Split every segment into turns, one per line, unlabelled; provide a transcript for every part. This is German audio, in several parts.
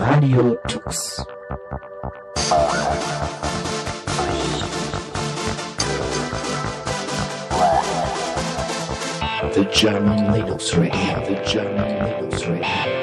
Radio Tux. The German Linux Radio, the German Linux Radio.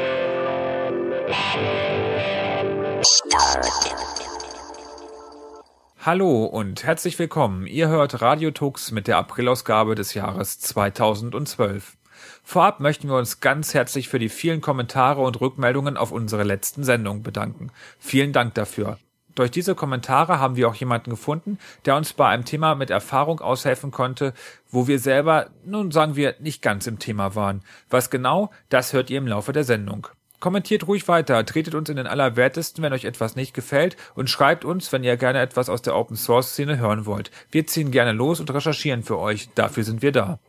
Hallo und herzlich willkommen. Ihr hört Radio Tux mit der Aprilausgabe des Jahres 2012. Vorab möchten wir uns ganz herzlich für die vielen Kommentare und Rückmeldungen auf unsere letzten Sendung bedanken. Vielen Dank dafür. Durch diese Kommentare haben wir auch jemanden gefunden, der uns bei einem Thema mit Erfahrung aushelfen konnte, wo wir selber, nun sagen wir, nicht ganz im Thema waren. Was genau, das hört ihr im Laufe der Sendung. Kommentiert ruhig weiter, tretet uns in den Allerwertesten, wenn euch etwas nicht gefällt und schreibt uns, wenn ihr gerne etwas aus der Open Source Szene hören wollt. Wir ziehen gerne los und recherchieren für euch, dafür sind wir da.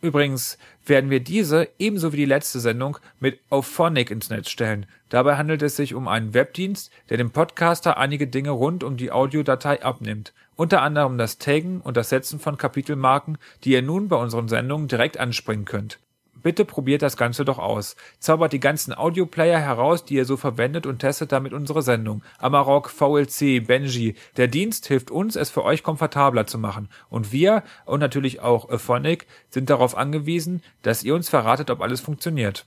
Übrigens werden wir diese, ebenso wie die letzte Sendung, mit Auphonic ins Netz stellen. Dabei handelt es sich um einen Webdienst, der dem Podcaster einige Dinge rund um die Audiodatei abnimmt. Unter anderem das Taggen und das Setzen von Kapitelmarken, die ihr nun bei unseren Sendungen direkt anspringen könnt. Bitte probiert das Ganze doch aus. Zaubert die ganzen Audioplayer heraus, die ihr so verwendet und testet damit unsere Sendung. Amarok, VLC, Benji. Der Dienst hilft uns, es für euch komfortabler zu machen. Und wir, und natürlich auch Aphonic, sind darauf angewiesen, dass ihr uns verratet, ob alles funktioniert.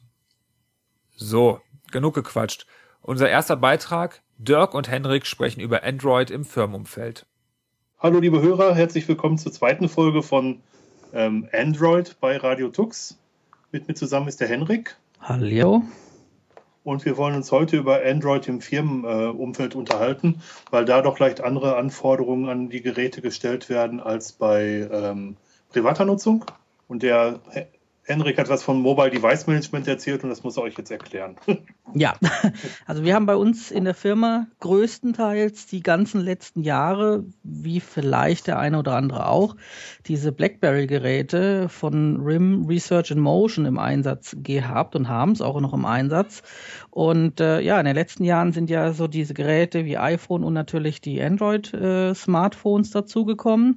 So, genug gequatscht. Unser erster Beitrag, Dirk und Henrik sprechen über Android im Firmenumfeld.
Hallo liebe Hörer, herzlich willkommen zur zweiten Folge von ähm, Android bei Radio Tux. Mit mir zusammen ist der Henrik.
Hallo.
Und wir wollen uns heute über Android im Firmenumfeld äh, unterhalten, weil da doch leicht andere Anforderungen an die Geräte gestellt werden als bei ähm, privater Nutzung. Und der Henrik hat was von Mobile Device Management erzählt und das muss er euch jetzt erklären.
Ja, also wir haben bei uns in der Firma größtenteils die ganzen letzten Jahre, wie vielleicht der eine oder andere auch, diese BlackBerry-Geräte von RIM Research in Motion im Einsatz gehabt und haben es auch noch im Einsatz. Und äh, ja, in den letzten Jahren sind ja so diese Geräte wie iPhone und natürlich die Android-Smartphones äh, dazugekommen.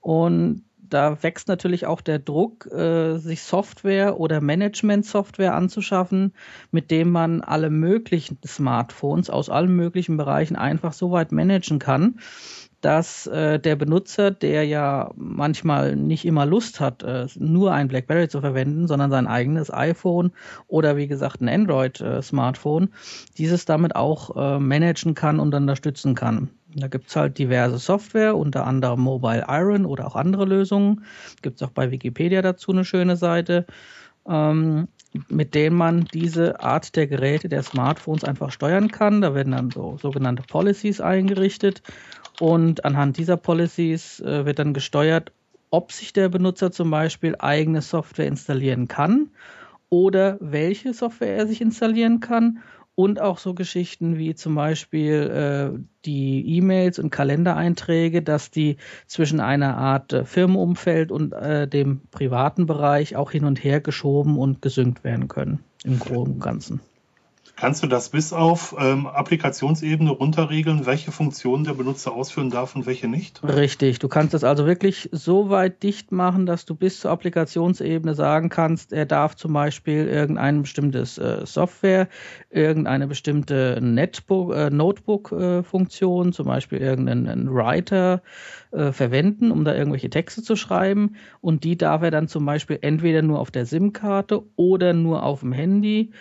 Und da wächst natürlich auch der Druck, äh, sich Software oder Management-Software anzuschaffen, mit dem man alle möglichen Smartphones aus allen möglichen Bereichen einfach so weit managen kann, dass äh, der Benutzer, der ja manchmal nicht immer Lust hat, äh, nur ein BlackBerry zu verwenden, sondern sein eigenes iPhone oder wie gesagt ein Android-Smartphone, äh, dieses damit auch äh, managen kann und unterstützen kann. Da gibt's halt diverse Software, unter anderem Mobile Iron oder auch andere Lösungen. Gibt's auch bei Wikipedia dazu eine schöne Seite, ähm, mit denen man diese Art der Geräte, der Smartphones einfach steuern kann. Da werden dann so sogenannte Policies eingerichtet und anhand dieser Policies äh, wird dann gesteuert, ob sich der Benutzer zum Beispiel eigene Software installieren kann oder welche Software er sich installieren kann und auch so Geschichten wie zum Beispiel äh, die E-Mails und Kalendereinträge, dass die zwischen einer Art äh, Firmenumfeld und äh, dem privaten Bereich auch hin und her geschoben und gesynkt werden können im Großen und Ganzen.
Kannst du das bis auf ähm, Applikationsebene runterregeln, welche Funktionen der Benutzer ausführen darf und welche nicht?
Richtig, du kannst das also wirklich so weit dicht machen, dass du bis zur Applikationsebene sagen kannst, er darf zum Beispiel irgendein bestimmtes äh, Software, irgendeine bestimmte Netbook, äh, Notebook-Funktion, äh, zum Beispiel irgendeinen Writer äh, verwenden, um da irgendwelche Texte zu schreiben. Und die darf er dann zum Beispiel entweder nur auf der SIM-Karte oder nur auf dem Handy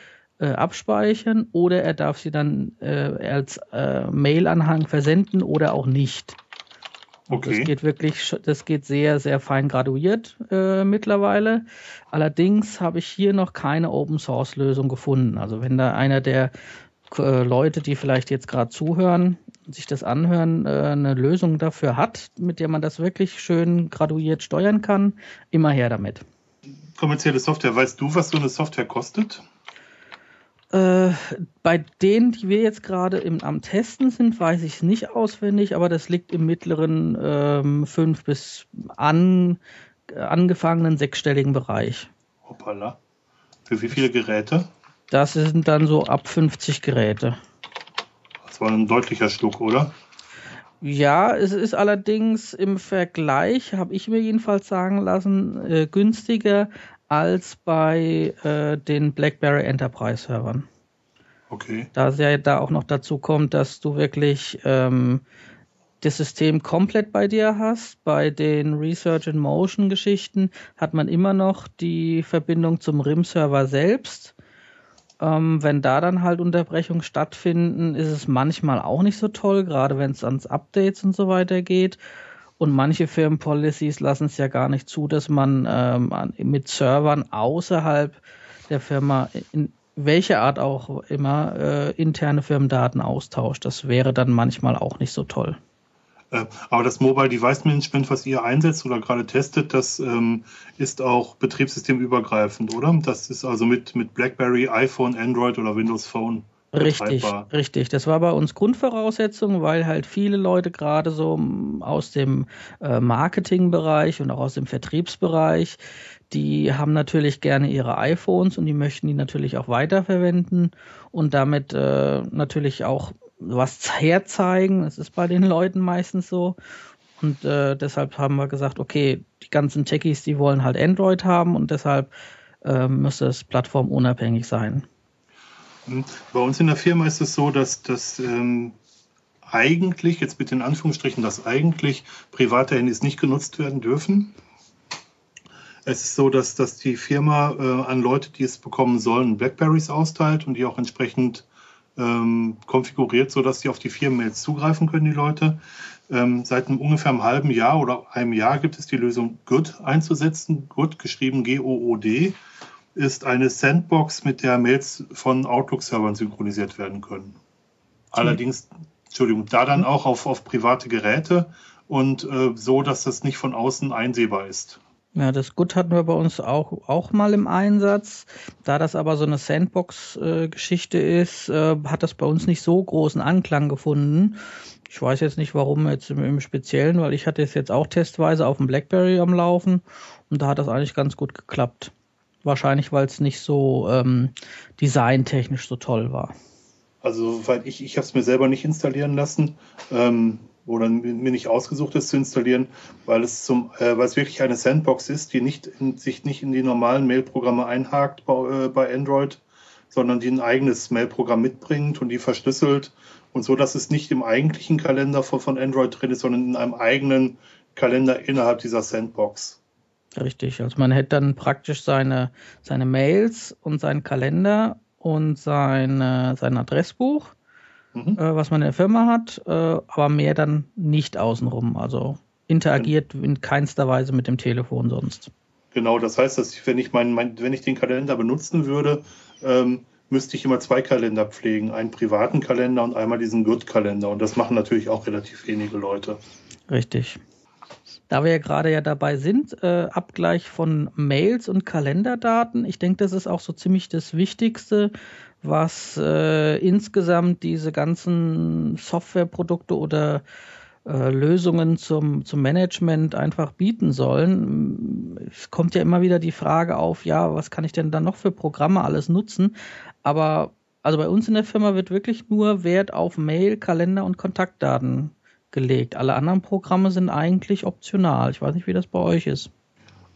äh, abspeichern oder er darf sie dann äh, als äh, Mail-Anhang versenden oder auch nicht. Okay. Das geht wirklich, das geht sehr, sehr fein graduiert äh, mittlerweile. Allerdings habe ich hier noch keine Open Source Lösung gefunden. Also wenn da einer der äh, Leute, die vielleicht jetzt gerade zuhören, sich das anhören, äh, eine Lösung dafür hat, mit der man das wirklich schön graduiert steuern kann, immer her damit.
Kommerzielle Software, weißt du, was so eine Software kostet?
Äh, bei denen, die wir jetzt gerade am Testen sind, weiß ich es nicht auswendig, aber das liegt im mittleren ähm, fünf bis an, angefangenen sechsstelligen Bereich.
Hoppala. Für wie viele Geräte?
Das sind dann so ab 50 Geräte.
Das war ein deutlicher Schluck, oder?
Ja, es ist allerdings im Vergleich, habe ich mir jedenfalls sagen lassen, äh, günstiger als bei äh, den BlackBerry Enterprise Servern.
Okay.
Da es ja da auch noch dazu kommt, dass du wirklich ähm, das System komplett bei dir hast. Bei den Research in Motion Geschichten hat man immer noch die Verbindung zum RIM-Server selbst. Ähm, wenn da dann halt Unterbrechungen stattfinden, ist es manchmal auch nicht so toll, gerade wenn es ans Updates und so weiter geht. Und manche Firmenpolicies lassen es ja gar nicht zu, dass man ähm, mit Servern außerhalb der Firma in welche Art auch immer äh, interne Firmendaten austauscht. Das wäre dann manchmal auch nicht so toll.
Äh, aber das Mobile Device Management, was ihr einsetzt oder gerade testet, das ähm, ist auch betriebssystemübergreifend, oder? Das ist also mit, mit BlackBerry, iPhone, Android oder Windows Phone.
Richtig, richtig. Das war bei uns Grundvoraussetzung, weil halt viele Leute gerade so aus dem äh, Marketingbereich und auch aus dem Vertriebsbereich, die haben natürlich gerne ihre iPhones und die möchten die natürlich auch weiterverwenden und damit äh, natürlich auch was herzeigen. Das ist bei den Leuten meistens so. Und äh, deshalb haben wir gesagt, okay, die ganzen Techies, die wollen halt Android haben und deshalb äh, müsste es plattformunabhängig sein.
Hm. Bei uns in der Firma ist es so, dass das ähm, eigentlich, jetzt mit den Anführungsstrichen, dass eigentlich private Handys nicht genutzt werden dürfen. Es ist so, dass, dass die Firma äh, an Leute, die es bekommen sollen, Blackberries austeilt und die auch entsprechend ähm, konfiguriert, sodass die auf die Firmenmails zugreifen können, die Leute. Ähm, seit einem, ungefähr einem halben Jahr oder einem Jahr gibt es die Lösung Good einzusetzen. Good, geschrieben G-O-O-D, ist eine Sandbox, mit der Mails von Outlook-Servern synchronisiert werden können. Allerdings, Entschuldigung, da dann auch auf, auf private Geräte und äh, so, dass das nicht von außen einsehbar ist.
Ja, das Gut hatten wir bei uns auch, auch mal im Einsatz. Da das aber so eine Sandbox-Geschichte äh, ist, äh, hat das bei uns nicht so großen Anklang gefunden. Ich weiß jetzt nicht, warum jetzt im, im, Speziellen, weil ich hatte es jetzt auch testweise auf dem BlackBerry am Laufen und da hat das eigentlich ganz gut geklappt. Wahrscheinlich, weil es nicht so ähm, designtechnisch so toll war.
Also, weil ich, ich habe es mir selber nicht installieren lassen. Ähm, oder mir nicht ausgesucht ist zu installieren, weil es zum, äh, weil es wirklich eine Sandbox ist, die nicht in, sich nicht in die normalen Mail-Programme einhakt bei, äh, bei Android, sondern die ein eigenes Mail-Programm mitbringt und die verschlüsselt und so, dass es nicht im eigentlichen Kalender von, von Android drin ist, sondern in einem eigenen Kalender innerhalb dieser Sandbox.
Richtig, also man hätte dann praktisch seine, seine Mails und seinen Kalender und sein, sein Adressbuch mhm. äh, was man in der Firma hat, äh, aber mehr dann nicht außenrum. Also interagiert in keinster Weise mit dem Telefon sonst.
Genau, das heißt, dass ich, wenn ich mein, mein, wenn ich den Kalender benutzen würde, ähm, müsste ich immer zwei Kalender pflegen, einen privaten Kalender und einmal diesen Good-Kalender. Und das machen natürlich auch relativ wenige Leute.
Richtig. Da wir ja gerade ja dabei sind, äh, Abgleich von Mails und Kalenderdaten, ich denke, das ist auch so ziemlich das Wichtigste, was äh, insgesamt diese ganzen Softwareprodukte oder äh, Lösungen zum, zum Management einfach bieten sollen. Es kommt ja immer wieder die Frage auf, ja, was kann ich denn dann noch für Programme alles nutzen? Aber also bei uns in der Firma wird wirklich nur Wert auf Mail, Kalender und Kontaktdaten gelegt. Alle anderen Programme sind eigentlich optional. Ich weiß nicht, wie das bei euch ist.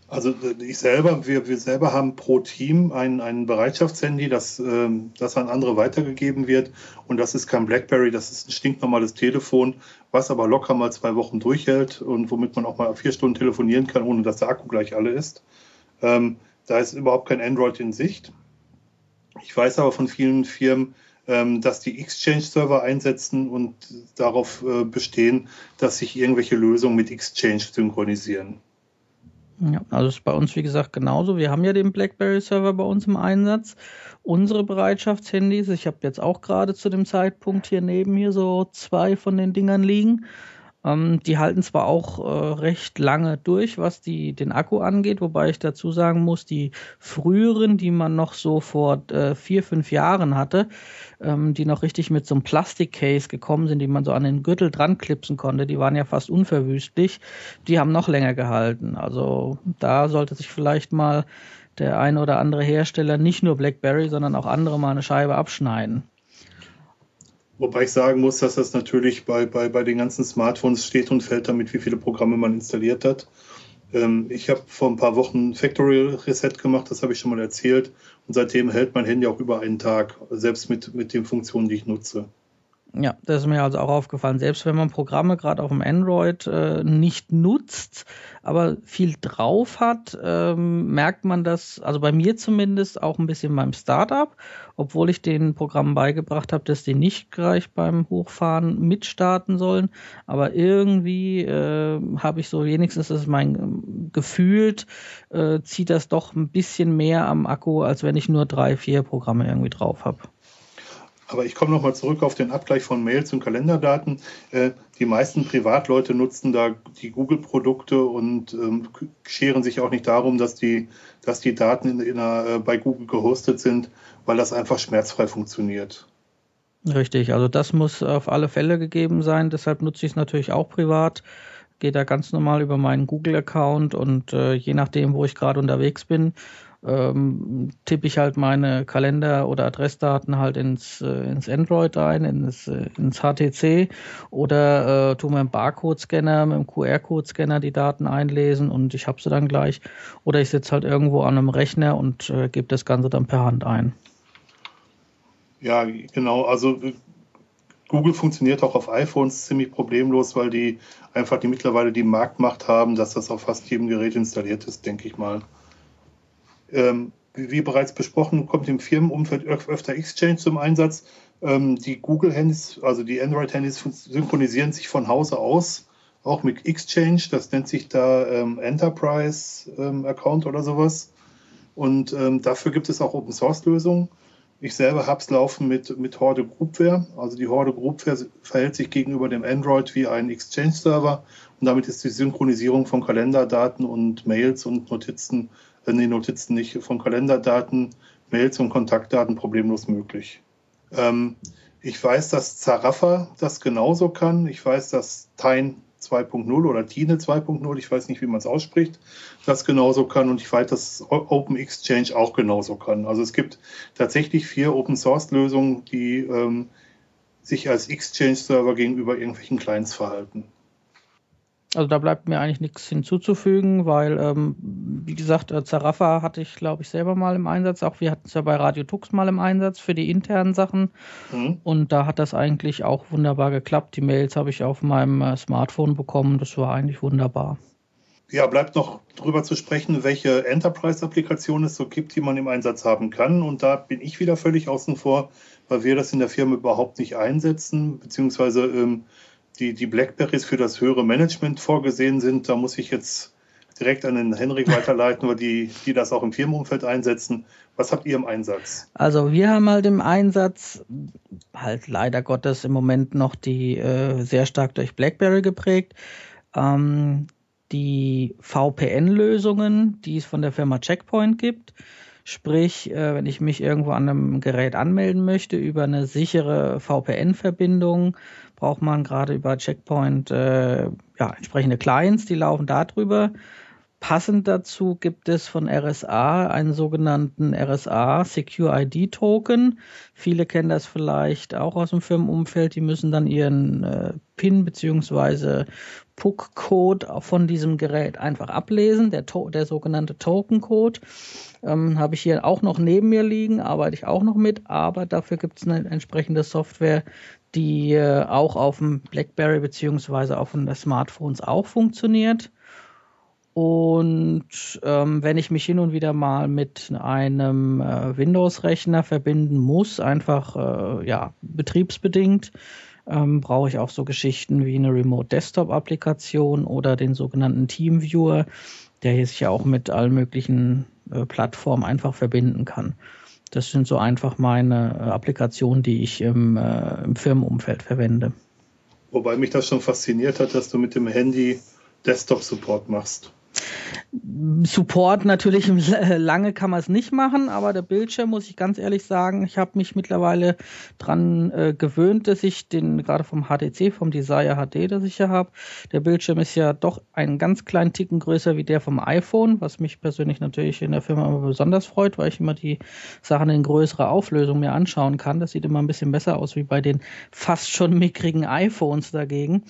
Also äh, ich selber, wir, wir selber haben pro Team ein, ein Bereitschaftshandy, das, ähm, das an andere weitergegeben wird. Und das ist kein BlackBerry, das ist ein stinknormales Telefon, was aber locker mal zwei Wochen durchhält und womit man auch mal vier Stunden telefonieren kann, ohne dass der Akku gleich alle ist. Ähm, da ist überhaupt kein Android in Sicht. Ich weiß aber von vielen Firmen, dass die Exchange-Server einsetzen und darauf äh, bestehen, dass sich irgendwelche Lösungen mit Exchange synchronisieren.
Ja, also ist bei uns wie gesagt genauso. Wir haben ja den BlackBerry Server bei uns im Einsatz. Unsere Bereitschaftshandys, ich habe jetzt auch gerade zu dem Zeitpunkt hier neben mir so zwei von den Dingern liegen. Ähm, die halten zwar auch äh, recht lange durch, was die, den Akku angeht, wobei ich dazu sagen muss, die früheren, die man noch so vor äh, vier, fünf Jahren hatte, ähm, die noch richtig mit so einem Plastikcase gekommen sind, die man so an den Gürtel dran klipsen konnte, die waren ja fast unverwüstlich, die haben noch länger gehalten. Also da sollte sich vielleicht mal der ein oder andere Hersteller nicht nur BlackBerry, sondern auch andere mal eine Scheibe abschneiden.
Wobei ich sagen muss, dass das natürlich bei, bei, bei den ganzen Smartphones steht und fällt damit, wie viele Programme man installiert hat. Ähm, ich habe vor ein paar Wochen Factory Reset gemacht, das habe ich schon mal erzählt. Und seitdem hält mein Handy auch über einen Tag, selbst mit, mit den Funktionen, die ich nutze.
Ja, das ist mir also auch aufgefallen. Selbst wenn man Programme gerade auf dem Android äh, nicht nutzt, aber viel drauf hat, ähm, merkt man das, also bei mir zumindest auch ein bisschen beim Startup, obwohl ich den Programmen beigebracht habe, dass die nicht gleich beim Hochfahren mitstarten sollen. Aber irgendwie äh, habe ich so, wenigstens ist mein ähm, gefühlt, äh, zieht das doch ein bisschen mehr am Akku, als wenn ich nur drei, vier Programme irgendwie drauf habe.
Aber ich komme nochmal zurück auf den Abgleich von Mails und Kalenderdaten. Äh, die meisten Privatleute nutzen da die Google-Produkte und ähm, scheren sich auch nicht darum, dass die, dass die Daten in, in äh, bei Google gehostet sind, weil das einfach schmerzfrei funktioniert.
Richtig, also das muss auf alle Fälle gegeben sein. Deshalb nutze ich es natürlich auch privat. Gehe da ganz normal über meinen Google-Account und äh, je nachdem, wo ich gerade unterwegs bin, ähm, tippe ich halt meine Kalender- oder Adressdaten halt ins, äh, ins Android ein, ins, äh, ins HTC oder äh, tu mit dem Barcode-Scanner, mit dem QR-Code-Scanner die Daten einlesen und ich habe sie dann gleich. Oder ich sitze halt irgendwo an einem Rechner und äh, gebe das Ganze dann per Hand ein.
Ja, genau. Also äh, Google funktioniert auch auf iPhones ziemlich problemlos, weil die einfach die mittlerweile die Marktmacht haben, dass das auf fast jedem Gerät installiert ist, denke ich mal. Ähm, wie, wie, bereits besprochen, kommt im Firmenumfeld öfter Exchange zum Einsatz. Ähm, die Google-Handys, also die Android-Handys, synchronisieren sich von Hause aus, auch mit Exchange. Das nennt sich da ähm, Enterprise-Account ähm, oder sowas. Und ähm, dafür gibt es auch Open-Source-Lösungen. Ich selber habe es laufen mit, mit Horde Groupware. Also die Horde Groupware verhält sich gegenüber dem Android wie ein Exchange-Server und damit ist die Synchronisierung von Kalenderdaten und Mails und Notizen wenn die Notizen nicht von Kalenderdaten, Mails und Kontaktdaten problemlos möglich. Ähm, ich weiß, dass Zarafa das genauso kann. Ich weiß, dass Tyne 2.0 oder Tine 2.0, ich weiß nicht, wie man es ausspricht, das genauso kann. Und ich weiß, dass Open Exchange auch genauso kann. Also es gibt tatsächlich vier Open Source Lösungen, die ähm, sich als Exchange-Server gegenüber irgendwelchen Clients verhalten.
Also da bleibt mir eigentlich nichts hinzuzufügen, weil, ähm, wie gesagt, äh, Zarafa hatte ich, glaube ich, selber mal im Einsatz. Auch wir hatten es ja bei Radio Tux mal im Einsatz für die internen Sachen. Mhm. Und da hat das eigentlich auch wunderbar geklappt. Die Mails habe ich auf meinem äh, Smartphone bekommen. Das war eigentlich wunderbar.
Ja, bleibt noch drüber zu sprechen, welche Enterprise-Applikationen es so gibt, die man im Einsatz haben kann. Und da bin ich wieder völlig außen vor, weil wir das in der Firma überhaupt nicht einsetzen, beziehungsweise ähm, die, die Blackberries für das höhere Management vorgesehen sind. Da muss ich jetzt direkt an den Henrik weiterleiten, weil die, die das auch im Firmenumfeld einsetzen. Was habt ihr im Einsatz?
Also wir haben halt im Einsatz halt leider Gottes im Moment noch die äh, sehr stark durch BlackBerry geprägt. Ähm, die VPN-Lösungen, die es von der Firma Checkpoint gibt. Sprich, äh, wenn ich mich irgendwo an einem Gerät anmelden möchte über eine sichere VPN-Verbindung, braucht man gerade über Checkpoint äh, ja, entsprechende Clients, die laufen darüber. Passend dazu gibt es von RSA einen sogenannten RSA Secure ID Token. Viele kennen das vielleicht auch aus dem Firmenumfeld. Die müssen dann ihren äh, PIN beziehungsweise PUC-Code von diesem Gerät einfach ablesen, der, der sogenannte Token-Code. Ähm, Habe ich hier auch noch neben mir liegen, arbeite ich auch noch mit, aber dafür gibt es eine entsprechende Software, die äh, auch auf dem BlackBerry beziehungsweise auf den Smartphones auch funktioniert. Und ähm, wenn ich mich hin und wieder mal mit einem äh, Windows-Rechner verbinden muss, einfach äh, ja betriebsbedingt, ähm, brauche ich auch so Geschichten wie eine Remote Desktop-Applikation oder den sogenannten TeamViewer, der hier sich ja auch mit allen möglichen äh, Plattformen einfach verbinden kann. Das sind so einfach meine äh, Applikationen, die ich im, äh, im Firmenumfeld verwende.
Wobei mich das schon fasziniert hat, dass du mit dem Handy Desktop-Support machst.
Support natürlich lange kann man es nicht machen, aber der Bildschirm muss ich ganz ehrlich sagen, ich habe mich mittlerweile dran äh, gewöhnt, dass ich den gerade vom HTC, vom Desire HD, das ich ja habe, der Bildschirm ist ja doch einen ganz kleinen Ticken größer wie der vom iPhone, was mich persönlich natürlich in der Firma immer besonders freut, weil ich immer die Sachen in größerer Auflösung mir anschauen kann. Das sieht immer ein bisschen besser aus wie bei den fast schon mickrigen iPhones dagegen.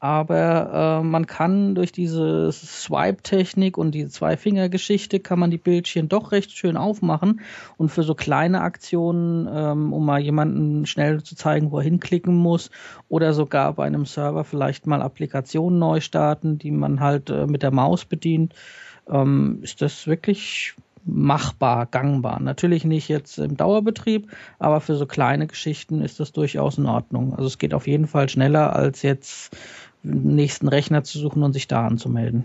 Aber äh, man kann durch diese Swipe-Technik und die Zwei-Finger-Geschichte kann man die Bildchen doch recht schön aufmachen und für so kleine Aktionen, ähm, um mal jemanden schnell zu zeigen, wo er hinklicken muss oder sogar bei einem Server vielleicht mal Applikationen neu starten, die man halt äh, mit der Maus bedient, ähm, ist das wirklich machbar, gangbar. Natürlich nicht jetzt im Dauerbetrieb, aber für so kleine Geschichten ist das durchaus in Ordnung. Also es geht auf jeden Fall schneller als jetzt nächsten Rechner zu suchen und sich da anzumelden.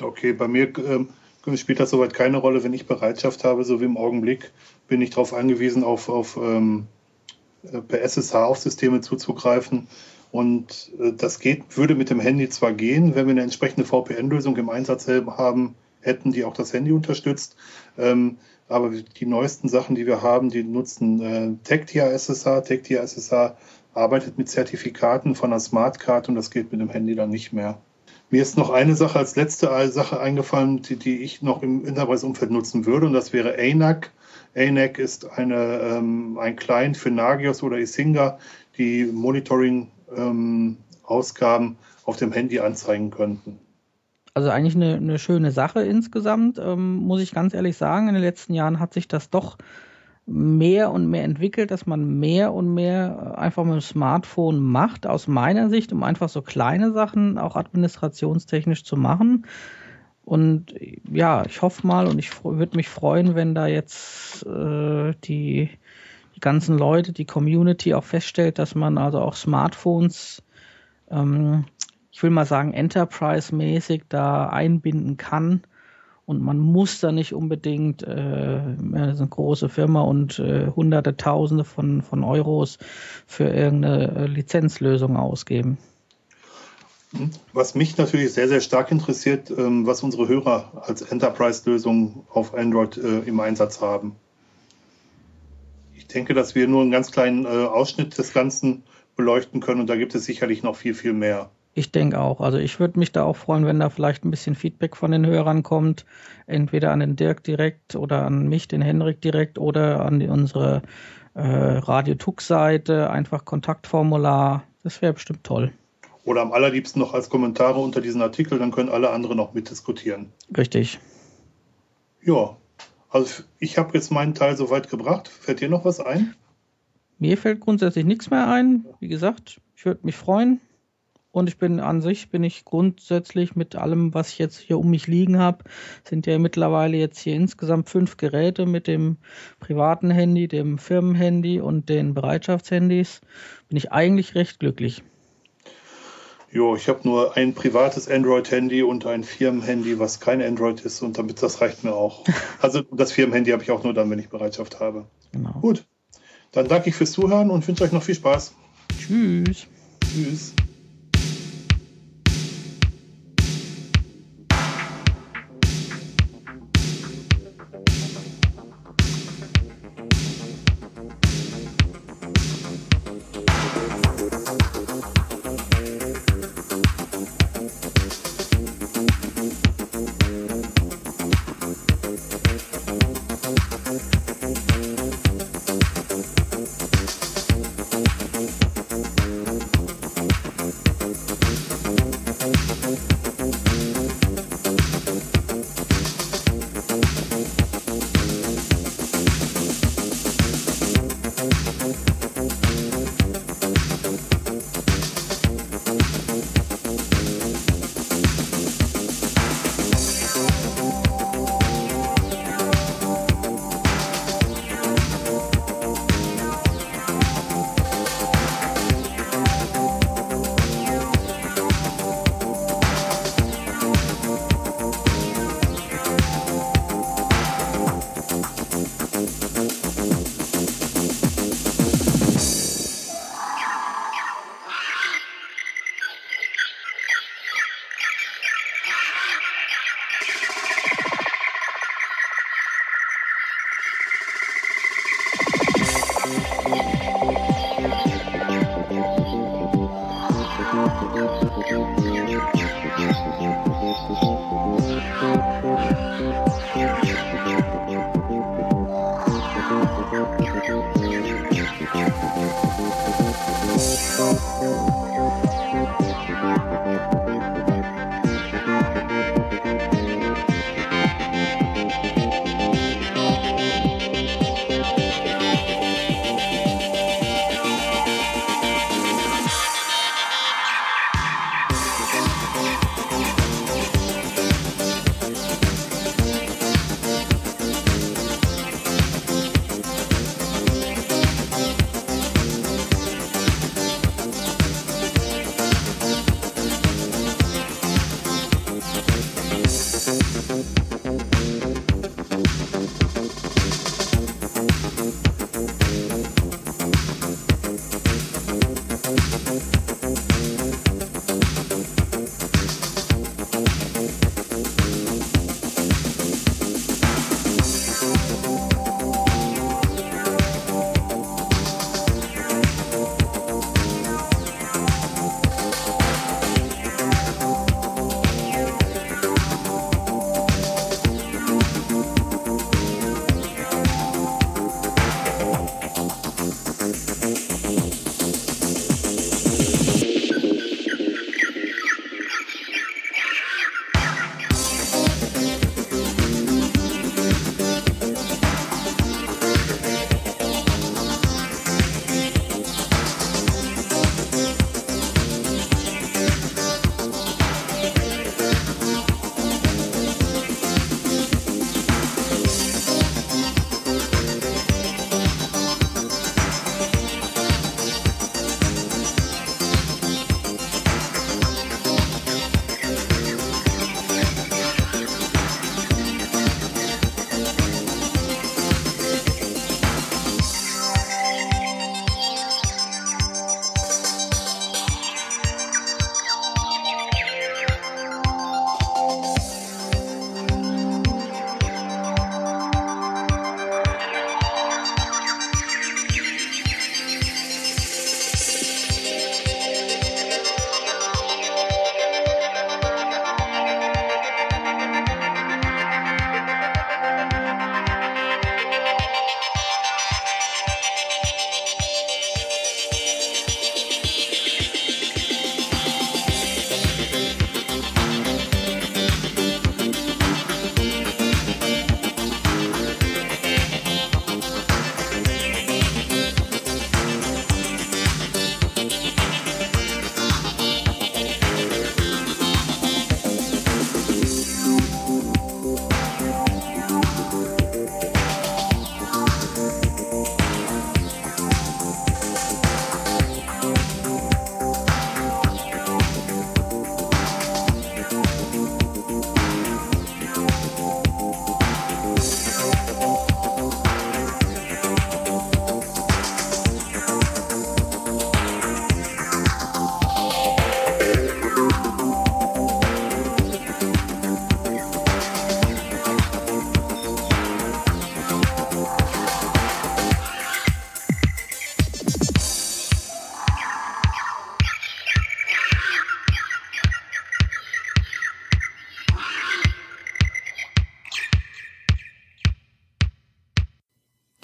Okay, bei mir ähm, spielt das soweit keine Rolle, wenn ich Bereitschaft habe, so wie im Augenblick bin ich darauf angewiesen, auf, auf ähm, äh, per SSH auf Systeme zuzugreifen. Und äh, das geht, würde mit dem Handy zwar gehen, wenn wir eine entsprechende VPN-Lösung im Einsatz haben, hätten, die auch das Handy unterstützt. Ähm, aber die neuesten Sachen, die wir haben, die nutzen äh, TechTIA SSH. TechTIA SSH arbeitet mit Zertifikaten von einer Smartcard und das geht mit dem Handy dann nicht mehr. Mir ist noch eine Sache als letzte Sache eingefallen, die, die ich noch im Enterprise-Umfeld nutzen würde und das wäre ANAC. ANAC ist eine, ähm, ein Client für Nagios oder Isinga, die Monitoring-Ausgaben ähm, auf dem Handy anzeigen könnten.
Also eigentlich eine, eine schöne Sache insgesamt, ähm, muss ich ganz ehrlich sagen. In den letzten Jahren hat sich das doch mehr und mehr entwickelt, dass man mehr und mehr einfach mit dem Smartphone macht, aus meiner Sicht, um einfach so kleine Sachen auch administrationstechnisch zu machen. Und ja, ich hoffe mal und ich würde mich freuen, wenn da jetzt äh, die, die ganzen Leute, die Community auch feststellt, dass man also auch Smartphones, ähm, ich will mal sagen, enterprise-mäßig da einbinden kann und man muss da nicht unbedingt äh, eine große Firma und äh, hunderte, tausende von, von Euros für irgendeine äh, Lizenzlösung ausgeben.
Was mich natürlich sehr, sehr stark interessiert, ähm, was unsere Hörer als Enterprise-Lösung auf Android äh, im Einsatz haben. Ich denke, dass wir nur einen ganz kleinen äh, Ausschnitt des Ganzen beleuchten können und da gibt es sicherlich noch viel, viel mehr.
Ich denke auch. Also ich würde mich da auch freuen, wenn da vielleicht ein bisschen Feedback von den Hörern kommt. Entweder an den Dirk direkt oder an mich, den Henrik direkt oder an die, unsere äh, Radio Tux-Seite. Einfach Kontaktformular. Das wäre bestimmt toll.
Oder am allerliebsten noch als Kommentare unter diesen Artikel, dann können alle anderen noch mitdiskutieren.
Richtig.
Ja, also ich habe jetzt meinen Teil soweit gebracht. Fällt dir noch was ein?
Mir fällt grundsätzlich nichts mehr ein. Wie gesagt, ich würde mich freuen, und ich bin an sich, bin ich grundsätzlich mit allem, was ich jetzt hier um mich liegen habe, sind ja mittlerweile jetzt hier insgesamt fünf Geräte mit dem privaten Handy, dem Firmenhandy und den Bereitschaftshandys, bin ich eigentlich recht glücklich.
Jo, ich habe nur ein privates Android-Handy und ein Firmenhandy, was kein Android ist und damit das reicht mir auch. Also das Firmenhandy habe ich auch nur dann, wenn ich Bereitschaft habe. Genau. Gut, dann danke ich fürs Zuhören und wünsche euch noch viel Spaß.
Tschüss.
Tschüss.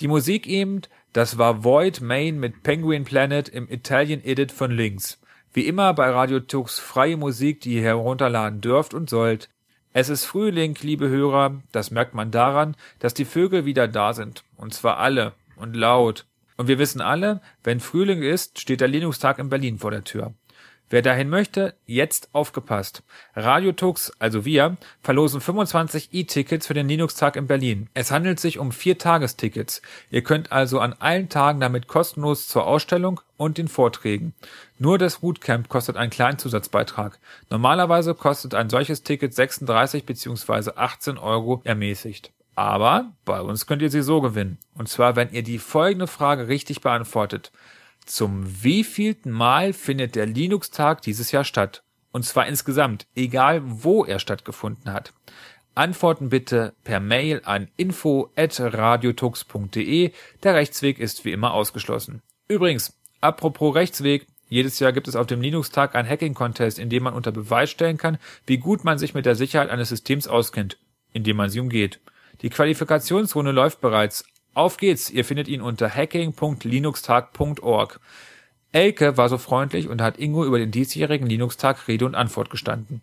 Die Musik eben, das war Void Main mit Penguin Planet im Italian Edit von Links. Wie immer bei Radio Tux freie Musik, die ihr herunterladen dürft und sollt. Es ist Frühling, liebe Hörer, das merkt man daran, dass die Vögel wieder da sind. Und zwar alle. Und laut. Und wir wissen alle, wenn Frühling ist, steht der Linux-Tag in Berlin vor der Tür. Wer dahin möchte, jetzt aufgepasst. Radio Tux, also wir, verlosen 25 E-Tickets für den Linux-Tag in Berlin. Es handelt sich um vier Tagestickets. Ihr könnt also an allen Tagen damit kostenlos zur Ausstellung und den Vorträgen. Nur das Bootcamp kostet einen kleinen Zusatzbeitrag. Normalerweise kostet ein solches Ticket 36 bzw. 18 Euro ermäßigt. Aber bei uns könnt ihr sie so gewinnen. Und zwar, wenn ihr die folgende Frage richtig beantwortet. Zum wievielten Mal findet der Linux-Tag dieses Jahr statt? Und zwar insgesamt, egal wo er stattgefunden hat. Antworten bitte per Mail an info@radiotux.de. Der Rechtsweg ist wie immer ausgeschlossen. Übrigens, apropos Rechtsweg, jedes Jahr gibt es auf dem Linux-Tag einen Hacking-Contest, in dem man unter Beweis stellen kann, wie gut man sich mit der Sicherheit eines Systems auskennt, indem man sie umgeht. Die Qualifikationsrunde läuft bereits. Auf geht's, ihr findet ihn unter hacking.linuxtag.org. Elke war so freundlich und hat Ingo über den diesjährigen Linux-Tag Rede und Antwort gestanden.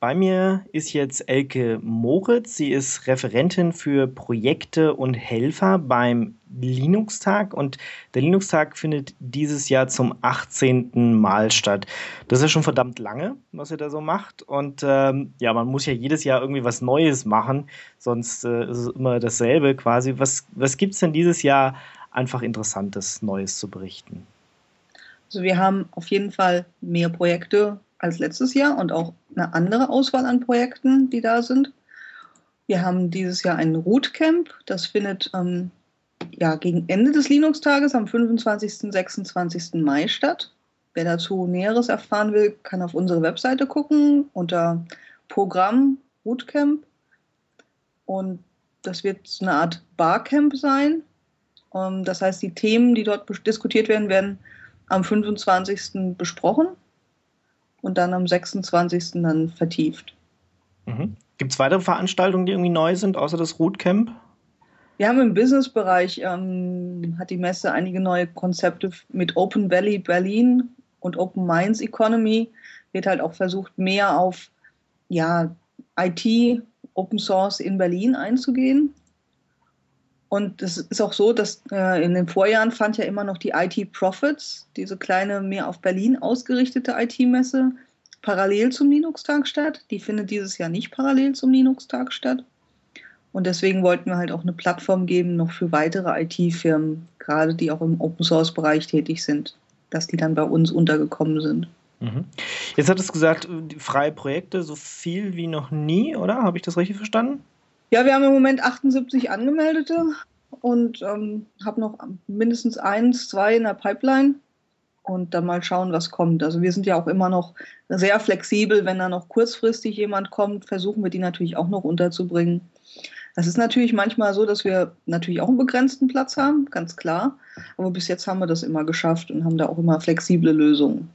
Bei mir ist jetzt Elke Moritz. Sie ist Referentin für Projekte und Helfer beim Linux-Tag und der Linux-Tag findet dieses Jahr zum 18. Mal statt. Das ist ja schon verdammt lange, was ihr da so macht und ähm, ja, man muss ja jedes Jahr irgendwie was Neues machen, sonst äh, ist es immer dasselbe quasi. Was, was gibt es denn dieses Jahr einfach Interessantes, Neues zu berichten?
Also wir haben auf jeden Fall mehr Projekte als letztes Jahr und auch eine andere Auswahl an Projekten, die da sind. Wir haben dieses Jahr ein Rootcamp. Das findet ähm, ja, gegen Ende des Linux-Tages am 25. und 26. Mai statt. Wer dazu Näheres erfahren will, kann auf unsere Webseite gucken unter Programm Bootcamp. Und das wird eine Art Barcamp sein. Ähm, das heißt, die Themen, die dort diskutiert werden, werden am 25. besprochen und dann am 26. dann vertieft.
Mhm. Gibt es weitere Veranstaltungen, die irgendwie neu sind, außer das Rootcamp?
Wir haben im Businessbereich, ähm, hat die Messe einige neue Konzepte mit Open Valley Berlin und Open Minds Economy. Wird halt auch versucht, mehr auf ja, IT, Open Source in Berlin einzugehen. Und es ist auch so, dass äh, in den Vorjahren fand ja immer noch die IT Profits, diese kleine, mehr auf Berlin ausgerichtete IT-Messe, parallel zum Linux-Tag statt. Die findet dieses Jahr nicht parallel zum Linux-Tag statt. Und deswegen wollten wir halt auch eine Plattform geben, noch für weitere IT-Firmen, gerade die auch im Open-Source-Bereich tätig sind, dass die dann bei uns untergekommen sind.
Mhm. Jetzt hat es gesagt, freie Projekte, so viel wie noch nie, oder? Habe ich das richtig verstanden?
Ja, wir haben im Moment 78 Angemeldete und ähm, habe noch mindestens eins, zwei in der Pipeline und dann mal schauen, was kommt. Also wir sind ja auch immer noch sehr flexibel. Wenn da noch kurzfristig jemand kommt, versuchen wir die natürlich auch noch unterzubringen. Das ist natürlich manchmal so, dass wir natürlich auch einen begrenzten Platz haben, ganz klar. Aber bis jetzt haben wir das immer geschafft und haben da auch immer flexible Lösungen.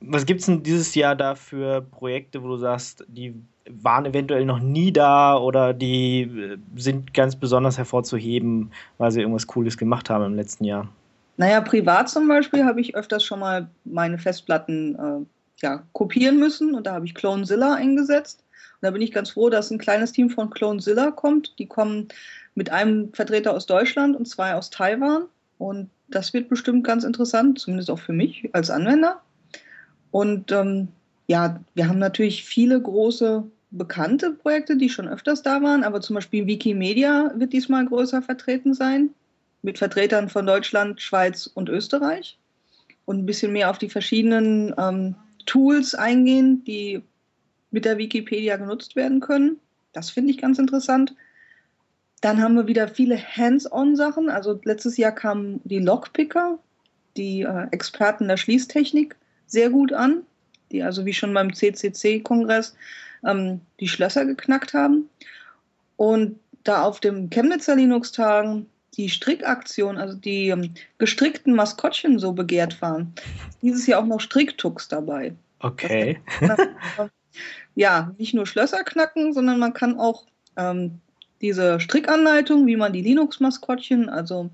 Was gibt es denn dieses Jahr da für Projekte, wo du sagst, die waren eventuell noch nie da oder die äh, sind ganz besonders hervorzuheben, weil sie irgendwas Cooles gemacht haben im letzten Jahr?
Naja, privat zum Beispiel habe ich öfters schon mal meine Festplatten äh, ja, kopieren müssen und da habe ich Clonezilla eingesetzt. Und da bin ich ganz froh, dass ein kleines Team von Clonezilla kommt. Die kommen mit einem Vertreter aus Deutschland und zwei aus Taiwan. Und das wird bestimmt ganz interessant, zumindest auch für mich als Anwender. Und ähm, ja, wir haben natürlich viele große bekannte Projekte, die schon öfters da waren, aber zum Beispiel Wikimedia wird diesmal größer vertreten sein, mit Vertretern von Deutschland, Schweiz und Österreich und ein bisschen mehr auf die verschiedenen ähm, Tools eingehen, die mit der Wikipedia genutzt werden können. Das finde ich ganz interessant. Dann haben wir wieder viele Hands-on-Sachen. Also letztes Jahr kamen die Lockpicker, die äh, Experten der Schließtechnik, sehr gut an, die also wie schon beim CCC-Kongress ähm, die Schlösser geknackt haben. Und da auf dem Chemnitzer Linux-Tagen die Strickaktion, also die ähm, gestrickten Maskottchen so begehrt waren, dieses Jahr auch noch Stricktux dabei.
Okay.
ja, nicht nur Schlösser knacken, sondern man kann auch ähm, diese Strickanleitung, wie man die Linux-Maskottchen, also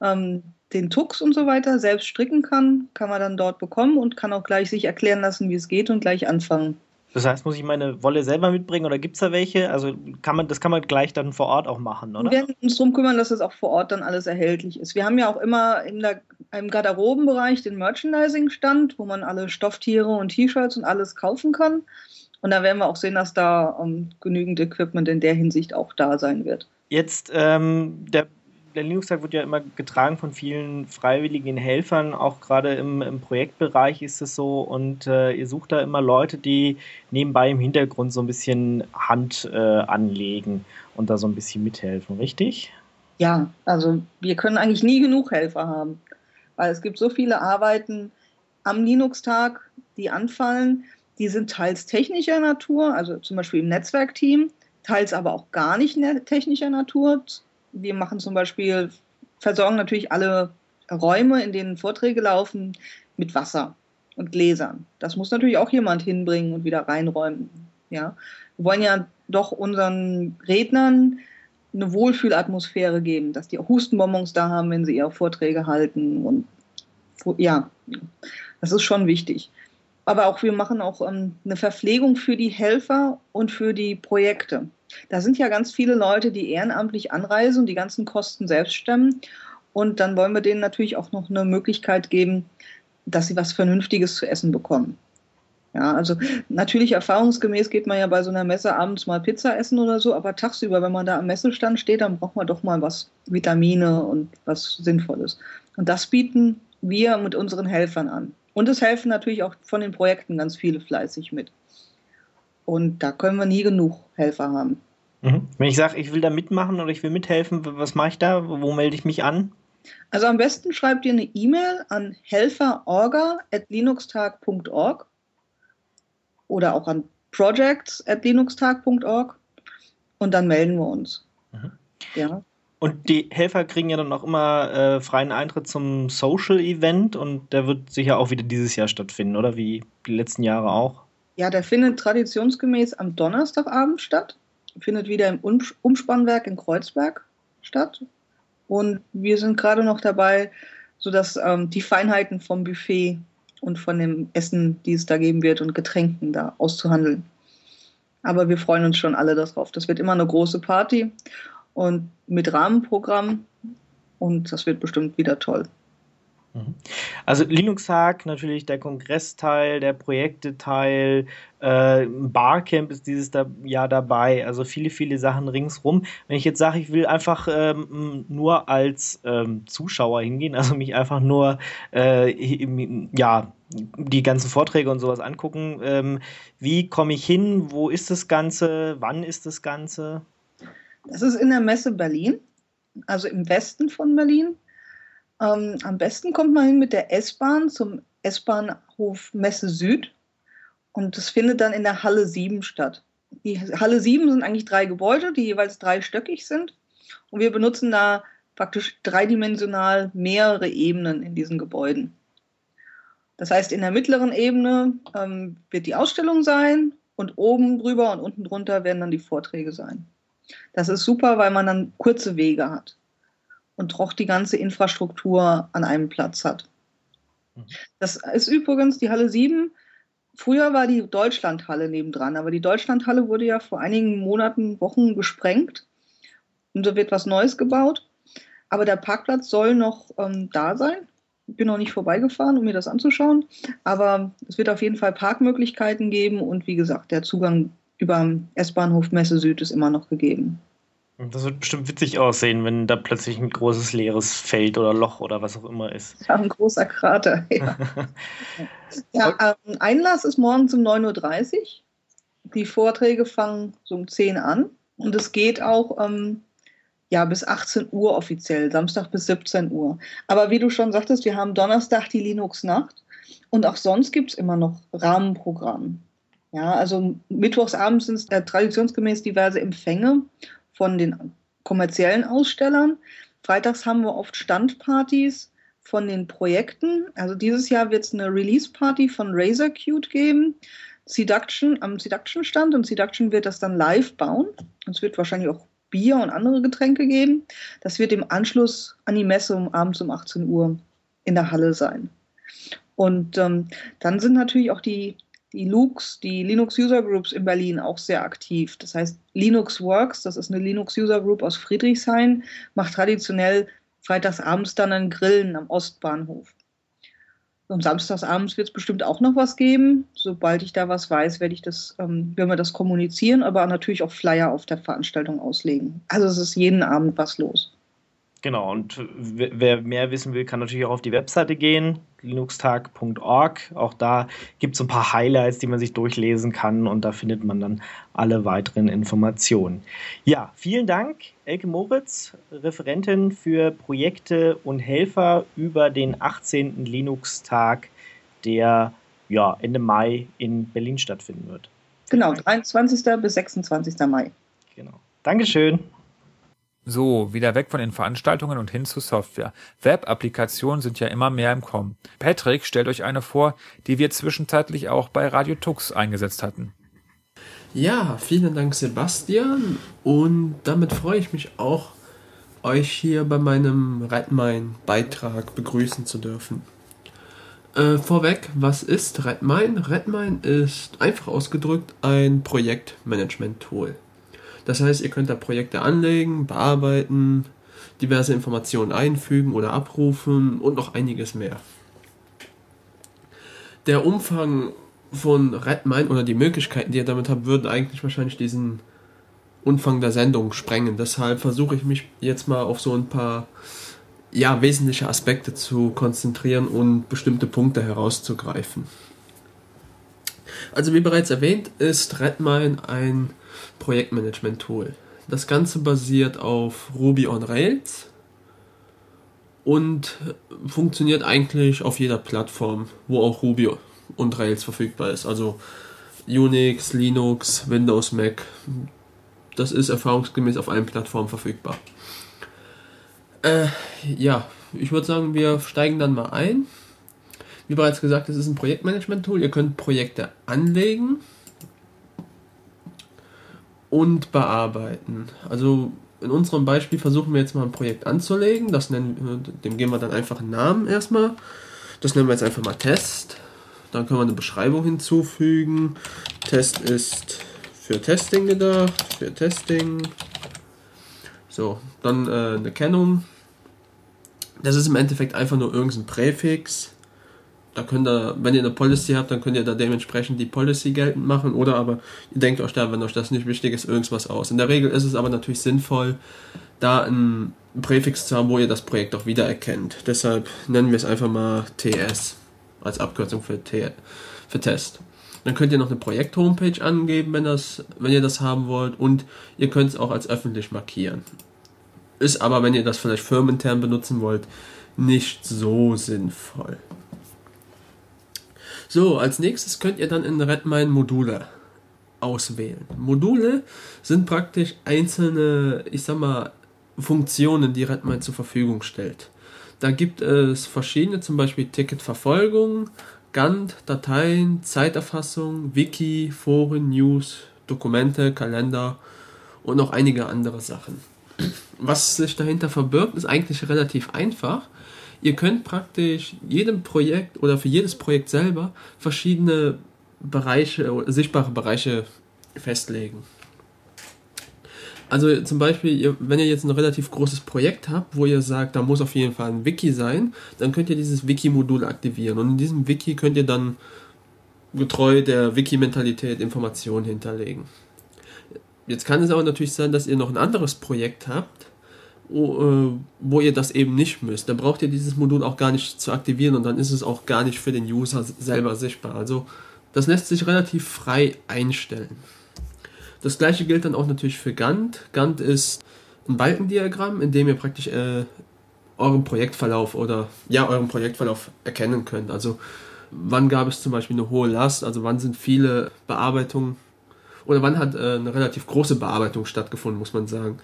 ähm, den Tux und so weiter selbst stricken kann, kann man dann dort bekommen und kann auch gleich sich erklären lassen, wie es geht und gleich anfangen.
Das heißt, muss ich meine Wolle selber mitbringen oder gibt es da welche? Also kann man, das kann man gleich dann vor Ort auch machen, oder?
Wir werden uns darum kümmern, dass das auch vor Ort dann alles erhältlich ist. Wir haben ja auch immer in der, im Garderobenbereich den Merchandising-Stand, wo man alle Stofftiere und T-Shirts und alles kaufen kann. Und da werden wir auch sehen, dass da um, ähm, genügend Equipment in der Hinsicht auch da sein wird.
Jetzt, ähm, der der Linux-Tag wird ja immer getragen von vielen freiwilligen Helfern, auch gerade im, im Projektbereich ist es so. Und äh, ihr sucht da immer Leute, die nebenbei im Hintergrund so ein bisschen Hand äh, anlegen und da so ein bisschen mithelfen, richtig?
Ja, also wir können eigentlich nie genug Helfer haben, weil es gibt so viele Arbeiten am Linux-Tag, die anfallen. Die sind teils technischer Natur, also zum Beispiel im Netzwerkteam, teils aber auch gar nicht technischer Natur wir machen zum Beispiel, versorgen natürlich alle Räume, in denen Vorträge laufen, mit Wasser und Gläsern. Das muss natürlich auch jemand hinbringen und wieder reinräumen. Ja? Wir wollen ja doch unseren Rednern eine Wohlfühlatmosphäre geben, dass die auch Hustenbonbons da haben, wenn sie ihre Vorträge halten. Und ja, das ist schon wichtig. Aber auch wir machen auch ähm, eine Verpflegung für die Helfer und für die Projekte. Da sind ja ganz viele Leute, die ehrenamtlich anreisen und die ganzen Kosten selbst stemmen. Und dann wollen wir denen natürlich auch noch eine Möglichkeit geben, dass sie was Vernünftiges zu essen bekommen. Ja, also natürlich erfahrungsgemäß geht man ja bei so einer Messe abends mal Pizza essen oder so, aber tagsüber, wenn man da am Messestand steht, dann braucht man doch mal was Vitamine und was Sinnvolles. Und das bieten wir mit unseren Helfern an. Und es helfen natürlich auch von den Projekten ganz viele fleißig mit. Und da können wir nie genug Helfer haben.
Mhm. Wenn ich sage, ich will da mitmachen oder ich will mithelfen, was mache ich da? Wo melde ich mich an?
Also am besten schreibt ihr eine E-Mail an helferorga.linuxtag.org oder auch an projects.linuxtag.org und dann melden wir uns.
Mhm. Ja. Und die Helfer kriegen ja dann auch immer äh, freien Eintritt zum Social Event und der wird sicher auch wieder dieses Jahr stattfinden, oder wie die letzten Jahre auch?
Ja, der findet traditionsgemäß am Donnerstagabend statt, findet wieder im Umspannwerk in Kreuzberg statt. Und wir sind gerade noch dabei, sodass ähm, die Feinheiten vom Buffet und von dem Essen, die es da geben wird und Getränken da auszuhandeln. Aber wir freuen uns schon alle darauf. Das wird immer eine große Party und mit Rahmenprogramm und das wird bestimmt wieder toll.
Mhm. Also Linux Hack, natürlich der Kongressteil, der Projekteteil, äh, Barcamp ist dieses Jahr dabei, also viele, viele Sachen ringsrum. Wenn ich jetzt sage, ich will einfach ähm, nur als ähm, Zuschauer hingehen, also mich einfach nur äh, ja, die ganzen Vorträge und sowas angucken, ähm, wie komme ich hin, wo ist das Ganze, wann ist das Ganze?
Das ist in der Messe Berlin, also im Westen von Berlin. Ähm, am besten kommt man hin mit der S-Bahn zum S-Bahnhof Messe Süd und das findet dann in der Halle 7 statt. Die Halle 7 sind eigentlich drei Gebäude, die jeweils dreistöckig sind und wir benutzen da praktisch dreidimensional mehrere Ebenen in diesen Gebäuden. Das heißt, in der mittleren Ebene ähm, wird die Ausstellung sein und oben drüber und unten drunter werden dann die Vorträge sein. Das ist super, weil man dann kurze Wege hat und doch die ganze Infrastruktur an einem Platz hat. Mhm. Das ist übrigens die Halle 7. Früher war die Deutschlandhalle nebendran, aber die Deutschlandhalle wurde ja vor einigen Monaten, Wochen gesprengt und da wird was Neues gebaut. Aber der Parkplatz soll noch ähm, da sein. Ich bin noch nicht vorbeigefahren, um mir das anzuschauen, aber es wird auf jeden Fall Parkmöglichkeiten geben und wie gesagt, der Zugang über S-Bahnhof Messe Süd ist immer noch gegeben.
Das wird bestimmt witzig aussehen, wenn da plötzlich ein großes leeres Feld oder Loch oder was auch immer ist.
Ja, ein großer Krater. Ja, ja ähm, Einlass ist morgens um 9.30 Uhr. Die Vorträge fangen so um 10 Uhr an. Und es geht auch ähm, ja, bis 18 Uhr offiziell, Samstag bis 17 Uhr. Aber wie du schon sagtest, wir haben Donnerstag die Linux-Nacht. Und auch sonst gibt es immer noch Rahmenprogramm. Ja, also mittwochsabends sind es äh, traditionsgemäß diverse Empfänge von den kommerziellen Ausstellern. Freitags haben wir oft Standpartys von den Projekten. Also dieses Jahr wird es eine Release-Party von Razer Qt geben. Seduction am Seduction-Stand und Seduction wird das dann live bauen. Es wird wahrscheinlich auch Bier und andere Getränke geben. Das wird im Anschluss an die Messe um abends um 18 Uhr in der Halle sein. Und ähm, dann sind natürlich auch die die Lux, die Linux User Groups in Berlin auch sehr aktiv. Das heißt, Linux Works, das ist eine Linux User Group aus Friedrichshain, macht traditionell freitagsabends dann ein Grillen am Ostbahnhof. Und samstagsabends wird es bestimmt auch noch was geben. Sobald ich da was weiß, werde ich das, ähm, werden wir das kommunizieren, aber natürlich auch Flyer auf der Veranstaltung auslegen. Also es ist jeden Abend was los.
Genau, und wer mehr wissen will, kann natürlich auch auf die Webseite gehen, linuxtag.org. Auch da gibt es ein paar Highlights, die man sich durchlesen kann und da findet man dann alle weiteren Informationen. Ja, vielen Dank, Elke Moritz, Referentin für Projekte und Helfer über den 18. Linux-Tag, der ja, Ende Mai in Berlin stattfinden wird.
Genau, 23. bis 26. Mai.
Genau. Dankeschön.
So, wieder weg von den Veranstaltungen und hin zu Software. Web-Applikationen sind ja immer mehr im Kommen. Patrick stellt euch eine vor, die wir zwischenzeitlich auch bei Radio Tux eingesetzt hatten.
Ja, vielen Dank Sebastian und damit freue ich mich auch, euch hier bei meinem Redmine Beitrag begrüßen zu dürfen. Äh, vorweg, was ist Redmine? Redmine ist einfach ausgedrückt ein Projektmanagement-Tool. Das heißt, ihr könnt da Projekte anlegen, bearbeiten, diverse Informationen einfügen oder abrufen und noch einiges mehr. Der Umfang von Redmine oder die Möglichkeiten, die ihr damit habt, würden eigentlich wahrscheinlich diesen Umfang der Sendung sprengen. Deshalb versuche ich mich jetzt mal auf so ein paar ja, wesentliche Aspekte zu konzentrieren und bestimmte Punkte herauszugreifen. Also wie bereits erwähnt, ist Redmine ein Projektmanagement-Tool. Das Ganze basiert auf Ruby on Rails und funktioniert eigentlich auf jeder Plattform, wo auch Ruby und Rails verfügbar ist. Also Unix, Linux, Windows, Mac. Das ist erfahrungsgemäß auf allen Plattformen verfügbar. Äh, ja, ich würde sagen, wir steigen dann mal ein. Wie bereits gesagt, es ist ein Projektmanagement-Tool. Ihr könnt Projekte anlegen und bearbeiten. Also in unserem Beispiel versuchen wir jetzt mal ein Projekt anzulegen. Das nennen, dem geben wir dann einfach einen Namen erstmal. Das nennen wir jetzt einfach mal Test. Dann können wir eine Beschreibung hinzufügen. Test ist für Testing gedacht, für Testing. So, dann äh, eine Kennung. Das ist im Endeffekt einfach nur irgendein Präfix. Da könnt ihr, wenn ihr eine Policy habt, dann könnt ihr da dementsprechend die Policy geltend machen. Oder aber ihr denkt euch da, wenn euch das nicht wichtig ist, irgendwas aus. In der Regel ist es aber natürlich sinnvoll, da ein Präfix zu haben, wo ihr das Projekt auch wiedererkennt. Deshalb nennen wir es einfach mal TS als Abkürzung für, T für Test. Dann könnt ihr noch eine Projekt-Homepage angeben, wenn, das, wenn ihr das haben wollt. Und ihr könnt es auch als öffentlich markieren. Ist aber, wenn ihr das vielleicht firmenintern benutzen wollt, nicht so sinnvoll. So, als nächstes könnt ihr dann in Redmine Module auswählen. Module sind praktisch einzelne, ich sag mal, Funktionen, die Redmine zur Verfügung stellt. Da gibt es verschiedene, zum Beispiel Ticketverfolgung, Gantt, Dateien, Zeiterfassung, Wiki, Foren, News, Dokumente, Kalender und noch einige andere Sachen. Was sich dahinter verbirgt, ist eigentlich relativ einfach. Ihr könnt praktisch jedem Projekt oder für jedes Projekt selber verschiedene Bereiche, sichtbare Bereiche festlegen. Also zum Beispiel, wenn ihr jetzt ein relativ großes Projekt habt, wo ihr sagt, da muss auf jeden Fall ein Wiki sein, dann könnt ihr dieses Wiki-Modul aktivieren. Und in diesem Wiki könnt ihr dann getreu der Wiki-Mentalität Informationen hinterlegen. Jetzt kann es aber natürlich sein, dass ihr noch ein anderes Projekt habt, wo, äh, ihr das eben nicht müsst. Dann braucht ihr dieses Modul auch gar nicht zu aktivieren und dann ist es auch gar nicht für den User selber sichtbar. Also das lässt sich relativ frei einstellen. Das gleiche gilt dann auch natürlich für Gantt. Gantt ist ein Balkendiagramm, in dem ihr praktisch äh, euren Projektverlauf oder ja, euren Projektverlauf erkennen könnt. Also wann gab es zum Beispiel eine hohe Last, also wann sind viele Bearbeitungen oder wann hat äh, eine relativ große Bearbeitung stattgefunden, muss man sagen.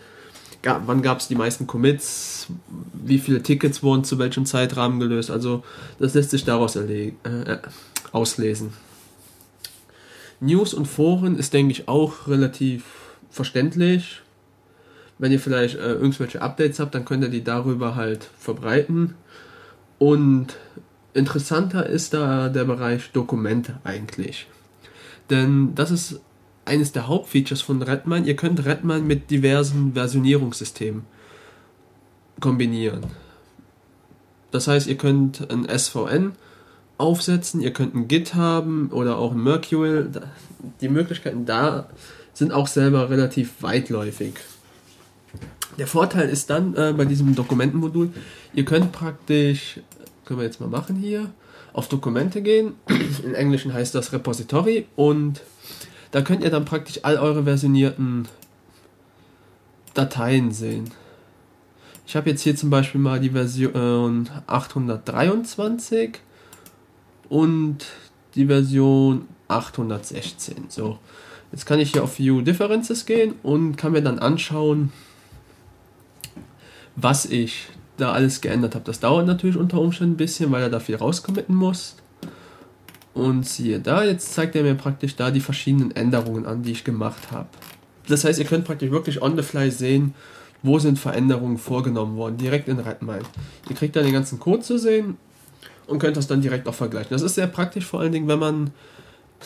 Ga wann gab es die meisten Commits, wie viele Tickets wurden zu welchem Zeitrahmen gelöst, also das lässt sich daraus äh, auslesen. News und Foren ist, denke ich, auch relativ verständlich. Wenn ihr vielleicht äh, irgendwelche Updates habt, dann könnt ihr die darüber halt verbreiten. Und interessanter ist da der Bereich Dokumente eigentlich. Denn das ist eines der Hauptfeatures von Redmine. Ihr könnt Redmine mit diversen Versionierungssystemen kombinieren. Das heißt, ihr könnt ein SVN aufsetzen, ihr könnt ein Git haben oder auch ein Mercurial. Die Möglichkeiten da sind auch selber relativ weitläufig. Der Vorteil ist dann äh, bei diesem Dokumentenmodul, ihr könnt praktisch, können wir jetzt mal machen hier, auf Dokumente gehen. In Englischen heißt das Repository und da könnt ihr dann praktisch all eure versionierten Dateien sehen. Ich habe jetzt hier zum Beispiel mal die Version 823 und die Version 816. So, jetzt kann ich hier auf View Differences gehen und kann mir dann anschauen, was ich da alles geändert habe. Das dauert natürlich unter Umständen ein bisschen, weil er da viel rauscommitten muss. Und siehe da, jetzt zeigt er mir praktisch da die verschiedenen Änderungen an, die ich gemacht habe. Das heißt, ihr könnt praktisch wirklich on the fly sehen, wo sind Veränderungen vorgenommen worden, direkt in Redmine. Ihr kriegt dann den ganzen Code zu sehen und könnt das dann direkt auch vergleichen. Das ist sehr praktisch, vor allen Dingen, wenn man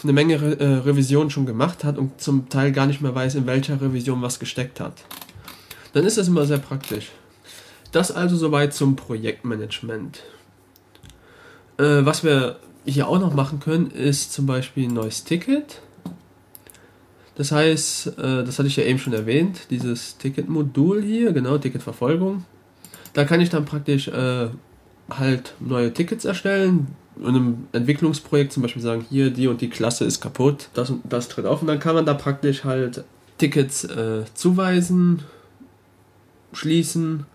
eine Menge Re äh, Revisionen schon gemacht hat und zum Teil gar nicht mehr weiß, in welcher Revision was gesteckt hat. Dann ist das immer sehr praktisch. Das also soweit zum Projektmanagement. Äh, was wir hier auch noch machen können, ist zum Beispiel ein neues Ticket. Das heißt, äh, das hatte ich ja eben schon erwähnt, dieses Ticket-Modul hier, genau, Ticketverfolgung. Da kann ich dann praktisch äh, halt neue Tickets erstellen, in einem Entwicklungsprojekt zum Beispiel sagen, hier die und die Klasse ist kaputt, das und das tritt auf und dann kann man da praktisch halt Tickets äh, zuweisen, schließen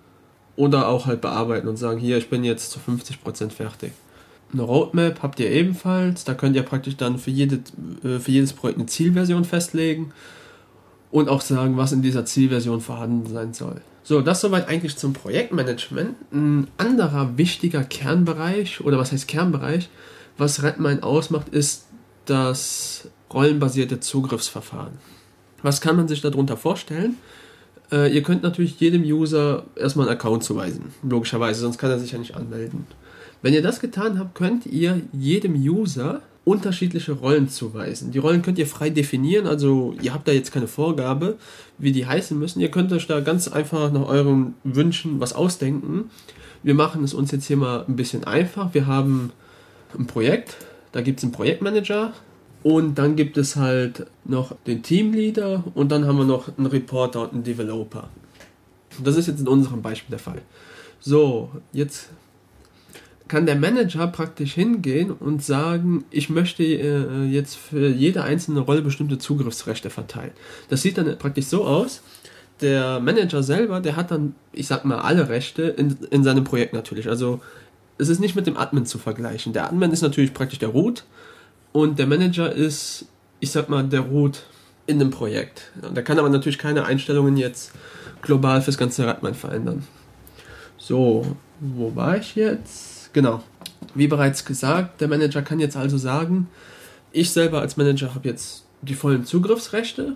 oder auch halt bearbeiten und sagen, hier, ich bin jetzt zu 50% fertig. Eine Roadmap habt ihr ebenfalls, da könnt ihr praktisch dann für, jede, äh, für jedes Projekt eine Zielversion festlegen und auch sagen, was in dieser Zielversion vorhanden sein soll. So, das soweit eigentlich zum Projektmanagement. Ein anderer wichtiger Kernbereich, oder was heißt Kernbereich, was Redmine ausmacht, ist das rollenbasierte Zugriffsverfahren. Was kann man sich darunter vorstellen? Äh, ihr könnt natürlich jedem User erstmal einen Account zuweisen, logischerweise, sonst kann er sich ja nicht anmelden. Wenn ihr das getan habt, könnt ihr jedem User unterschiedliche Rollen zuweisen. Die Rollen könnt ihr frei definieren, also ihr habt da jetzt keine Vorgabe, wie die heißen müssen. Ihr könnt euch da ganz einfach nach euren Wünschen was ausdenken. Wir machen es uns jetzt hier mal ein bisschen einfach. Wir haben ein Projekt, da gibt es einen Projektmanager und dann gibt es halt noch den Teamleader und dann haben wir noch einen Reporter und einen Developer. Das ist jetzt in unserem Beispiel der Fall. So, jetzt kann der Manager praktisch hingehen und sagen, ich möchte äh, jetzt für jede einzelne Rolle bestimmte Zugriffsrechte verteilen. Das sieht dann praktisch so aus. Der Manager selber, der hat dann, ich sag mal, alle Rechte in, in seinem Projekt natürlich. Also es ist nicht mit dem Admin zu vergleichen. Der Admin ist natürlich praktisch der Root und der Manager ist, ich sag mal, der Root in dem Projekt. Da kann aber natürlich keine Einstellungen jetzt global fürs ganze Radman verändern. So, wo war ich jetzt? Genau. Wie bereits gesagt, der Manager kann jetzt also sagen, ich selber als Manager habe jetzt die vollen Zugriffsrechte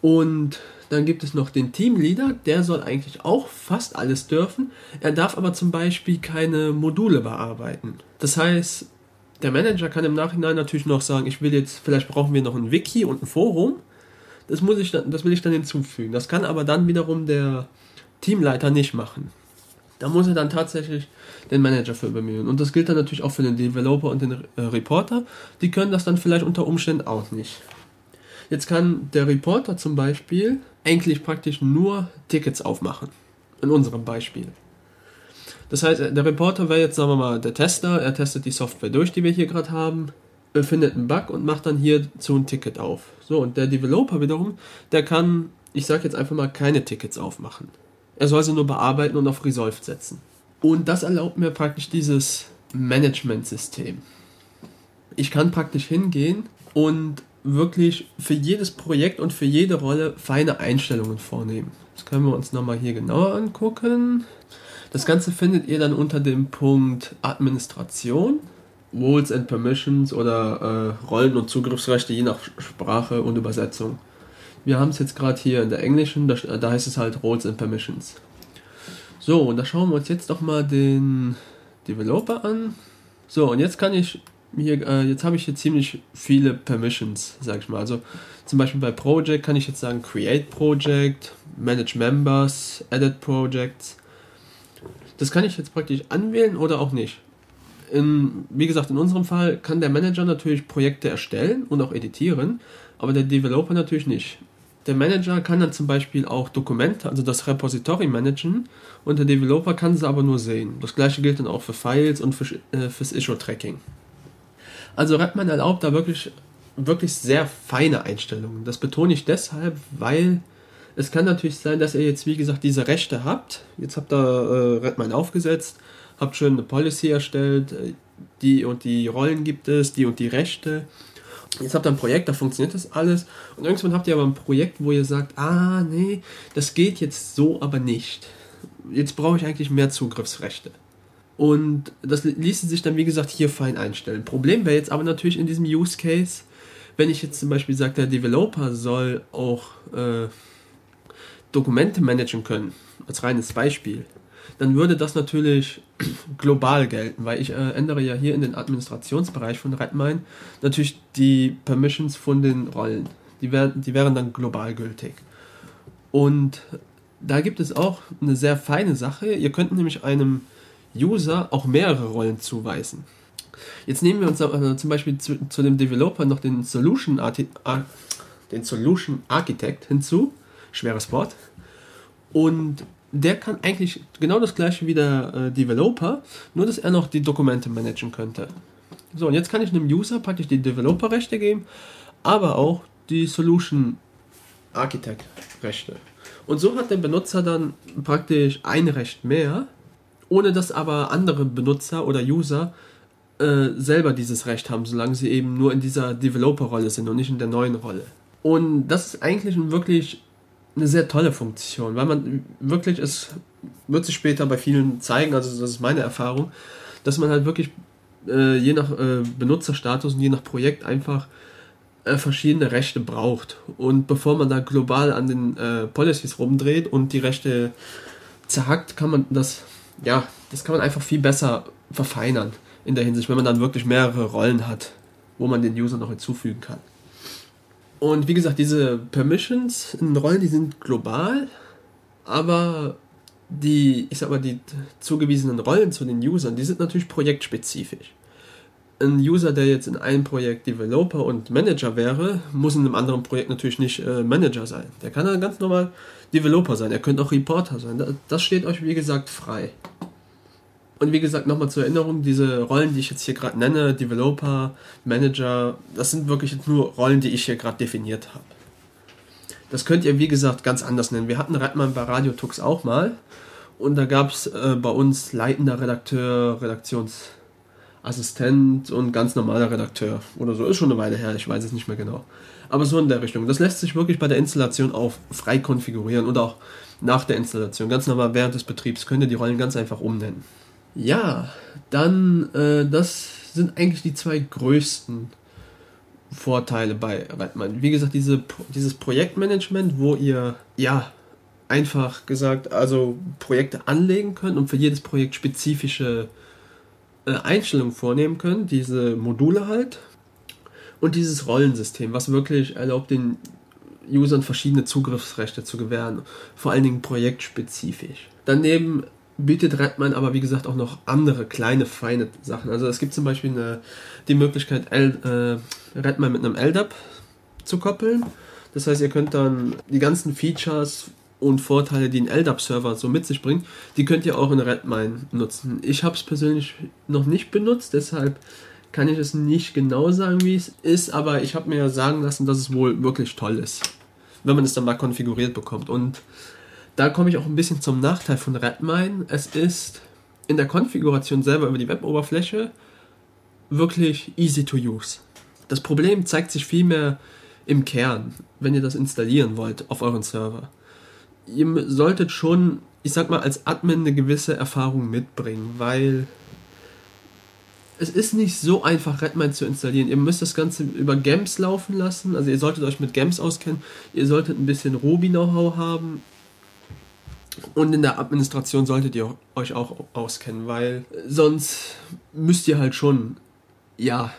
und dann gibt es noch den Teamleader, der soll eigentlich auch fast alles dürfen. Er darf aber zum Beispiel keine Module bearbeiten. Das heißt, der Manager kann im Nachhinein natürlich noch sagen, ich will jetzt, vielleicht brauchen wir noch ein Wiki und ein Forum. Das, muss ich das will ich dann hinzufügen. Das kann aber dann wiederum der Teamleiter nicht machen. Da muss er dann tatsächlich den Manager für bemühen. Und das gilt dann natürlich auch für den Developer und den äh, Reporter. Die können das dann vielleicht unter Umständen auch nicht. Jetzt kann der Reporter zum Beispiel eigentlich praktisch nur Tickets aufmachen. In unserem Beispiel. Das heißt, der Reporter wäre jetzt, sagen wir mal, der Tester. Er testet die Software durch, die wir hier gerade haben, findet einen Bug und macht dann hier so ein Ticket auf. So, und der Developer wiederum, der kann, ich sage jetzt einfach mal, keine Tickets aufmachen. Er soll sie nur bearbeiten und auf Resolved setzen. Und das erlaubt mir praktisch dieses Management-System. Ich kann praktisch hingehen und wirklich für jedes Projekt und für jede Rolle feine Einstellungen vornehmen. Das können wir uns nochmal hier genauer angucken. Das Ganze findet ihr dann unter dem Punkt Administration, Roles and Permissions oder äh, Rollen und Zugriffsrechte je nach Sprache und Übersetzung. Wir haben es jetzt gerade hier in der englischen, da, da heißt es halt Roles and Permissions. So, und da schauen wir uns jetzt doch mal den Developer an. So, und jetzt kann ich hier, äh, jetzt habe ich hier ziemlich viele Permissions, sag ich mal. Also zum Beispiel bei Project kann ich jetzt sagen Create Project, Manage Members, Edit Projects. Das kann ich jetzt praktisch anwählen oder auch nicht. In, wie gesagt, in unserem Fall kann der Manager natürlich Projekte erstellen und auch editieren, aber der Developer natürlich nicht. Der Manager kann dann zum Beispiel auch Dokumente, also das Repository managen und der Developer kann sie aber nur sehen. Das gleiche gilt dann auch für Files und für, äh, fürs Issue-Tracking. Also Redman erlaubt da wirklich, wirklich sehr feine Einstellungen. Das betone ich deshalb, weil es kann natürlich sein, dass ihr jetzt, wie gesagt, diese Rechte habt. Jetzt habt ihr äh, Redmine aufgesetzt, habt schon eine Policy erstellt, äh, die und die Rollen gibt es, die und die Rechte. Jetzt habt ihr ein Projekt, da funktioniert das alles. Und irgendwann habt ihr aber ein Projekt, wo ihr sagt, ah, nee, das geht jetzt so aber nicht. Jetzt brauche ich eigentlich mehr Zugriffsrechte. Und das ließe sich dann, wie gesagt, hier fein einstellen. Problem wäre jetzt aber natürlich in diesem Use Case, wenn ich jetzt zum Beispiel sage, der Developer soll auch äh, Dokumente managen können, als reines Beispiel dann würde das natürlich global gelten, weil ich äh, ändere ja hier in den Administrationsbereich von Redmine natürlich die Permissions von den Rollen. Die, wär, die wären dann global gültig. Und da gibt es auch eine sehr feine Sache. Ihr könnt nämlich einem User auch mehrere Rollen zuweisen. Jetzt nehmen wir uns äh, zum Beispiel zu, zu, dem Developer noch den Solution, den Solution Architect hinzu. Schweres Wort. Und der kann eigentlich genau das gleiche wie der äh, Developer, nur dass er noch die Dokumente managen könnte. So, und jetzt kann ich einem User praktisch die Developer-Rechte geben, aber auch die Solution Architect-Rechte. Und so hat der Benutzer dann praktisch ein Recht mehr, ohne dass aber andere Benutzer oder User äh, selber dieses Recht haben, solange sie eben nur in dieser Developer-Rolle sind und nicht in der neuen Rolle. Und das ist eigentlich ein wirklich eine sehr tolle Funktion, weil man wirklich, es wird sich später bei vielen zeigen, also das ist meine Erfahrung, dass man halt wirklich äh, je nach äh, Benutzerstatus und je nach Projekt einfach äh, verschiedene Rechte braucht. Und bevor man da global an den äh, Policies rumdreht und die Rechte zerhackt, kann man das, ja, das kann man einfach viel besser verfeinern in der Hinsicht, wenn man dann wirklich mehrere Rollen hat, wo man den User noch hinzufügen kann. Und wie gesagt, diese Permissions in Rollen, die sind global, aber die, ich sag mal, die zugewiesenen Rollen zu den Usern, die sind natürlich projektspezifisch. Ein User, der jetzt in einem Projekt Developer und Manager wäre, muss in einem anderen Projekt natürlich nicht äh, Manager sein. Der kann dann ganz normal Developer sein. Er könnte auch Reporter sein. Das steht euch, wie gesagt, frei. Und wie gesagt, nochmal zur Erinnerung, diese Rollen, die ich jetzt hier gerade nenne, Developer, Manager, das sind wirklich nur Rollen, die ich hier gerade definiert habe. Das könnt ihr, wie gesagt, ganz anders nennen. Wir hatten Redman bei Radio Tux auch mal. Und da gab es äh, bei uns leitender Redakteur, Redaktionsassistent und ganz normaler Redakteur. Oder so, ist schon eine Weile her, ich weiß es nicht mehr genau. Aber so in der Richtung. Das lässt sich wirklich bei der Installation auch frei konfigurieren und auch nach der Installation. Ganz normal während des Betriebs könnt ihr die Rollen ganz einfach umnennen. Ja, dann, äh, das sind eigentlich die zwei größten Vorteile bei Redmine. Wie gesagt, diese, dieses Projektmanagement, wo ihr, ja, einfach gesagt, also Projekte anlegen könnt und für jedes Projekt spezifische äh, Einstellungen vornehmen könnt, diese Module halt. Und dieses Rollensystem, was wirklich erlaubt, den Usern verschiedene Zugriffsrechte zu gewähren, vor allen Dingen projektspezifisch. Daneben bietet Redmine aber wie gesagt auch noch andere kleine, feine Sachen. Also es gibt zum Beispiel eine, die Möglichkeit, L, äh, Redmine mit einem LDAP zu koppeln. Das heißt, ihr könnt dann die ganzen Features und Vorteile, die ein LDAP-Server so mit sich bringt, die könnt ihr auch in Redmine nutzen. Ich habe es persönlich noch nicht benutzt, deshalb kann ich es nicht genau sagen, wie es ist, aber ich habe mir sagen lassen, dass es wohl wirklich toll ist, wenn man es dann mal konfiguriert bekommt. Und da komme ich auch ein bisschen zum Nachteil von Redmine. Es ist in der Konfiguration selber über die Web-Oberfläche wirklich easy to use. Das Problem zeigt sich vielmehr im Kern, wenn ihr das installieren wollt auf euren Server. Ihr solltet schon, ich sag mal, als Admin eine gewisse Erfahrung mitbringen, weil es ist nicht so einfach, Redmine zu installieren. Ihr müsst das Ganze über GEMS laufen lassen. Also ihr solltet euch mit GEMS auskennen. Ihr solltet ein bisschen Ruby-Know-how haben. Und in der Administration solltet ihr euch auch auskennen, weil sonst müsst ihr halt schon, ja,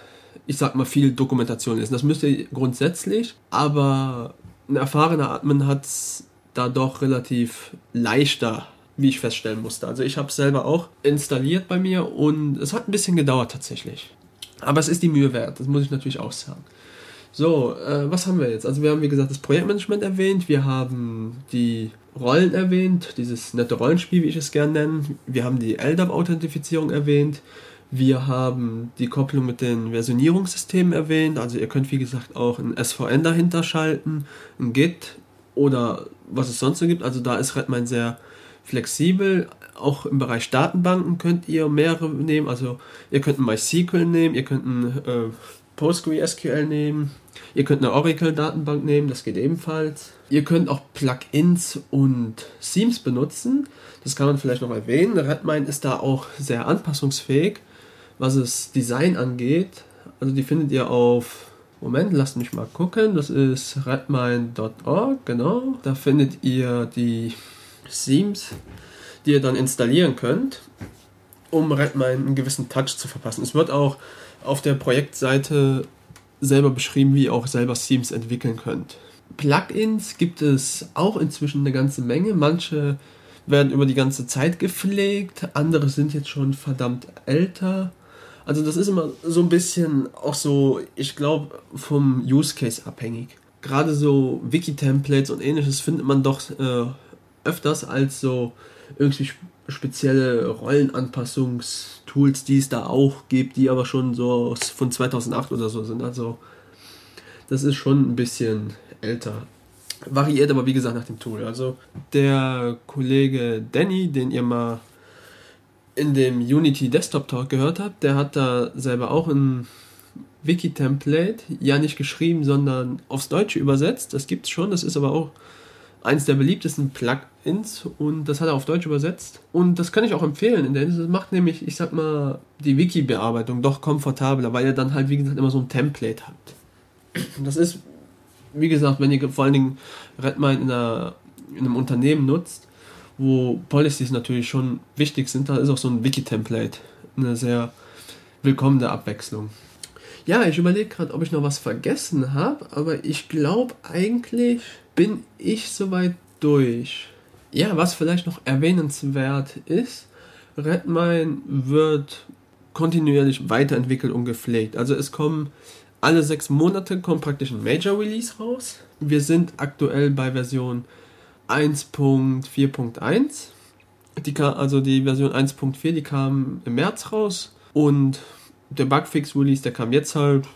ich sag mal, viel Dokumentation lesen. Das müsst ihr grundsätzlich, aber ein erfahrener Admin hat es da doch relativ leichter, wie ich feststellen musste. Also ich habe es selber auch installiert bei mir und es hat ein bisschen gedauert tatsächlich. Aber es ist die Mühe wert, das muss ich natürlich auch sagen. So, äh, was haben wir jetzt? Also wir haben, wie gesagt, das Projektmanagement erwähnt, wir haben die Rollen erwähnt, dieses nette Rollenspiel, wie ich es gerne nenne. Wir haben die LDAP-Authentifizierung erwähnt. Wir haben die Kopplung mit den Versionierungssystemen erwähnt. Also ihr könnt, wie gesagt, auch ein SVN dahinter schalten, ein Git oder was es sonst so gibt. Also da ist Redmine sehr flexibel. Auch im Bereich Datenbanken könnt ihr mehrere nehmen. Also ihr könnt ein MySQL nehmen, ihr könnt ein äh, PostgreSQL nehmen, ihr könnt eine Oracle-Datenbank nehmen, das geht ebenfalls. Ihr könnt auch Plugins und Themes benutzen. Das kann man vielleicht noch erwähnen. Redmine ist da auch sehr anpassungsfähig, was es Design angeht. Also die findet ihr auf Moment, lasst mich mal gucken. Das ist redmine.org, genau. Da findet ihr die Themes, die ihr dann installieren könnt, um Redmine einen gewissen Touch zu verpassen. Es wird auch auf der Projektseite selber beschrieben, wie ihr auch selber Themes entwickeln könnt. Plugins gibt es auch inzwischen eine ganze Menge. Manche werden über die ganze Zeit gepflegt, andere sind jetzt schon verdammt älter. Also das ist immer so ein bisschen auch so, ich glaube, vom Use Case abhängig. Gerade so Wiki-Templates und ähnliches findet man doch äh, öfters als so irgendwie spezielle Rollenanpassungstools, die es da auch gibt, die aber schon so von 2008 oder so sind. Also das ist schon ein bisschen älter. Variiert aber wie gesagt nach dem Tool. Also der Kollege Danny, den ihr mal in dem Unity Desktop Talk gehört habt, der hat da selber auch ein Wiki-Template, ja nicht geschrieben, sondern aufs Deutsche übersetzt. Das gibt's schon, das ist aber auch eins der beliebtesten Plugins und das hat er auf Deutsch übersetzt. Und das kann ich auch empfehlen, denn es macht nämlich, ich sag mal, die Wiki-Bearbeitung doch komfortabler, weil ihr dann halt, wie gesagt, immer so ein Template habt. Und das ist, wie gesagt, wenn ihr vor allen Dingen Redmine in, einer, in einem Unternehmen nutzt, wo Policies natürlich schon wichtig sind, da ist auch so ein Wiki-Template eine sehr willkommene Abwechslung. Ja, ich überlege gerade, ob ich noch was vergessen habe, aber ich glaube eigentlich bin ich soweit durch. Ja, was vielleicht noch erwähnenswert ist, Redmine wird kontinuierlich weiterentwickelt und gepflegt. Also es kommen alle sechs Monate kommt praktisch ein Major Release raus. Wir sind aktuell bei Version 1.4.1. Die also die Version 1.4, die kam im März raus und der Bugfix Release, der kam jetzt halt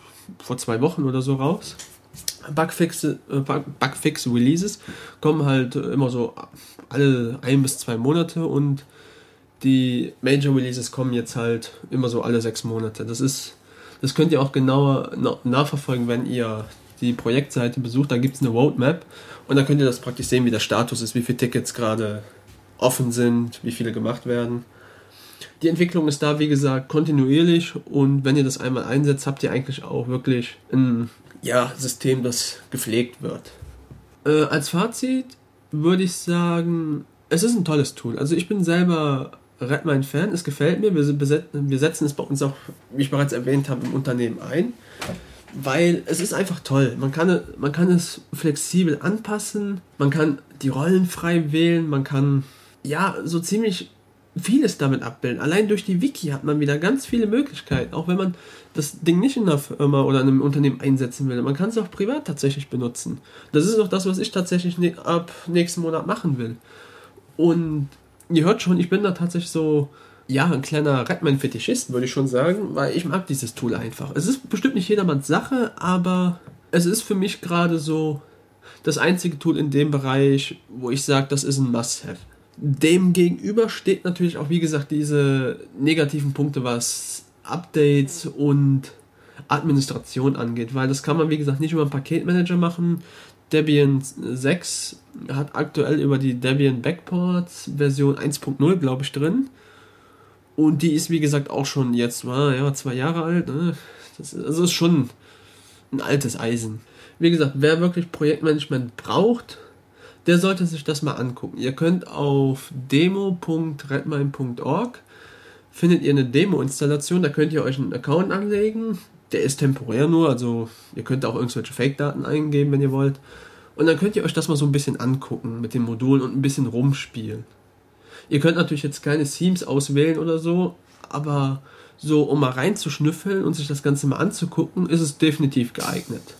vor zwei Wochen oder so raus. Bugfix, äh, Bugfix Releases kommen halt immer so alle ein bis zwei Monate und die Major Releases kommen jetzt halt immer so alle sechs Monate. Das ist, das könnt ihr auch genauer nachverfolgen, wenn ihr die Projektseite besucht. Da gibt es eine Roadmap und da könnt ihr das praktisch sehen, wie der Status ist, wie viele Tickets gerade offen sind, wie viele gemacht werden. Die Entwicklung ist da, wie gesagt, kontinuierlich und wenn ihr das einmal einsetzt, habt ihr eigentlich auch wirklich ein ja, System, das gepflegt wird. Äh, als Fazit würde ich sagen, es ist ein tolles Tool. Also ich bin selber Redmine-Fan, es gefällt mir. Wir, wir setzen es bei uns auch, wie ich bereits erwähnt habe, im Unternehmen ein, weil es ist einfach toll. Man kann, man kann es flexibel anpassen, man kann die Rollen frei wählen, man kann ja so ziemlich vieles damit abbilden. Allein durch die Wiki hat man wieder ganz viele Möglichkeiten, auch wenn man das Ding nicht in einer Firma oder in einem Unternehmen einsetzen will. Man kann es auch privat tatsächlich benutzen. Das ist auch das, was ich tatsächlich ne ab nächsten Monat machen will. Und ihr hört schon, ich bin da tatsächlich so, ja, ein kleiner Redman-Fetischist, würde ich schon sagen, weil ich mag dieses Tool einfach. Es ist bestimmt nicht jedermanns Sache, aber es ist für mich gerade so das einzige Tool in dem Bereich, wo ich sage, das ist ein Must-Have. Dem gegenüber steht natürlich auch, wie gesagt, diese negativen Punkte, was Updates und Administration angeht, weil das kann man, wie gesagt, nicht über einen Paketmanager machen. Debian 6 hat aktuell über die Debian Backports Version 1.0, glaube ich, drin. Und die ist, wie gesagt, auch schon jetzt ja, zwei Jahre alt. Ne? Das ist, also ist schon ein altes Eisen. Wie gesagt, wer wirklich Projektmanagement braucht, der sollte sich das mal angucken. Ihr könnt auf demo.redmine.org findet ihr eine Demo-Installation, da könnt ihr euch einen Account anlegen. Der ist temporär nur, also ihr könnt auch irgendwelche Fake-Daten eingeben, wenn ihr wollt. Und dann könnt ihr euch das mal so ein bisschen angucken mit den Modulen und ein bisschen rumspielen. Ihr könnt natürlich jetzt keine Themes auswählen oder so, aber so um mal reinzuschnüffeln und sich das Ganze mal anzugucken, ist es definitiv geeignet.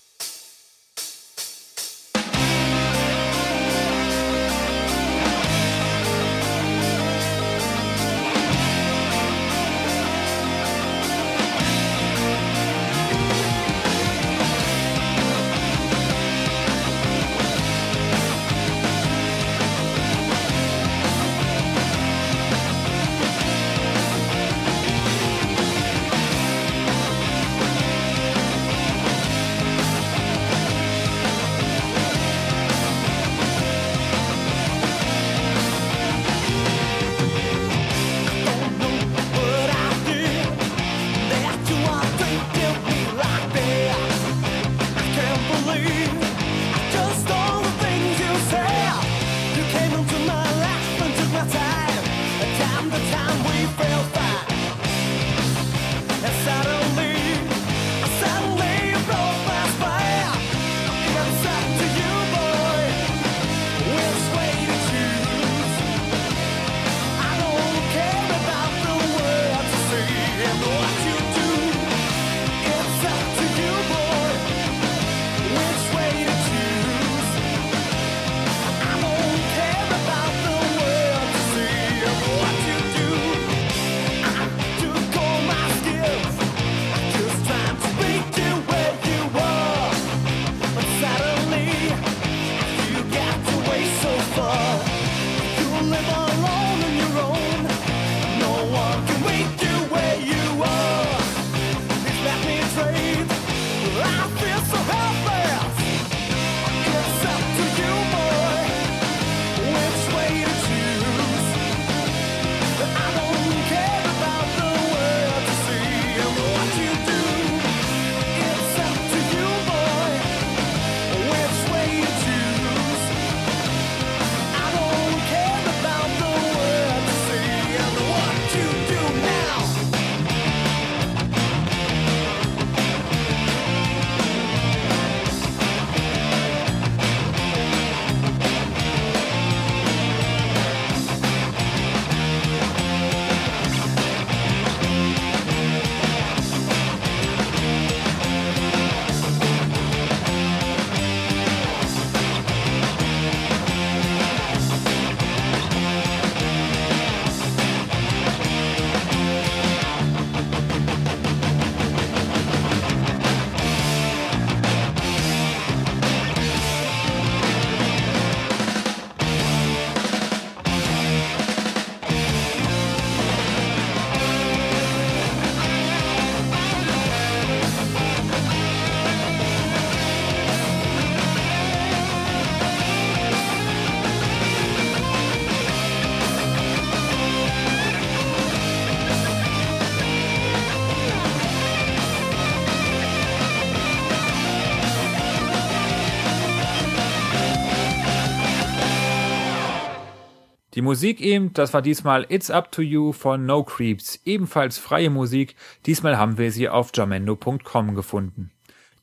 Musik eben, das war diesmal It's Up to You von No Creeps, ebenfalls freie Musik, diesmal haben wir sie auf jamendo.com gefunden.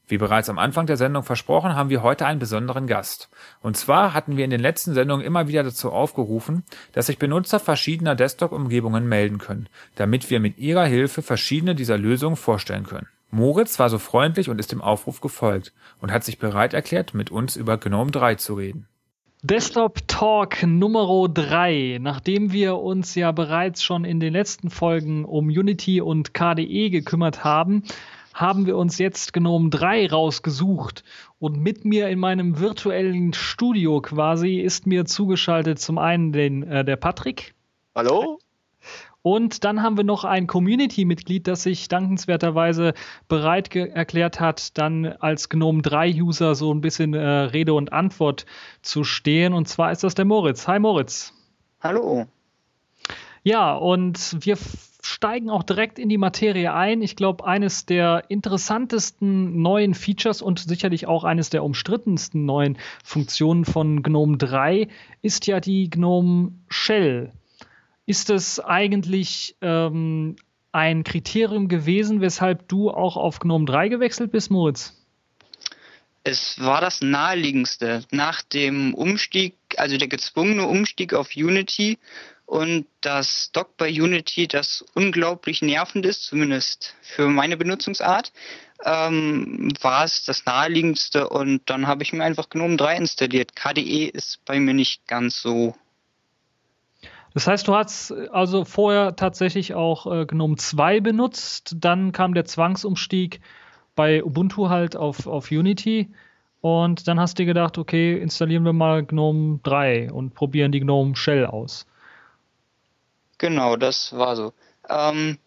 Wie bereits am Anfang der Sendung versprochen, haben wir heute einen besonderen Gast. Und zwar hatten wir in den letzten Sendungen immer wieder dazu aufgerufen, dass sich Benutzer verschiedener Desktop-Umgebungen melden können, damit wir mit ihrer Hilfe verschiedene dieser Lösungen vorstellen können. Moritz war so freundlich und ist dem Aufruf gefolgt und hat sich bereit erklärt, mit uns über GNOME 3 zu reden.
Desktop Talk Nummer 3. Nachdem wir uns ja bereits schon in den letzten Folgen um Unity und KDE gekümmert haben, haben wir uns jetzt GNOME 3 rausgesucht. Und mit mir in meinem virtuellen Studio quasi ist mir zugeschaltet zum einen den, äh, der Patrick.
Hallo?
Und dann haben wir noch ein Community-Mitglied, das sich dankenswerterweise bereit erklärt hat, dann als GNOME 3-User so ein bisschen äh, Rede und Antwort zu stehen. Und zwar ist das der Moritz. Hi Moritz.
Hallo.
Ja, und wir steigen auch direkt in die Materie ein. Ich glaube, eines der interessantesten neuen Features und sicherlich auch eines der umstrittensten neuen Funktionen von GNOME 3 ist ja die GNOME Shell. Ist es eigentlich ähm, ein Kriterium gewesen, weshalb du auch auf GNOME 3 gewechselt bist, Moritz?
Es war das naheliegendste. Nach dem Umstieg, also der gezwungene Umstieg auf Unity und das Dock bei Unity, das unglaublich nervend ist, zumindest für meine Benutzungsart, ähm, war es das naheliegendste und dann habe ich mir einfach GNOME 3 installiert. KDE ist bei mir nicht ganz so
das heißt, du hast also vorher tatsächlich auch äh, GNOME 2 benutzt, dann kam der Zwangsumstieg bei Ubuntu halt auf, auf Unity und dann hast du dir gedacht, okay, installieren wir mal GNOME 3 und probieren die GNOME Shell aus.
Genau, das war so. Ähm,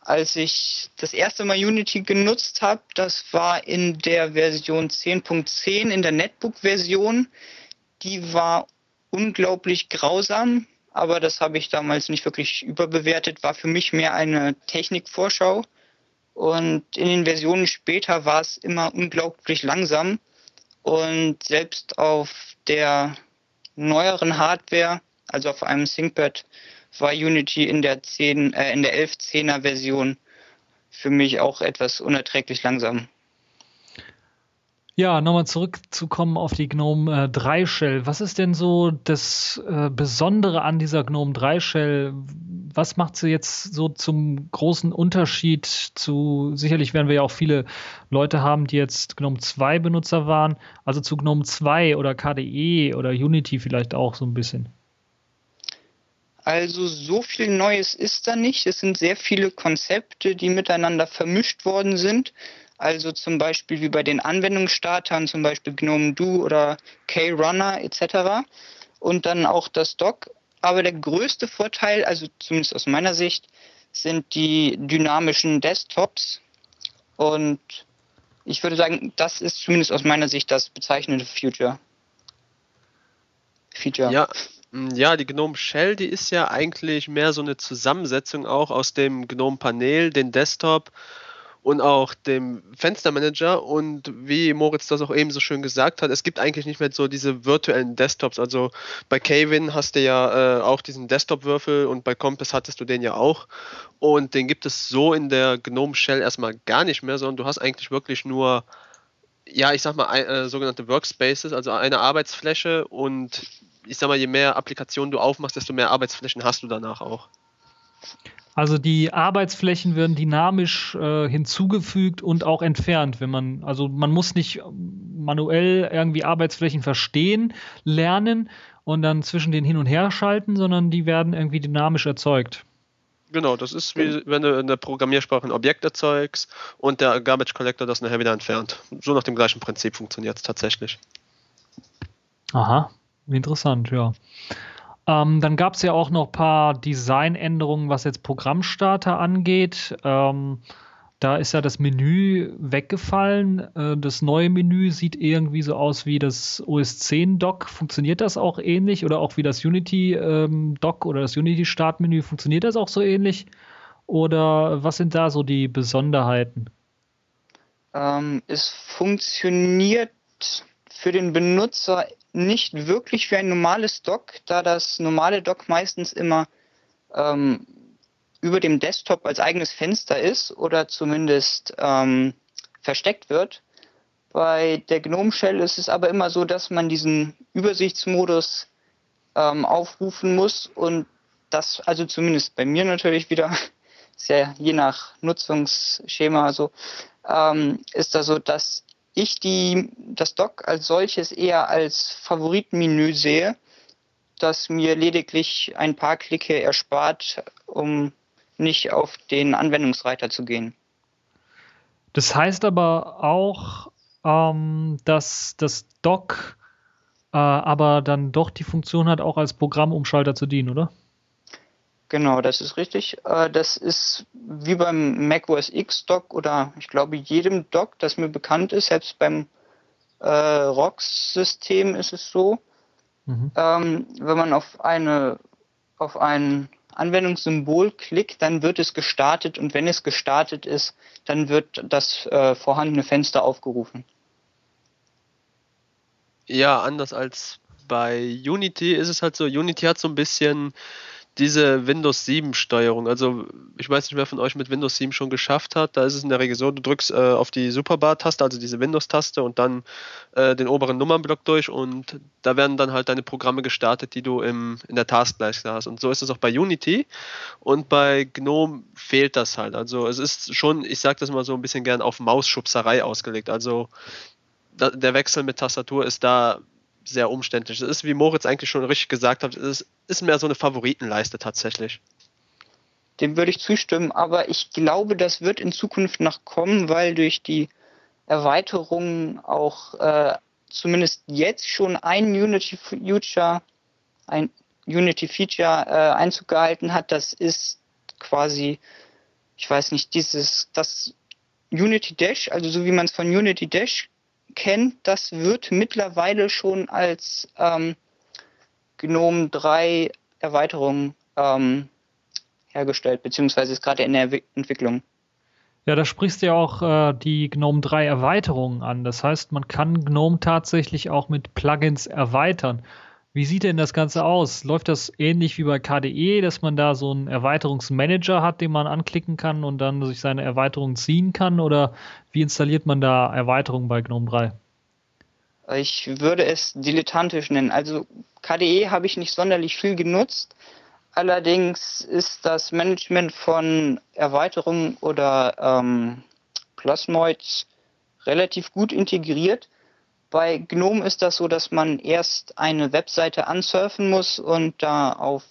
als ich das erste Mal Unity genutzt habe, das war in der Version 10.10, in der Netbook-Version. Die war unglaublich grausam aber das habe ich damals nicht wirklich überbewertet, war für mich mehr eine Technikvorschau. Und in den Versionen später war es immer unglaublich langsam. Und selbst auf der neueren Hardware, also auf einem ThinkPad, war Unity in der 10, äh, in der 11.10er Version für mich auch etwas unerträglich langsam.
Ja, nochmal zurückzukommen auf die GNOME äh, 3 Shell. Was ist denn so das äh, Besondere an dieser GNOME 3 Shell? Was macht sie jetzt so zum großen Unterschied zu, sicherlich werden wir ja auch viele Leute haben, die jetzt GNOME 2 Benutzer waren, also zu GNOME 2 oder KDE oder Unity vielleicht auch so ein bisschen?
Also so viel Neues ist da nicht. Es sind sehr viele Konzepte, die miteinander vermischt worden sind. Also zum Beispiel wie bei den Anwendungsstartern, zum Beispiel GNOME Do oder K-Runner etc. Und dann auch das Dock. Aber der größte Vorteil, also zumindest aus meiner Sicht, sind die dynamischen Desktops. Und ich würde sagen, das ist zumindest aus meiner Sicht das bezeichnende Future.
Feature. Ja, ja, die GNOME Shell, die ist ja eigentlich mehr so eine Zusammensetzung auch aus dem GNOME Panel, den Desktop und auch dem Fenstermanager. Und wie Moritz das auch eben so schön gesagt hat, es gibt eigentlich nicht mehr so diese virtuellen Desktops. Also bei Kevin hast du ja äh, auch diesen Desktop-Würfel und bei Compass hattest du den ja auch. Und den gibt es so in der GNOME Shell erstmal gar nicht mehr, sondern du hast eigentlich wirklich nur, ja, ich sag mal, äh, sogenannte Workspaces, also eine Arbeitsfläche und ich sag mal, je mehr Applikationen du aufmachst, desto mehr Arbeitsflächen hast du danach auch.
Also die Arbeitsflächen werden dynamisch äh, hinzugefügt und auch entfernt, wenn man, also man muss nicht manuell irgendwie Arbeitsflächen verstehen, lernen und dann zwischen den hin und her schalten, sondern die werden irgendwie dynamisch erzeugt.
Genau, das ist wie wenn du in der Programmiersprache ein Objekt erzeugst und der Garbage Collector das nachher wieder entfernt. So nach dem gleichen Prinzip funktioniert es tatsächlich.
Aha, interessant, ja. Ähm, dann gab es ja auch noch ein paar Designänderungen, was jetzt Programmstarter angeht. Ähm, da ist ja das Menü weggefallen. Äh, das neue Menü sieht irgendwie so aus wie das OS 10 Dock. Funktioniert das auch ähnlich? Oder auch wie das Unity ähm, oder das Unity Startmenü? Funktioniert das auch so ähnlich? Oder was sind da so die Besonderheiten?
Ähm, es funktioniert für den Benutzer nicht wirklich wie ein normales Dock, da das normale Dock meistens immer ähm, über dem Desktop als eigenes Fenster ist oder zumindest ähm, versteckt wird. Bei der GNOME Shell ist es aber immer so, dass man diesen Übersichtsmodus ähm, aufrufen muss und das, also zumindest bei mir natürlich wieder, ist ja je nach Nutzungsschema so, ähm, ist da so, dass ich die, das Dock als solches eher als Favoritenmenü sehe, das mir lediglich ein paar Klicke erspart, um nicht auf den Anwendungsreiter zu gehen.
Das heißt aber auch, ähm, dass das Dock äh, aber dann doch die Funktion hat, auch als Programmumschalter zu dienen, oder?
Genau, das ist richtig. Äh, das ist wie beim Mac OS X Dock oder ich glaube jedem Dock, das mir bekannt ist, selbst beim äh, ROX-System ist es so. Mhm. Ähm, wenn man auf eine auf ein Anwendungssymbol klickt, dann wird es gestartet und wenn es gestartet ist, dann wird das äh, vorhandene Fenster aufgerufen.
Ja, anders als bei Unity ist es halt so, Unity hat so ein bisschen diese Windows 7 Steuerung. Also ich weiß nicht, wer von euch mit Windows 7 schon geschafft hat. Da ist es in der Regel so, du drückst äh, auf die Superbar-Taste, also diese Windows-Taste und dann äh, den oberen Nummernblock durch und da werden dann halt deine Programme gestartet, die du im, in der Taskleiste hast. Und so ist es auch bei Unity und bei GNOME fehlt das halt. Also es ist schon, ich sage das mal so ein bisschen gern auf Mausschubserei ausgelegt. Also da, der Wechsel mit Tastatur ist da sehr umständlich. Es ist, wie Moritz eigentlich schon richtig gesagt hat, es ist mehr so eine Favoritenleiste tatsächlich.
Dem würde ich zustimmen, aber ich glaube, das wird in Zukunft noch kommen, weil durch die Erweiterungen auch äh, zumindest jetzt schon ein Unity Feature, ein Unity Feature äh, Einzug gehalten hat. Das ist quasi, ich weiß nicht, dieses, das Unity Dash, also so wie man es von Unity Dash kennt, das wird mittlerweile schon als ähm, GNOME 3 Erweiterung ähm, hergestellt, beziehungsweise ist gerade in der Entwicklung.
Ja, da sprichst du ja auch äh, die GNOME 3 Erweiterungen an. Das heißt, man kann GNOME tatsächlich auch mit Plugins erweitern. Wie sieht denn das Ganze aus? Läuft das ähnlich wie bei KDE, dass man da so einen Erweiterungsmanager hat, den man anklicken kann und dann sich seine Erweiterungen ziehen kann? Oder wie installiert man da Erweiterungen bei GNOME
3? Ich würde es dilettantisch nennen. Also KDE habe ich nicht sonderlich viel genutzt. Allerdings ist das Management von Erweiterungen oder ähm, Plasmoids relativ gut integriert. Bei GNOME ist das so, dass man erst eine Webseite ansurfen muss und da auf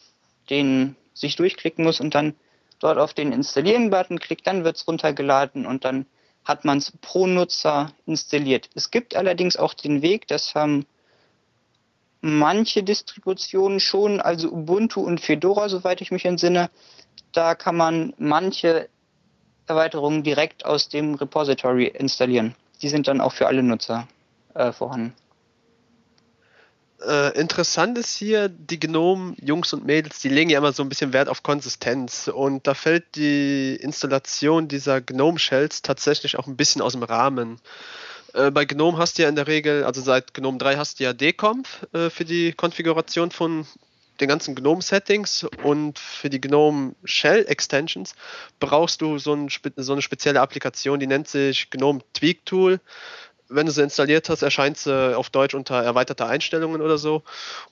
den sich durchklicken muss und dann dort auf den Installieren-Button klickt, dann wird es runtergeladen und dann hat man es pro Nutzer installiert. Es gibt allerdings auch den Weg, das haben manche Distributionen schon, also Ubuntu und Fedora, soweit ich mich entsinne, da kann man manche Erweiterungen direkt aus dem Repository installieren. Die sind dann auch für alle Nutzer äh, vorhanden.
Äh, interessant ist hier, die Gnome-Jungs und Mädels, die legen ja immer so ein bisschen Wert auf Konsistenz und da fällt die Installation dieser Gnome-Shells tatsächlich auch ein bisschen aus dem Rahmen. Äh, bei Gnome hast du ja in der Regel, also seit Gnome 3 hast du ja dconf äh, für die Konfiguration von den ganzen GNOME-Settings und für die GNOME Shell Extensions brauchst du so, ein, so, eine spezielle Applikation, die nennt sich GNOME Tweak Tool wenn du sie installiert hast, erscheint sie auf Deutsch unter erweiterte Einstellungen oder so.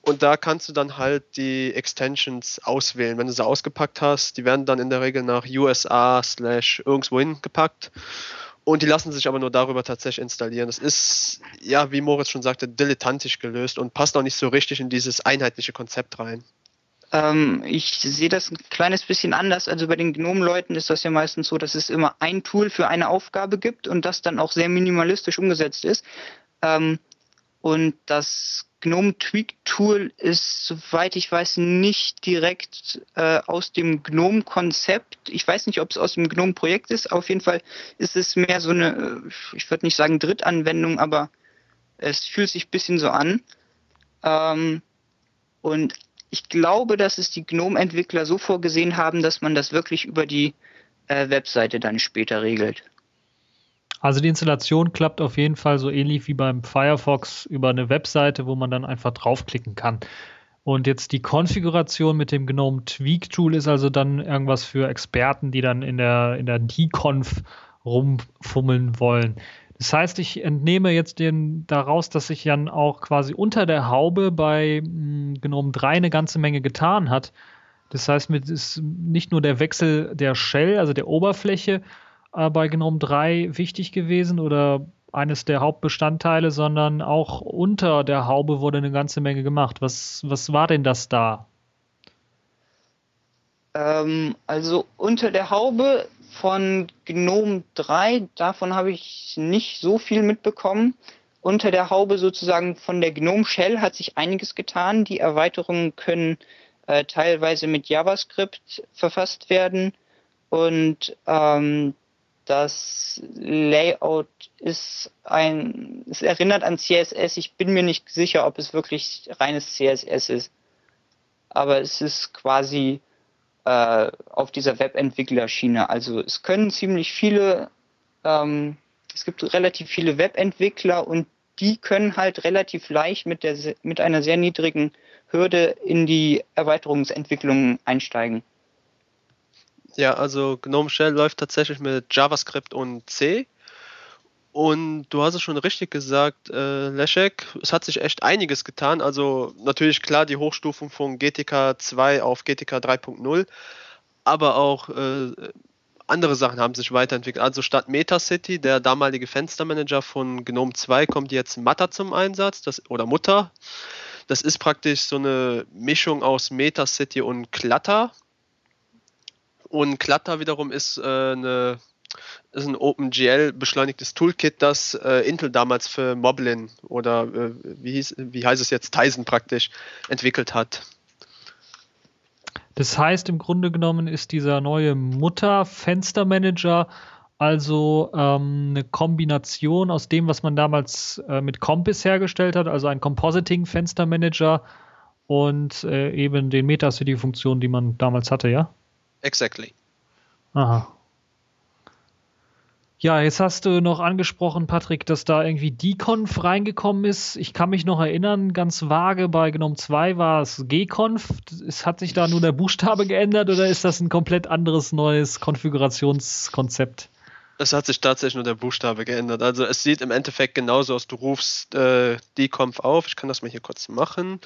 Und da kannst du dann halt die Extensions auswählen. Wenn du sie ausgepackt hast, die werden dann in der Regel nach USA slash irgendwohin gepackt. Und die lassen sich aber nur darüber tatsächlich installieren. Das ist, ja, wie Moritz schon sagte, dilettantisch gelöst und passt auch nicht so richtig in dieses einheitliche Konzept rein.
Ähm, ich sehe das ein kleines bisschen anders. Also bei den Gnome-Leuten ist das ja meistens so, dass es immer ein Tool für eine Aufgabe gibt und das dann auch sehr minimalistisch umgesetzt ist. Ähm, und das Gnome Tweak Tool ist, soweit ich weiß, nicht direkt äh, aus dem Gnome Konzept. Ich weiß nicht, ob es aus dem Gnome Projekt ist. Auf jeden Fall ist es mehr so eine, äh, ich würde nicht sagen Drittanwendung, aber es fühlt sich ein bisschen so an. Ähm, und ich glaube, dass es die GNOME-Entwickler so vorgesehen haben, dass man das wirklich über die äh, Webseite dann später regelt.
Also die Installation klappt auf jeden Fall so ähnlich wie beim Firefox über eine Webseite, wo man dann einfach draufklicken kann. Und jetzt die Konfiguration mit dem GNOME Tweak Tool ist also dann irgendwas für Experten, die dann in der, in der DConf rumfummeln wollen. Das heißt, ich entnehme jetzt den, daraus, dass sich dann auch quasi unter der Haube bei mh, hm, GNOME 3 eine ganze Menge getan hat. Das heißt, mit ist nicht nur der Wechsel der Shell, also der Oberfläche äh, bei GNOME 3 wichtig gewesen oder eines der Hauptbestandteile, sondern auch unter der Haube wurde eine ganze Menge gemacht. Was, was war denn das da?
Ähm, also unter der Haube von GNOME 3, davon habe ich nicht so viel mitbekommen. Unter der Haube sozusagen von der GNOME Shell hat sich einiges getan. Die Erweiterungen können äh, teilweise mit JavaScript verfasst werden und ähm, das Layout ist ein, es erinnert an CSS. Ich bin mir nicht sicher, ob es wirklich reines CSS ist. Aber es ist quasi äh, auf dieser Webentwicklerschiene. Also es können ziemlich viele, ähm, es gibt relativ viele Webentwickler und die können halt relativ leicht mit, der, mit einer sehr niedrigen Hürde in die Erweiterungsentwicklung einsteigen.
Ja, also GNOME Shell läuft tatsächlich mit JavaScript und C. Und du hast es schon richtig gesagt, äh, Leszek, es hat sich echt einiges getan. Also natürlich klar die Hochstufung von GTK 2 auf GTK 3.0, aber auch äh, andere Sachen haben sich weiterentwickelt. Also statt MetaCity, der damalige Fenstermanager von GNOME 2, kommt jetzt Matter zum Einsatz, das, oder Mutter. Das ist praktisch so eine Mischung aus MetaCity und Clutter. Und Clutter wiederum ist, äh, eine, ist ein OpenGL beschleunigtes Toolkit, das äh, Intel damals für Moblin oder äh, wie, hieß, wie heißt es jetzt, Tizen praktisch entwickelt hat.
Das heißt, im Grunde genommen ist dieser neue Mutter-Fenstermanager also ähm, eine Kombination aus dem, was man damals äh, mit Compass hergestellt hat, also ein Compositing-Fenstermanager und äh, eben den Metacity-Funktionen, die man damals hatte, ja?
Exactly.
Aha. Ja, jetzt hast du noch angesprochen, Patrick, dass da irgendwie Deconf reingekommen ist. Ich kann mich noch erinnern, ganz vage, bei Gnome 2 war es Gconf. Es hat sich da nur der Buchstabe geändert oder ist das ein komplett anderes neues Konfigurationskonzept?
Es hat sich tatsächlich nur der Buchstabe geändert. Also es sieht im Endeffekt genauso aus. Du rufst äh, Deconf auf. Ich kann das mal hier kurz machen.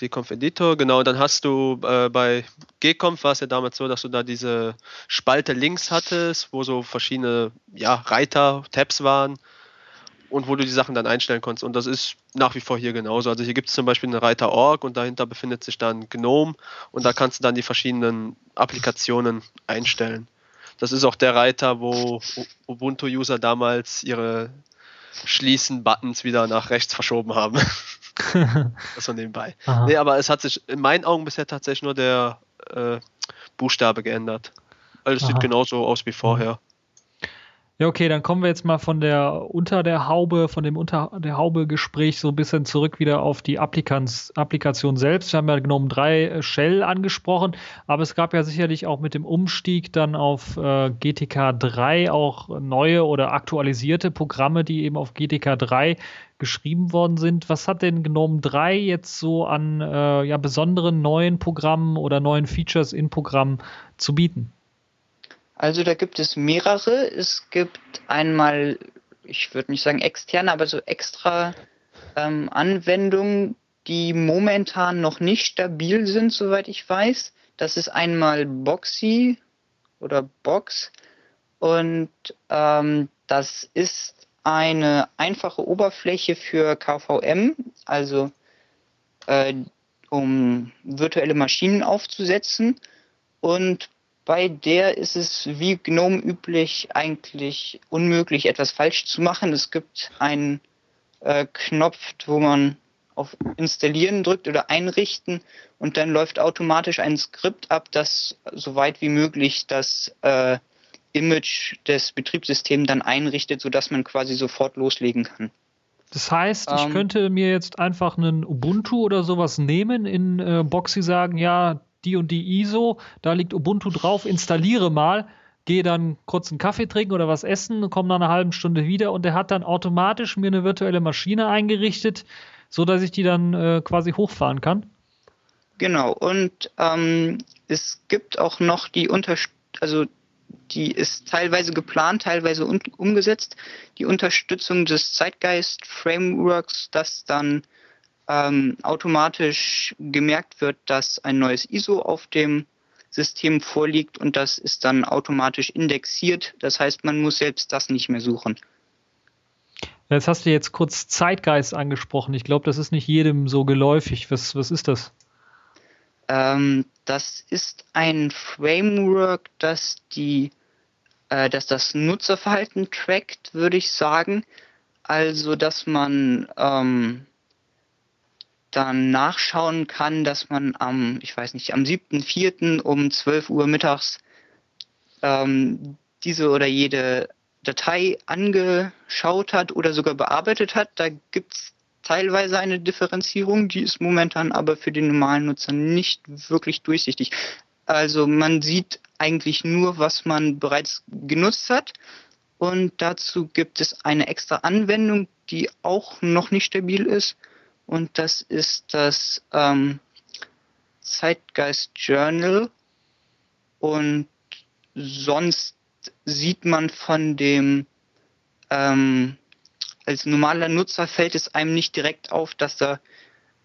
Deconf Editor, genau, dann hast du äh, bei Gconf war es ja damals so, dass du da diese Spalte links hattest, wo so verschiedene ja, Reiter, Tabs waren und wo du die Sachen dann einstellen konntest. Und das ist nach wie vor hier genauso. Also hier gibt es zum Beispiel einen Reiter Org und dahinter befindet sich dann Gnome und da kannst du dann die verschiedenen Applikationen einstellen. Das ist auch der Reiter, wo Ubuntu-User damals ihre Schließen-Buttons wieder nach rechts verschoben haben. das so nebenbei. Aha. Nee, aber es hat sich in meinen Augen bisher tatsächlich nur der äh, Buchstabe geändert. Also es sieht genauso aus wie vorher.
Ja, okay, dann kommen wir jetzt mal von der unter der Haube, von dem unter der Haube Gespräch so ein bisschen zurück wieder auf die Applikans, Applikation selbst. Wir haben ja GNOME 3 äh, Shell angesprochen, aber es gab ja sicherlich auch mit dem Umstieg dann auf äh, GTK 3 auch neue oder aktualisierte Programme, die eben auf GTK 3 geschrieben worden sind. Was hat denn GNOME 3 jetzt so an äh, ja, besonderen neuen Programmen oder neuen Features in Programmen zu bieten?
Also da gibt es mehrere. Es gibt einmal, ich würde nicht sagen externe, aber so extra ähm, Anwendungen, die momentan noch nicht stabil sind, soweit ich weiß. Das ist einmal Boxy oder Box und ähm, das ist eine einfache Oberfläche für KVM, also äh, um virtuelle Maschinen aufzusetzen und bei der ist es wie GNOME üblich eigentlich unmöglich, etwas falsch zu machen. Es gibt einen äh, Knopf, wo man auf Installieren drückt oder Einrichten und dann läuft automatisch ein Skript ab, das so weit wie möglich das äh, Image des Betriebssystems dann einrichtet, sodass man quasi sofort loslegen kann.
Das heißt, ich ähm, könnte mir jetzt einfach einen Ubuntu oder sowas nehmen, in äh, Boxy sagen, ja, die und die ISO, da liegt Ubuntu drauf, installiere mal. gehe dann kurz einen Kaffee trinken oder was essen, komme nach einer halben Stunde wieder. Und der hat dann automatisch mir eine virtuelle Maschine eingerichtet, so dass ich die dann äh, quasi hochfahren kann.
Genau, und ähm, es gibt auch noch die Unterstützung, also die ist teilweise geplant, teilweise umgesetzt, die Unterstützung des Zeitgeist-Frameworks, dass dann ähm, automatisch gemerkt wird, dass ein neues ISO auf dem System vorliegt und das ist dann automatisch indexiert. Das heißt, man muss selbst das nicht mehr suchen.
Jetzt hast du jetzt kurz Zeitgeist angesprochen. Ich glaube, das ist nicht jedem so geläufig. Was, was ist das?
Ähm, das ist ein Framework, das die, äh, dass das Nutzerverhalten trackt, würde ich sagen. Also, dass man ähm, dann nachschauen kann, dass man am, ich weiß nicht, am 7.4. um 12 Uhr mittags ähm, diese oder jede Datei angeschaut hat oder sogar bearbeitet hat. Da gibt es teilweise eine Differenzierung, die ist momentan aber für den normalen Nutzer nicht wirklich durchsichtig. Also man sieht eigentlich nur, was man bereits genutzt hat. Und dazu gibt es eine extra Anwendung, die auch noch nicht stabil ist. Und das ist das ähm, Zeitgeist Journal. Und sonst sieht man von dem ähm, als normaler Nutzer fällt es einem nicht direkt auf, dass da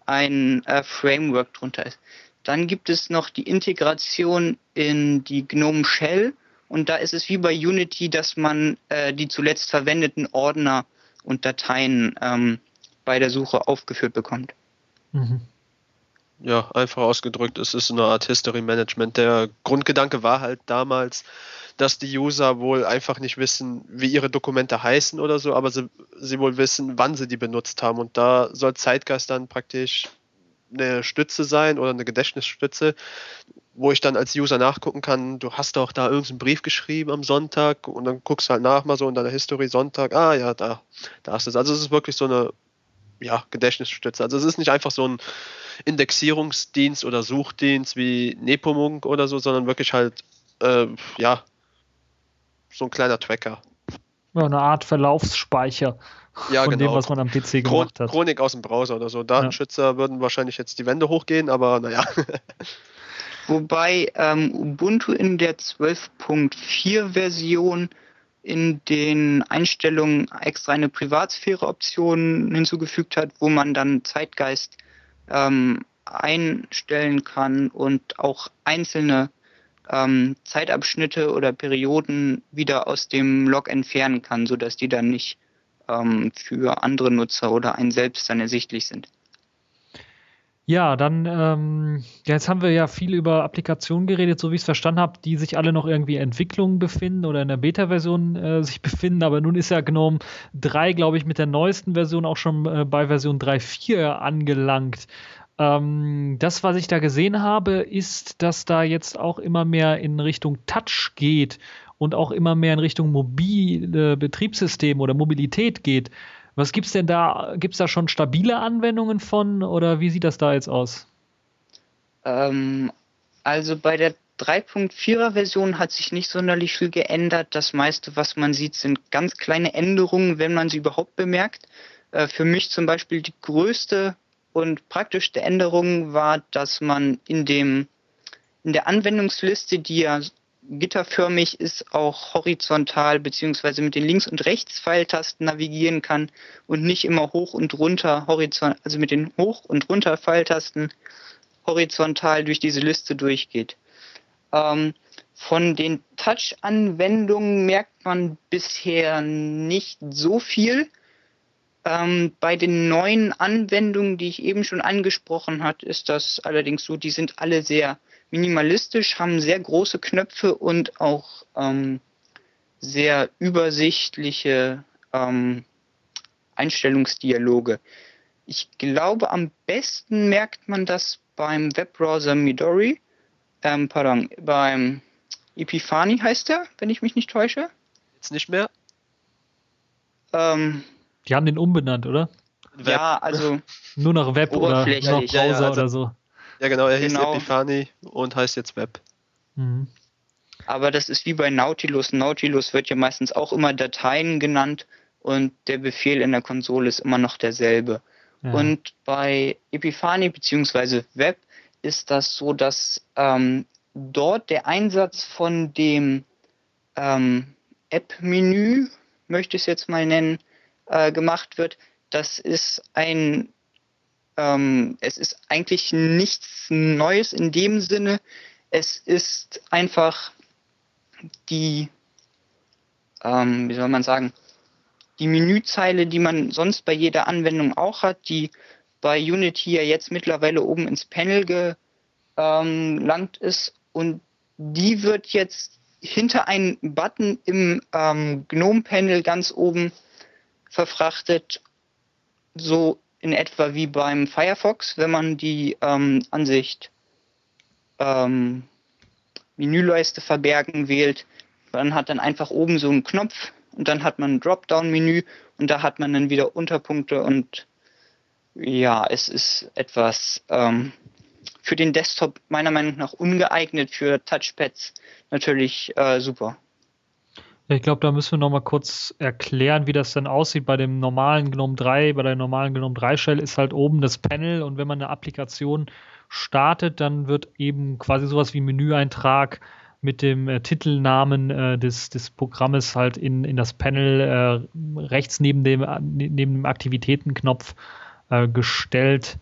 ein äh, Framework drunter ist. Dann gibt es noch die Integration in die GNOME Shell und da ist es wie bei Unity, dass man äh, die zuletzt verwendeten Ordner und Dateien ähm, bei der Suche aufgeführt bekommt.
Mhm. Ja, einfach ausgedrückt, es ist eine Art History Management. Der Grundgedanke war halt damals, dass die User wohl einfach nicht wissen, wie ihre Dokumente heißen oder so, aber sie, sie wohl wissen, wann sie die benutzt haben. Und da soll Zeitgeist dann praktisch eine Stütze sein oder eine Gedächtnisstütze, wo ich dann als User nachgucken kann, du hast doch da irgendeinen Brief geschrieben am Sonntag und dann guckst du halt nach mal so in deiner History Sonntag, ah ja, da, da hast du es. Also es ist wirklich so eine ja, Gedächtnisstütze. Also es ist nicht einfach so ein Indexierungsdienst oder Suchdienst wie Nepomuk oder so, sondern wirklich halt äh, ja, so ein kleiner Tracker.
Ja, eine Art Verlaufsspeicher
ja,
von
genau.
dem, was man am PC gemacht hat.
Chronik aus dem Browser oder so. Datenschützer ja. würden wahrscheinlich jetzt die Wände hochgehen, aber naja.
Wobei ähm, Ubuntu in der 12.4 Version in den Einstellungen extra eine Privatsphäre-Option hinzugefügt hat, wo man dann Zeitgeist ähm, einstellen kann und auch einzelne ähm, Zeitabschnitte oder Perioden wieder aus dem Log entfernen kann, sodass die dann nicht ähm, für andere Nutzer oder einen selbst dann ersichtlich sind.
Ja, dann, ähm, jetzt haben wir ja viel über Applikationen geredet, so wie ich es verstanden habe, die sich alle noch irgendwie in Entwicklung befinden oder in der Beta-Version äh, sich befinden. Aber nun ist ja GNOME 3, glaube ich, mit der neuesten Version auch schon äh, bei Version 3.4 angelangt. Ähm, das, was ich da gesehen habe, ist, dass da jetzt auch immer mehr in Richtung Touch geht und auch immer mehr in Richtung mobile Betriebssystem oder Mobilität geht. Was gibt es denn da? Gibt es da schon stabile Anwendungen von oder wie sieht das da jetzt aus?
Ähm, also bei der 3.4er Version hat sich nicht sonderlich viel geändert. Das meiste, was man sieht, sind ganz kleine Änderungen, wenn man sie überhaupt bemerkt. Äh, für mich zum Beispiel die größte und praktischste Änderung war, dass man in dem in der Anwendungsliste, die ja gitterförmig ist, auch horizontal beziehungsweise mit den Links- und Rechts-Pfeiltasten navigieren kann und nicht immer hoch und runter horizontal, also mit den Hoch- und Runter-Pfeiltasten horizontal durch diese Liste durchgeht. Ähm, von den Touch-Anwendungen merkt man bisher nicht so viel. Ähm, bei den neuen Anwendungen, die ich eben schon angesprochen hat, ist das allerdings so, die sind alle sehr minimalistisch, haben sehr große Knöpfe und auch ähm, sehr übersichtliche ähm, Einstellungsdialoge. Ich glaube, am besten merkt man das beim Webbrowser Midori, ähm, pardon, beim Epiphany heißt er, wenn ich mich nicht täusche.
Jetzt nicht mehr?
Ähm,
die haben den umbenannt, oder?
Web. Ja, also.
Nur noch Web oder nur noch Browser ja, ja, also, oder so.
Ja, genau, er hieß genau. Epiphany und heißt jetzt Web. Mhm.
Aber das ist wie bei Nautilus. Nautilus wird ja meistens auch immer Dateien genannt und der Befehl in der Konsole ist immer noch derselbe. Ja. Und bei Epiphany bzw. Web ist das so, dass ähm, dort der Einsatz von dem ähm, App-Menü, möchte ich es jetzt mal nennen, äh, gemacht wird. Das ist ein, ähm, es ist eigentlich nichts Neues in dem Sinne. Es ist einfach die, ähm, wie soll man sagen, die Menüzeile, die man sonst bei jeder Anwendung auch hat, die bei Unity ja jetzt mittlerweile oben ins Panel gelangt ähm, ist und die wird jetzt hinter einen Button im ähm, GNOME-Panel ganz oben verfrachtet, so in etwa wie beim Firefox, wenn man die ähm, Ansicht ähm, Menüleiste verbergen wählt. Man hat dann einfach oben so einen Knopf und dann hat man ein Dropdown-Menü und da hat man dann wieder Unterpunkte und ja, es ist etwas ähm, für den Desktop meiner Meinung nach ungeeignet, für Touchpads natürlich äh, super.
Ich glaube, da müssen wir noch mal kurz erklären, wie das dann aussieht bei dem normalen GNOME 3. Bei der normalen GNOME 3 Shell ist halt oben das Panel und wenn man eine Applikation startet, dann wird eben quasi sowas wie Menüeintrag mit dem äh, Titelnamen äh, des, des Programmes halt in, in das Panel äh, rechts neben dem, neben dem Aktivitätenknopf äh, gestellt.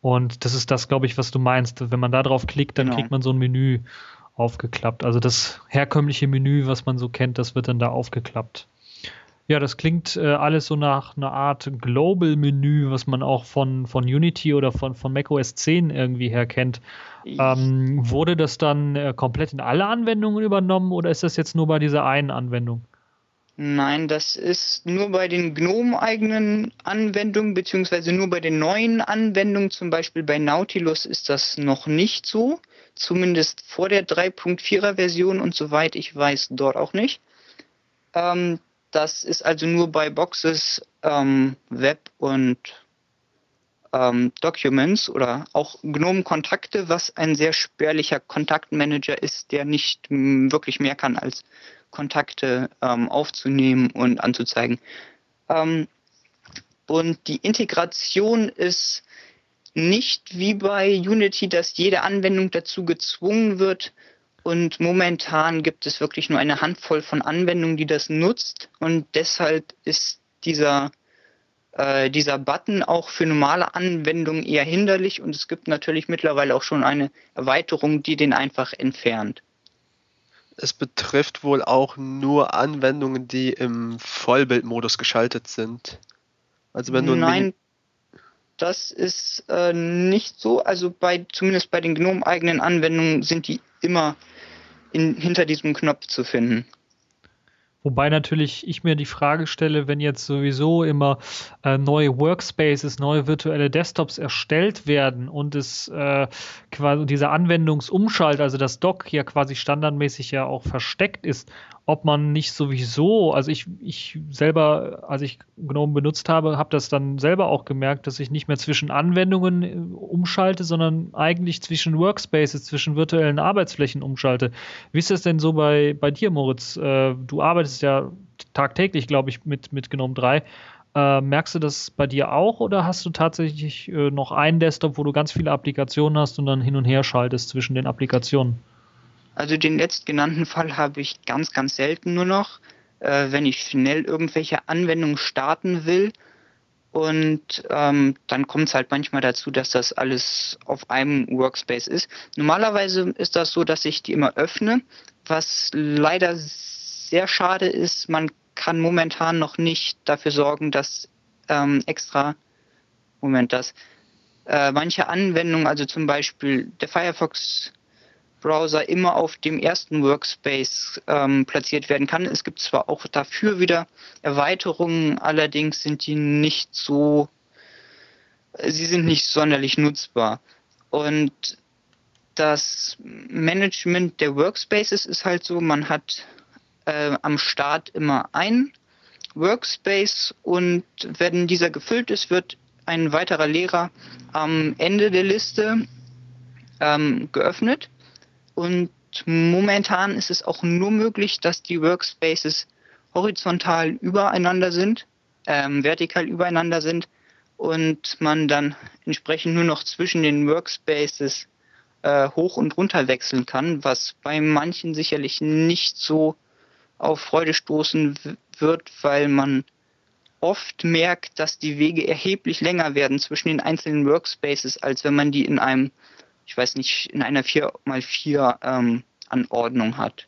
Und das ist das, glaube ich, was du meinst. Wenn man da drauf klickt, dann genau. kriegt man so ein Menü aufgeklappt. Also das herkömmliche Menü, was man so kennt, das wird dann da aufgeklappt. Ja, das klingt äh, alles so nach einer Art Global-Menü, was man auch von, von Unity oder von, von macOS 10 irgendwie her kennt. Ähm, wurde das dann äh, komplett in alle Anwendungen übernommen oder ist das jetzt nur bei dieser einen Anwendung?
Nein, das ist nur bei den GNOME-eigenen Anwendungen, beziehungsweise nur bei den neuen Anwendungen, zum Beispiel bei Nautilus ist das noch nicht so. Zumindest vor der 3.4er Version und soweit ich weiß, dort auch nicht. Ähm, das ist also nur bei Boxes, ähm, Web und ähm, Documents oder auch GNOME Kontakte, was ein sehr spärlicher Kontaktmanager ist, der nicht wirklich mehr kann als Kontakte ähm, aufzunehmen und anzuzeigen. Ähm, und die Integration ist nicht wie bei Unity, dass jede Anwendung dazu gezwungen wird, und momentan gibt es wirklich nur eine Handvoll von Anwendungen, die das nutzt. Und deshalb ist dieser, äh, dieser Button auch für normale Anwendungen eher hinderlich. Und es gibt natürlich mittlerweile auch schon eine Erweiterung, die den einfach entfernt.
Es betrifft wohl auch nur Anwendungen, die im Vollbildmodus geschaltet sind.
Also wenn du Nein, das ist äh, nicht so. Also bei zumindest bei den GNOME eigenen Anwendungen sind die immer in, hinter diesem Knopf zu finden.
Wobei natürlich ich mir die Frage stelle, wenn jetzt sowieso immer äh, neue Workspaces, neue virtuelle Desktops erstellt werden und es äh, quasi dieser Anwendungsumschalt, also das Dock ja quasi standardmäßig ja auch versteckt ist ob man nicht sowieso, also ich, ich selber, als ich GNOME benutzt habe, habe das dann selber auch gemerkt, dass ich nicht mehr zwischen Anwendungen äh, umschalte, sondern eigentlich zwischen Workspaces, zwischen virtuellen Arbeitsflächen umschalte. Wie ist das denn so bei, bei dir, Moritz? Äh, du arbeitest ja tagtäglich, glaube ich, mit, mit GNOME 3. Äh, merkst du das bei dir auch oder hast du tatsächlich äh, noch einen Desktop, wo du ganz viele Applikationen hast und dann hin und her schaltest zwischen den Applikationen?
Also den letztgenannten Fall habe ich ganz, ganz selten nur noch, äh, wenn ich schnell irgendwelche Anwendungen starten will. Und ähm, dann kommt es halt manchmal dazu, dass das alles auf einem Workspace ist. Normalerweise ist das so, dass ich die immer öffne, was leider sehr schade ist. Man kann momentan noch nicht dafür sorgen, dass ähm, extra, Moment, dass äh, manche Anwendungen, also zum Beispiel der Firefox Browser immer auf dem ersten Workspace ähm, platziert werden kann. Es gibt zwar auch dafür wieder Erweiterungen, allerdings sind die nicht so, sie sind nicht sonderlich nutzbar. Und das Management der Workspaces ist halt so, man hat äh, am Start immer ein Workspace und wenn dieser gefüllt ist, wird ein weiterer Lehrer am Ende der Liste ähm, geöffnet und momentan ist es auch nur möglich, dass die Workspaces horizontal übereinander sind, ähm, vertikal übereinander sind und man dann entsprechend nur noch zwischen den Workspaces äh, hoch und runter wechseln kann, was bei manchen sicherlich nicht so auf Freude stoßen wird, weil man oft merkt, dass die Wege erheblich länger werden zwischen den einzelnen Workspaces, als wenn man die in einem, ich weiß nicht, in einer 4x4 ähm, Anordnung hat.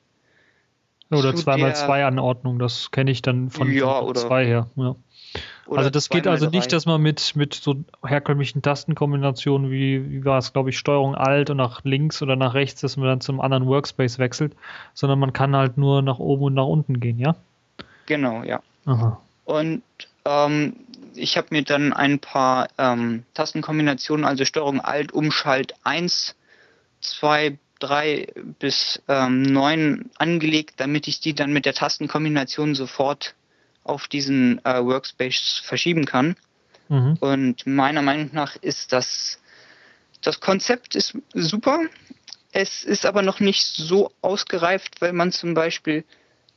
Oder 2x2 Anordnung, das kenne ich dann von,
ja,
zwei her. Ja. Also das geht also nicht, dass man mit, mit so herkömmlichen Tastenkombinationen wie, wie war es, glaube ich, Steuerung Alt und nach links oder nach rechts, dass man dann zum anderen Workspace wechselt, sondern man kann halt nur nach oben und nach unten gehen, ja?
Genau, ja.
Aha.
Und ähm, ich habe mir dann ein paar ähm, Tastenkombinationen, also Steuerung Alt, Umschalt 1, 2, 3 bis ähm, 9 angelegt, damit ich die dann mit der Tastenkombination sofort auf diesen äh, Workspace verschieben kann. Mhm. Und meiner Meinung nach ist das, das Konzept ist super. Es ist aber noch nicht so ausgereift, weil man zum Beispiel,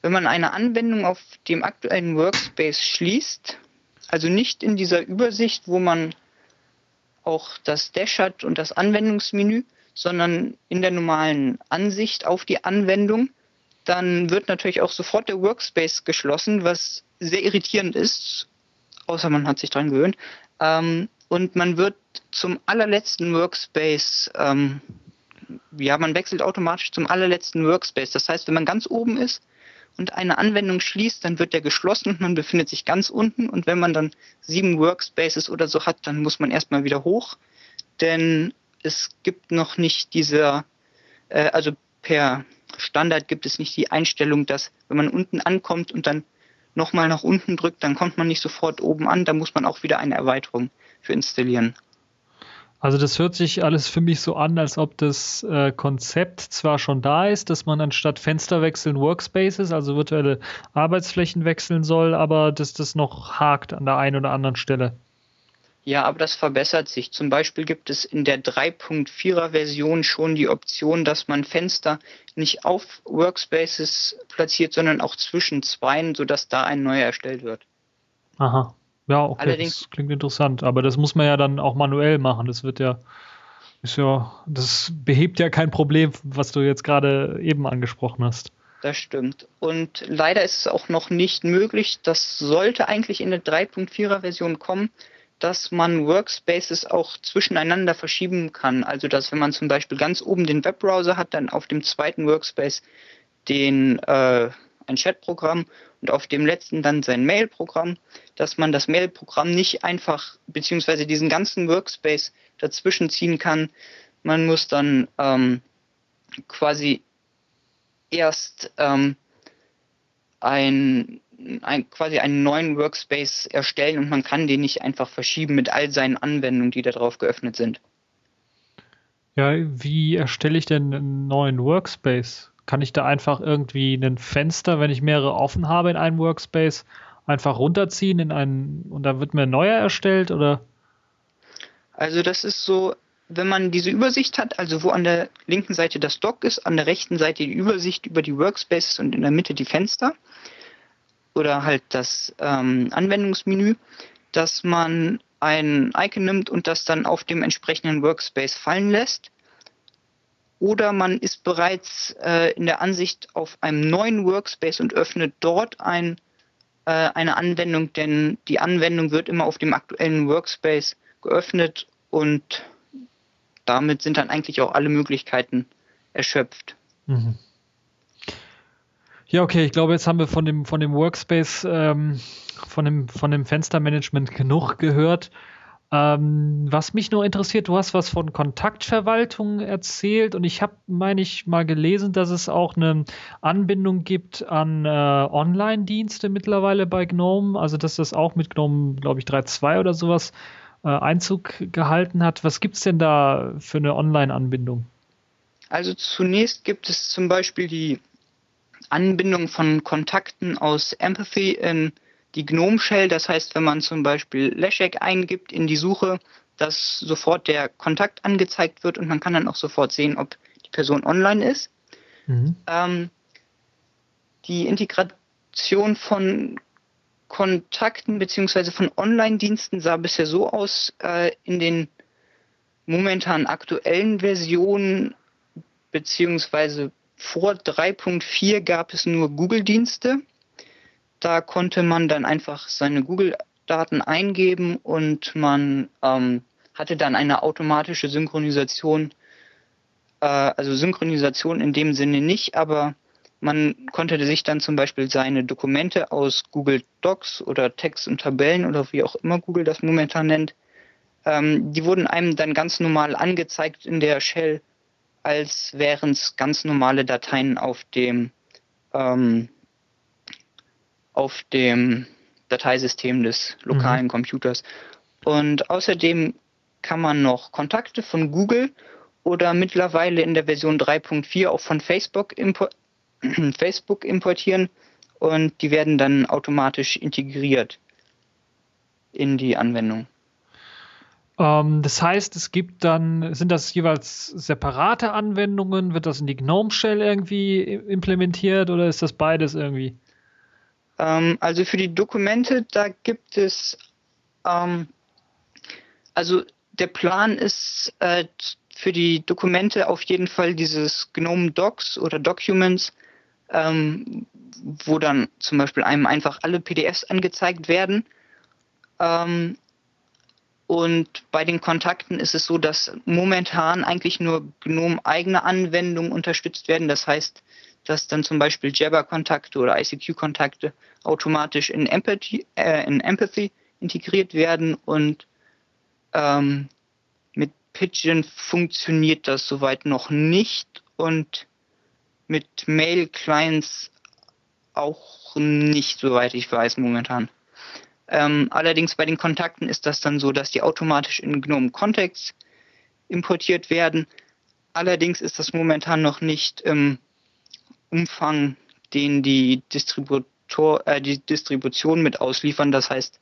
wenn man eine Anwendung auf dem aktuellen Workspace schließt, also nicht in dieser Übersicht, wo man auch das Dash hat und das Anwendungsmenü, sondern in der normalen Ansicht auf die Anwendung, dann wird natürlich auch sofort der Workspace geschlossen, was sehr irritierend ist, außer man hat sich dran gewöhnt. Ähm, und man wird zum allerletzten Workspace, ähm, ja, man wechselt automatisch zum allerletzten Workspace. Das heißt, wenn man ganz oben ist und eine Anwendung schließt, dann wird der geschlossen und man befindet sich ganz unten. Und wenn man dann sieben Workspaces oder so hat, dann muss man erstmal wieder hoch, denn es gibt noch nicht diese, äh, also per Standard gibt es nicht die Einstellung, dass wenn man unten ankommt und dann nochmal nach unten drückt, dann kommt man nicht sofort oben an, da muss man auch wieder eine Erweiterung für installieren.
Also das hört sich alles für mich so an, als ob das äh, Konzept zwar schon da ist, dass man anstatt Fenster wechseln Workspaces, also virtuelle Arbeitsflächen wechseln soll, aber dass das noch hakt an der einen oder anderen Stelle.
Ja, aber das verbessert sich. Zum Beispiel gibt es in der 3.4er Version schon die Option, dass man Fenster nicht auf Workspaces platziert, sondern auch zwischen zweien, sodass da ein neuer erstellt wird.
Aha. Ja, okay,
Allerdings,
das klingt interessant. Aber das muss man ja dann auch manuell machen. Das wird ja, ist ja, das behebt ja kein Problem, was du jetzt gerade eben angesprochen hast.
Das stimmt. Und leider ist es auch noch nicht möglich. Das sollte eigentlich in der 3.4er Version kommen dass man Workspaces auch zwischeneinander verschieben kann. Also dass wenn man zum Beispiel ganz oben den Webbrowser hat, dann auf dem zweiten Workspace den äh, ein Chatprogramm und auf dem letzten dann sein Mailprogramm, dass man das Mailprogramm nicht einfach beziehungsweise diesen ganzen Workspace dazwischen ziehen kann. Man muss dann ähm, quasi erst ähm, ein ein, quasi einen neuen Workspace erstellen und man kann den nicht einfach verschieben mit all seinen Anwendungen, die da drauf geöffnet sind.
Ja, wie erstelle ich denn einen neuen Workspace? Kann ich da einfach irgendwie ein Fenster, wenn ich mehrere offen habe in einem Workspace, einfach runterziehen in einen und da wird mir ein neuer erstellt oder?
Also das ist so, wenn man diese Übersicht hat, also wo an der linken Seite das Dock ist, an der rechten Seite die Übersicht über die Workspaces und in der Mitte die Fenster, oder halt das ähm, Anwendungsmenü, dass man ein Icon nimmt und das dann auf dem entsprechenden Workspace fallen lässt. Oder man ist bereits äh, in der Ansicht auf einem neuen Workspace und öffnet dort ein, äh, eine Anwendung, denn die Anwendung wird immer auf dem aktuellen Workspace geöffnet und damit sind dann eigentlich auch alle Möglichkeiten erschöpft. Mhm.
Ja, okay, ich glaube, jetzt haben wir von dem, von dem Workspace, ähm, von, dem, von dem Fenstermanagement genug gehört. Ähm, was mich nur interessiert, du hast was von Kontaktverwaltung erzählt und ich habe, meine ich, mal gelesen, dass es auch eine Anbindung gibt an äh, Online-Dienste mittlerweile bei GNOME, also dass das auch mit GNOME, glaube ich, 3.2 oder sowas äh, Einzug gehalten hat. Was gibt es denn da für eine Online-Anbindung?
Also zunächst gibt es zum Beispiel die Anbindung von Kontakten aus Empathy in die Gnome Shell. Das heißt, wenn man zum Beispiel Leszek eingibt in die Suche, dass sofort der Kontakt angezeigt wird und man kann dann auch sofort sehen, ob die Person online ist.
Mhm.
Ähm, die Integration von Kontakten beziehungsweise von Online-Diensten sah bisher so aus, äh, in den momentan aktuellen Versionen beziehungsweise vor 3.4 gab es nur Google-Dienste. Da konnte man dann einfach seine Google-Daten eingeben und man ähm, hatte dann eine automatische Synchronisation. Äh, also Synchronisation in dem Sinne nicht, aber man konnte sich dann zum Beispiel seine Dokumente aus Google Docs oder Text und Tabellen oder wie auch immer Google das momentan nennt, ähm, die wurden einem dann ganz normal angezeigt in der Shell, als wären es ganz normale Dateien auf dem ähm, auf dem Dateisystem des lokalen mhm. Computers. Und außerdem kann man noch Kontakte von Google oder mittlerweile in der Version 3.4 auch von Facebook impor Facebook importieren und die werden dann automatisch integriert in die Anwendung.
Ähm, das heißt, es gibt dann, sind das jeweils separate Anwendungen? Wird das in die GNOME Shell irgendwie implementiert oder ist das beides irgendwie?
Ähm, also für die Dokumente, da gibt es, ähm, also der Plan ist äh, für die Dokumente auf jeden Fall dieses GNOME Docs oder Documents ähm, wo dann zum Beispiel einem einfach alle PDFs angezeigt werden. Ähm, und bei den Kontakten ist es so, dass momentan eigentlich nur GNOME eigene Anwendungen unterstützt werden. Das heißt, dass dann zum Beispiel Jabber-Kontakte oder ICQ-Kontakte automatisch in Empathy, äh, in Empathy integriert werden und ähm, mit Pigeon funktioniert das soweit noch nicht und mit Mail-Clients auch nicht, soweit ich weiß, momentan. Ähm, allerdings bei den Kontakten ist das dann so, dass die automatisch in GNOME Context importiert werden. Allerdings ist das momentan noch nicht im Umfang, den die, Distributor, äh, die Distribution mit ausliefern. Das heißt,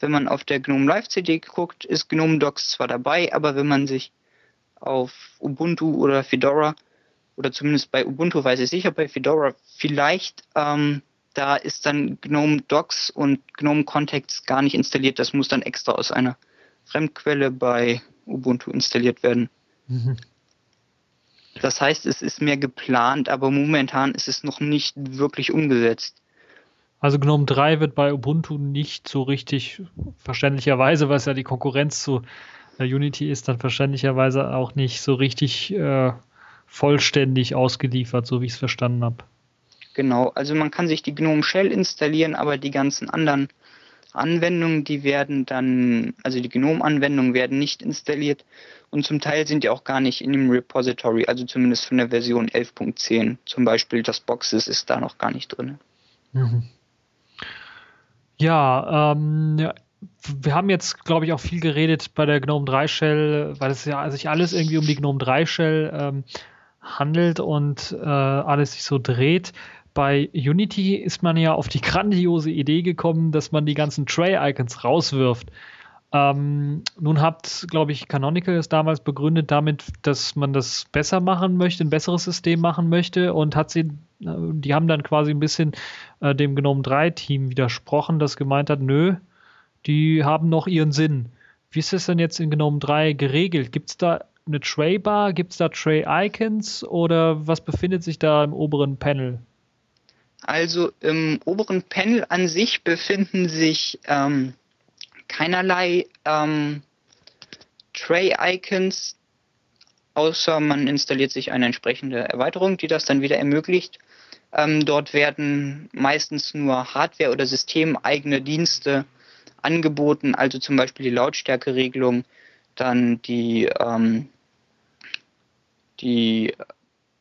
wenn man auf der GNOME Live CD guckt, ist GNOME Docs zwar dabei, aber wenn man sich auf Ubuntu oder Fedora oder zumindest bei Ubuntu weiß ich sicher, bei Fedora vielleicht, ähm, da ist dann GNOME Docs und GNOME Context gar nicht installiert. Das muss dann extra aus einer Fremdquelle bei Ubuntu installiert werden. Mhm. Das heißt, es ist mehr geplant, aber momentan ist es noch nicht wirklich umgesetzt.
Also GNOME 3 wird bei Ubuntu nicht so richtig, verständlicherweise, was ja die Konkurrenz zu äh, Unity ist, dann verständlicherweise auch nicht so richtig äh, vollständig ausgeliefert, so wie ich es verstanden habe.
Genau, also man kann sich die GNOME Shell installieren, aber die ganzen anderen Anwendungen, die werden dann, also die GNOME-Anwendungen werden nicht installiert und zum Teil sind die auch gar nicht in dem Repository, also zumindest von der Version 11.10. Zum Beispiel das Boxes ist da noch gar nicht drin. Mhm.
Ja, ähm, wir haben jetzt, glaube ich, auch viel geredet bei der GNOME 3 Shell, weil es ja sich alles irgendwie um die GNOME 3 Shell ähm, handelt und äh, alles sich so dreht. Bei Unity ist man ja auf die grandiose Idee gekommen, dass man die ganzen Tray-Icons rauswirft. Ähm, nun hat, glaube ich, Canonical es damals begründet damit, dass man das besser machen möchte, ein besseres System machen möchte und hat sie, äh, die haben dann quasi ein bisschen äh, dem Gnome 3 Team widersprochen, das gemeint hat, nö, die haben noch ihren Sinn. Wie ist das denn jetzt in Gnome 3 geregelt? Gibt es da eine Tray-Bar? Gibt es da Tray-Icons oder was befindet sich da im oberen Panel?
Also im oberen Panel an sich befinden sich ähm, keinerlei ähm, Tray-Icons, außer man installiert sich eine entsprechende Erweiterung, die das dann wieder ermöglicht. Ähm, dort werden meistens nur Hardware- oder systemeigene Dienste angeboten, also zum Beispiel die Lautstärkeregelung, dann die ähm, die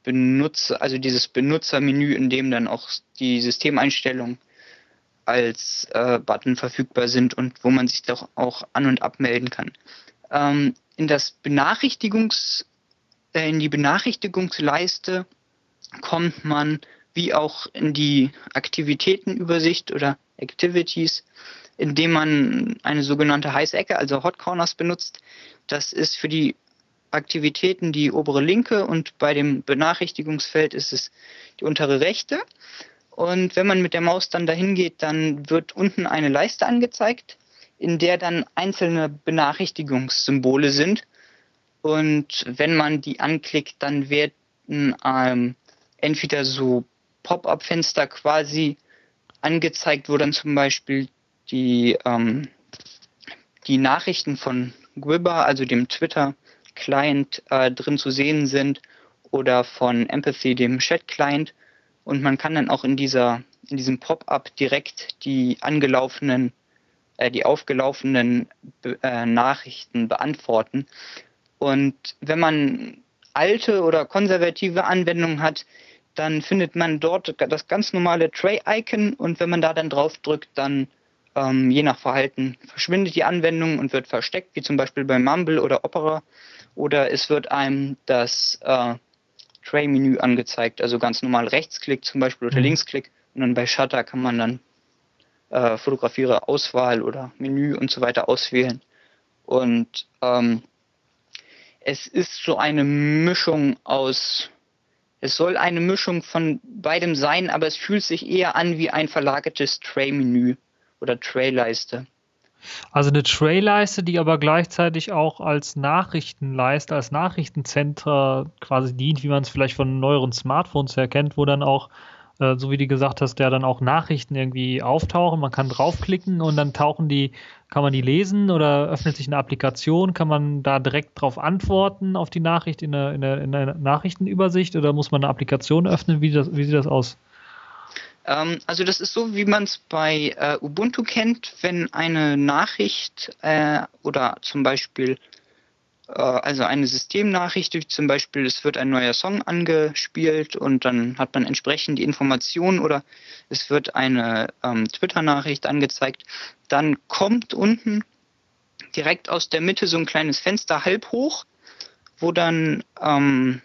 Benutzer, also dieses Benutzermenü, in dem dann auch die Systemeinstellungen als äh, Button verfügbar sind und wo man sich doch auch an- und abmelden kann. Ähm, in das Benachrichtigungs, äh, in die Benachrichtigungsleiste kommt man wie auch in die Aktivitätenübersicht oder Activities, indem man eine sogenannte heiße Ecke, also Hot Corners benutzt. Das ist für die Aktivitäten die obere linke und bei dem Benachrichtigungsfeld ist es die untere rechte. Und wenn man mit der Maus dann dahin geht, dann wird unten eine Leiste angezeigt, in der dann einzelne Benachrichtigungssymbole sind. Und wenn man die anklickt, dann werden ähm, entweder so Pop-up-Fenster quasi angezeigt, wo dann zum Beispiel die, ähm, die Nachrichten von Gwibber, also dem Twitter-Client, äh, drin zu sehen sind oder von Empathy, dem Chat-Client. Und man kann dann auch in dieser, in diesem Pop-up direkt die angelaufenen, äh, die aufgelaufenen äh, Nachrichten beantworten. Und wenn man alte oder konservative Anwendungen hat, dann findet man dort das ganz normale Tray-Icon und wenn man da dann drauf drückt, dann ähm, je nach Verhalten verschwindet die Anwendung und wird versteckt, wie zum Beispiel bei Mumble oder Opera. Oder es wird einem das äh, Tray-Menü angezeigt, also ganz normal Rechtsklick zum Beispiel oder mhm. Linksklick. Und dann bei Shutter kann man dann äh, Fotografiere Auswahl oder Menü und so weiter auswählen. Und ähm, es ist so eine Mischung aus es soll eine Mischung von beidem sein, aber es fühlt sich eher an wie ein verlagertes Tray-Menü oder Tray-Leiste.
Also eine Tray-Leiste, die aber gleichzeitig auch als Nachrichtenleiste, als Nachrichtencenter quasi dient, wie man es vielleicht von neueren Smartphones her kennt, wo dann auch äh, so wie du gesagt hast, der dann auch Nachrichten irgendwie auftauchen. Man kann draufklicken und dann tauchen die, kann man die lesen oder öffnet sich eine Applikation, kann man da direkt drauf antworten auf die Nachricht in der, in der, in der Nachrichtenübersicht oder muss man eine Applikation öffnen? Wie, das, wie sieht das aus?
Ähm, also das ist so, wie man es bei äh, Ubuntu kennt, wenn eine Nachricht äh, oder zum Beispiel äh, also eine Systemnachricht, wie zum Beispiel, es wird ein neuer Song angespielt und dann hat man entsprechend die Informationen oder es wird eine ähm, Twitter-Nachricht angezeigt, dann kommt unten direkt aus der Mitte so ein kleines Fenster halb hoch, wo dann ähm,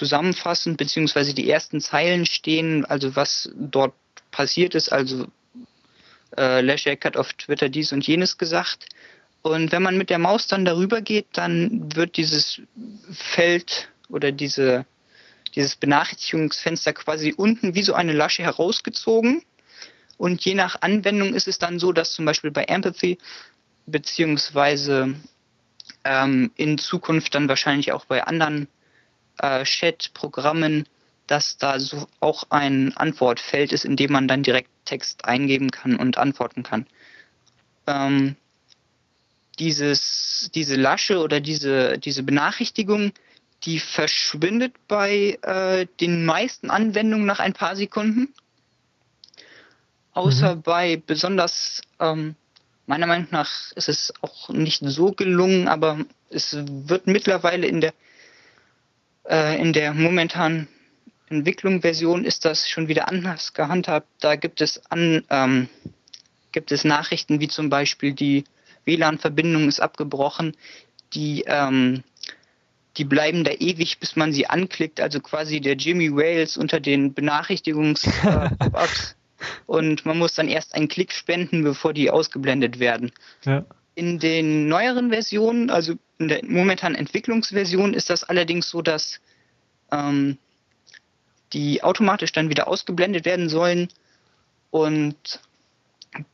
zusammenfassend beziehungsweise die ersten Zeilen stehen, also was dort passiert ist, also äh, Leszek hat auf Twitter dies und jenes gesagt und wenn man mit der Maus dann darüber geht, dann wird dieses Feld oder diese, dieses Benachrichtigungsfenster quasi unten wie so eine Lasche herausgezogen. Und je nach Anwendung ist es dann so, dass zum Beispiel bei Empathy beziehungsweise ähm, in Zukunft dann wahrscheinlich auch bei anderen äh, Chat-Programmen, dass da so auch ein Antwortfeld ist, in dem man dann direkt Text eingeben kann und antworten kann. Ähm, dieses, diese Lasche oder diese, diese Benachrichtigung, die verschwindet bei äh, den meisten Anwendungen nach ein paar Sekunden. Außer mhm. bei besonders, ähm, meiner Meinung nach ist es auch nicht so gelungen, aber es wird mittlerweile in der, in der momentanen Entwicklung Version ist das schon wieder anders gehandhabt. Da gibt es an, ähm, gibt es Nachrichten wie zum Beispiel die WLAN-Verbindung ist abgebrochen, die, ähm, die bleiben da ewig, bis man sie anklickt, also quasi der Jimmy Wales unter den Benachrichtigungs-Pop-Ups. und man muss dann erst einen Klick spenden, bevor die ausgeblendet werden. Ja. In den neueren Versionen, also in der momentanen Entwicklungsversion, ist das allerdings so, dass ähm, die automatisch dann wieder ausgeblendet werden sollen und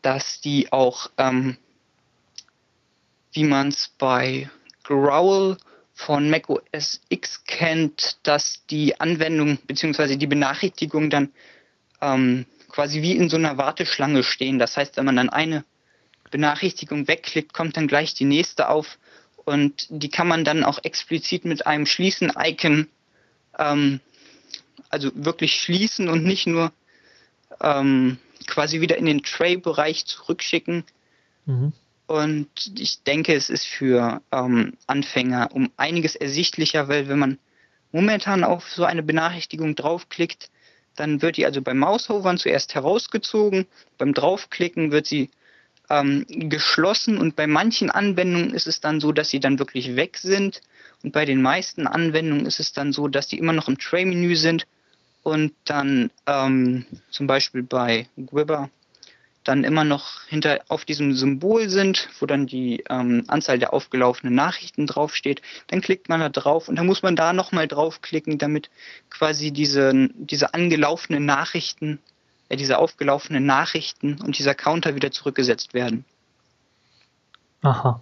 dass die auch ähm, wie man es bei Growl von Mac OS X kennt, dass die Anwendung bzw. die Benachrichtigung dann ähm, quasi wie in so einer Warteschlange stehen. Das heißt, wenn man dann eine Benachrichtigung wegklickt, kommt dann gleich die nächste auf und die kann man dann auch explizit mit einem Schließen-Icon ähm, also wirklich schließen und nicht nur ähm, quasi wieder in den Tray-Bereich zurückschicken. Mhm. Und ich denke, es ist für ähm, Anfänger um einiges ersichtlicher, weil wenn man momentan auf so eine Benachrichtigung draufklickt, dann wird die also beim Maushovern zuerst herausgezogen, beim Draufklicken wird sie ähm, geschlossen und bei manchen Anwendungen ist es dann so, dass sie dann wirklich weg sind und bei den meisten Anwendungen ist es dann so, dass die immer noch im Tray-Menü sind und dann ähm, zum Beispiel bei Gwibber dann immer noch hinter auf diesem Symbol sind, wo dann die ähm, Anzahl der aufgelaufenen Nachrichten draufsteht. Dann klickt man da drauf und dann muss man da nochmal draufklicken, damit quasi diese, diese angelaufenen Nachrichten, äh, diese aufgelaufenen Nachrichten und dieser Counter wieder zurückgesetzt werden.
Aha.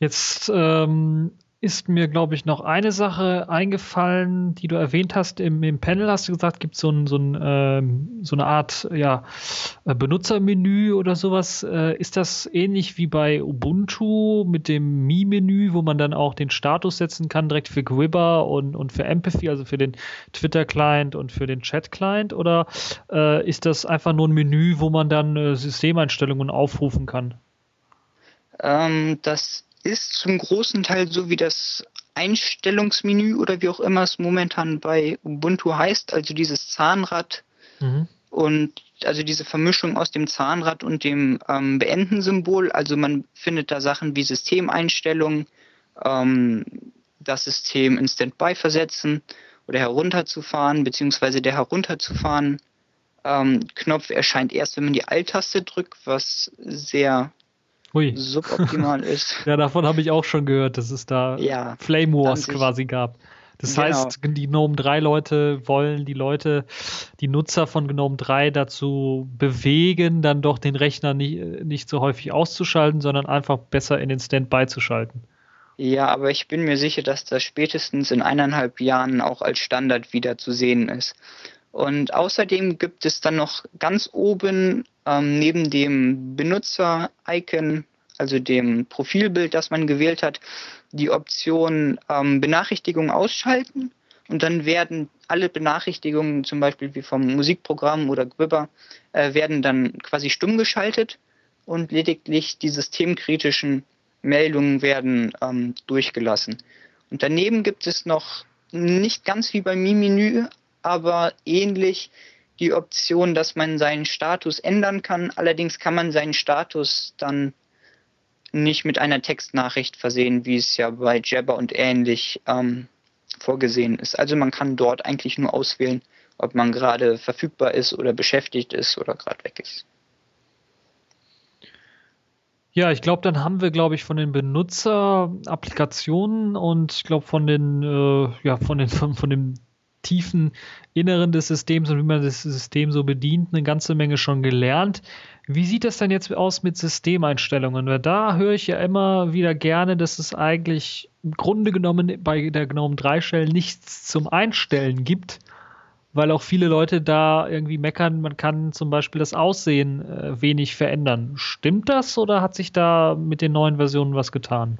Jetzt ähm, ist mir, glaube ich, noch eine Sache eingefallen, die du erwähnt hast. Im, im Panel hast du gesagt, gibt so es ein, ähm, so eine Art ja, äh, Benutzermenü oder sowas. Äh, ist das ähnlich wie bei Ubuntu mit dem Mi-Menü, wo man dann auch den Status setzen kann, direkt für Gwibber und, und für Empathy, also für den Twitter-Client und für den Chat-Client? Oder äh, ist das einfach nur ein Menü, wo man dann äh, Systemeinstellungen aufrufen kann?
Ähm, das ist zum großen Teil so wie das Einstellungsmenü oder wie auch immer es momentan bei Ubuntu heißt, also dieses Zahnrad mhm. und also diese Vermischung aus dem Zahnrad und dem ähm, Beenden-Symbol. Also man findet da Sachen wie Systemeinstellungen, ähm, das System in Standby versetzen oder herunterzufahren, beziehungsweise der herunterzufahren ähm, Knopf erscheint erst, wenn man die Alt-Taste drückt, was sehr Ui. suboptimal ist.
ja, davon habe ich auch schon gehört, dass es da ja, Flame Wars quasi gab. Das genau. heißt, die GNOME 3 Leute wollen die Leute, die Nutzer von GNOME 3 dazu bewegen, dann doch den Rechner nicht, nicht so häufig auszuschalten, sondern einfach besser in den Standby zu schalten.
Ja, aber ich bin mir sicher, dass das spätestens in eineinhalb Jahren auch als Standard wieder zu sehen ist. Und außerdem gibt es dann noch ganz oben ähm, neben dem Benutzer-Icon, also dem Profilbild, das man gewählt hat, die Option ähm, Benachrichtigungen ausschalten. Und dann werden alle Benachrichtigungen, zum Beispiel wie vom Musikprogramm oder Gwibber, äh, werden dann quasi stumm geschaltet und lediglich die systemkritischen Meldungen werden ähm, durchgelassen. Und daneben gibt es noch nicht ganz wie beim Mi-Menü, aber ähnlich die Option, dass man seinen Status ändern kann. Allerdings kann man seinen Status dann nicht mit einer Textnachricht versehen, wie es ja bei Jabber und ähnlich ähm, vorgesehen ist. Also man kann dort eigentlich nur auswählen, ob man gerade verfügbar ist oder beschäftigt ist oder gerade weg ist.
Ja, ich glaube, dann haben wir, glaube ich, von den Benutzer-Applikationen und ich glaube von den, äh, ja, von den, von, von dem tiefen Inneren des Systems und wie man das System so bedient, eine ganze Menge schon gelernt. Wie sieht das denn jetzt aus mit Systemeinstellungen? Da höre ich ja immer wieder gerne, dass es eigentlich im Grunde genommen bei der GNOME 3 Shell nichts zum Einstellen gibt, weil auch viele Leute da irgendwie meckern, man kann zum Beispiel das Aussehen äh, wenig verändern. Stimmt das oder hat sich da mit den neuen Versionen was getan?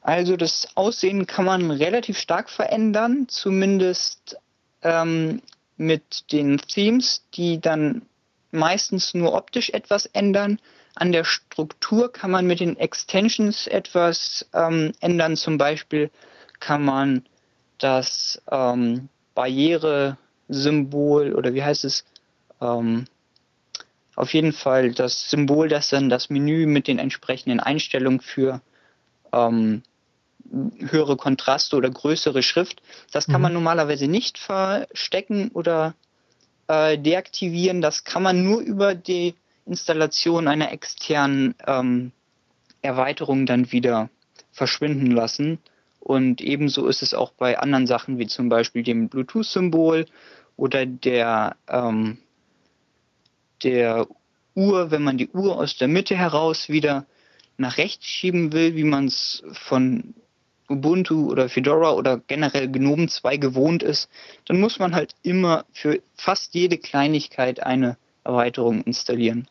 Also das Aussehen kann man relativ stark verändern, zumindest ähm, mit den Themes, die dann meistens nur optisch etwas ändern. An der Struktur kann man mit den Extensions etwas ähm, ändern. Zum Beispiel kann man das ähm, Barriere-Symbol oder wie heißt es? Ähm, auf jeden Fall das Symbol, das dann das Menü mit den entsprechenden Einstellungen für ähm, höhere Kontraste oder größere Schrift. Das kann mhm. man normalerweise nicht verstecken oder äh, deaktivieren. Das kann man nur über die Installation einer externen ähm, Erweiterung dann wieder verschwinden lassen. Und ebenso ist es auch bei anderen Sachen wie zum Beispiel dem Bluetooth-Symbol oder der, ähm, der Uhr, wenn man die Uhr aus der Mitte heraus wieder nach rechts schieben will, wie man es von Ubuntu oder Fedora oder generell GNOME 2 gewohnt ist, dann muss man halt immer für fast jede Kleinigkeit eine Erweiterung installieren.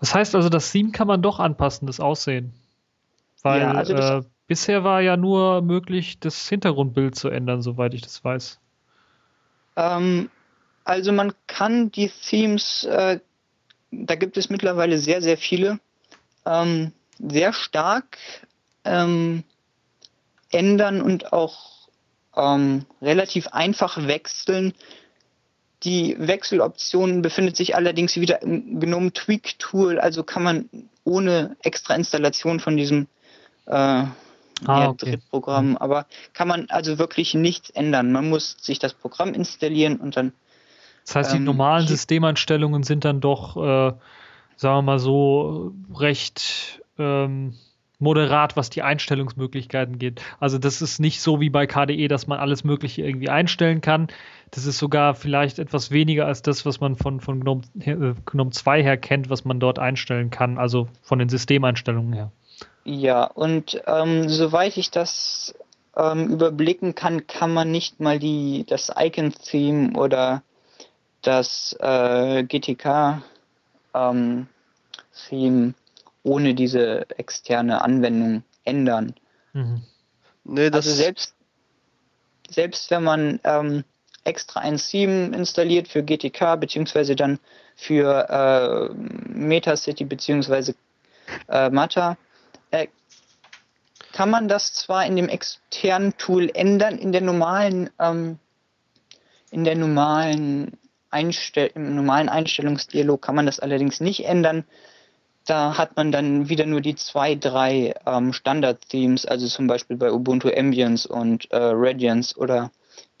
Das heißt also, das Theme kann man doch anpassen, das Aussehen. Weil ja, also äh, bisher war ja nur möglich, das Hintergrundbild zu ändern, soweit ich das weiß.
Ähm, also man kann die Themes, äh, da gibt es mittlerweile sehr, sehr viele, ähm, sehr stark ähm, ändern und auch ähm, relativ einfach wechseln. Die Wechseloption befindet sich allerdings wieder im GNOME Tweak Tool, also kann man ohne extra Installation von diesem äh, ah, okay. Drittprogramm, aber kann man also wirklich nichts ändern. Man muss sich das Programm installieren und dann
Das heißt, die
Ähm,
normalen Systemeinstellungen sind dann doch, äh, sagen wir mal so, recht ähm, moderat, was die Einstellungsmöglichkeiten geht. Also das ist nicht so wie bei KDE, dass man alles Mögliche irgendwie einstellen kann. Das ist sogar vielleicht etwas weniger als das, was man von, von GNOME, äh, GNOME 2 her kennt, was man dort einstellen kann, also von den Systemeinstellungen her.
Ja, und ähm, soweit ich das ähm, überblicken kann, kann man nicht mal die, das Icon-Theme oder das äh, GTK-Theme ohne diese externe Anwendung ändern.
Mhm.
Nee, das
Also selbst, selbst wenn man ähm, extra ein Theme installiert für GTK, beziehungsweise dann für äh, Metacity, beziehungsweise äh, Mata, äh, kann man das zwar in dem externen Tool ändern, in der normalen, ähm, in der normalen Einstell im normalen Einstellungsdialog kann man das allerdings nicht ändern. Da hat man dann wieder nur die zwei, drei ähm, Standard-Themes, also zum Beispiel bei Ubuntu Ambience und äh, Radiance oder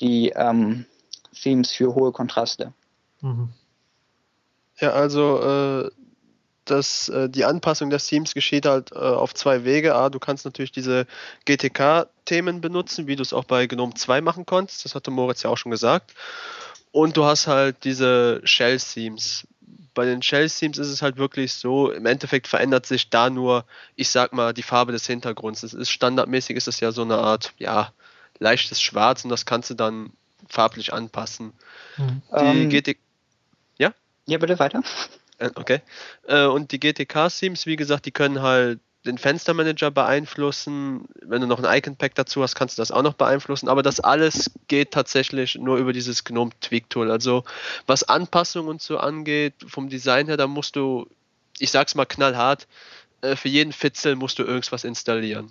die ähm, Themes für hohe Kontraste.
Mhm.
Ja, also äh, das, äh, die Anpassung des Themes geschieht halt äh, auf zwei Wege. A, du kannst natürlich diese GTK-Themen benutzen, wie du es auch bei GNOME 2 machen konntest. Das hatte Moritz ja auch schon gesagt. Und du hast halt diese Shell-Themes. Bei den Shell-Themes ist es halt wirklich so, im Endeffekt verändert sich da nur, ich sag mal, die Farbe des Hintergrunds. Es ist standardmäßig, ist es ja so eine Art, ja, leichtes Schwarz und das kannst du dann farblich anpassen.
Mhm.
Die
Ähm,
GT
Ja, bitte weiter.
äh, Okay. Äh, Und die GTK-Themes, wie gesagt, die können halt den Fenstermanager beeinflussen. Wenn du noch ein Icon-Pack dazu hast, kannst du das auch noch beeinflussen. Aber das alles geht tatsächlich nur über dieses GNOME Tweak-Tool. Also was Anpassungen und so angeht, vom Design her, da musst du, ich sag's mal knallhart, äh, für jeden Fitzel musst du irgendwas installieren.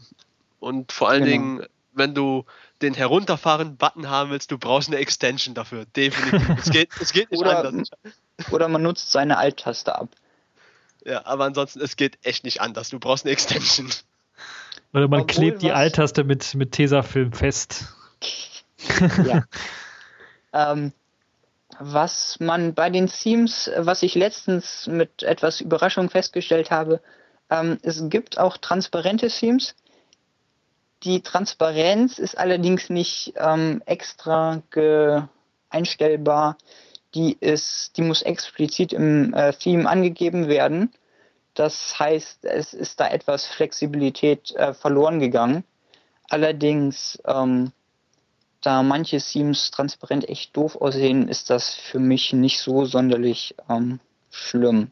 Und vor allen
Genau.
Dingen, wenn du den Herunterfahren-Button haben willst, du brauchst eine Extension dafür. Definitiv. es, geht, es geht nicht
Oder-
anders.
Oder man nutzt seine Alt-Taste ab.
Ja, aber ansonsten, es geht echt nicht anders. Du brauchst eine Extension.
Oder man
Obwohl
klebt die Alt-Taste mit, mit Tesafilm fest.
Ja. ähm, was man bei den Themes, was ich letztens mit etwas Überraschung festgestellt habe, ähm, es gibt auch transparente Themes. Die Transparenz ist allerdings nicht ähm, extra einstellbar. Die ist, die muss explizit im äh, Theme angegeben werden. Das heißt, es ist da etwas Flexibilität äh, verloren gegangen. Allerdings ähm, da manche Themes transparent echt doof aussehen, ist das für mich nicht so sonderlich ähm, schlimm.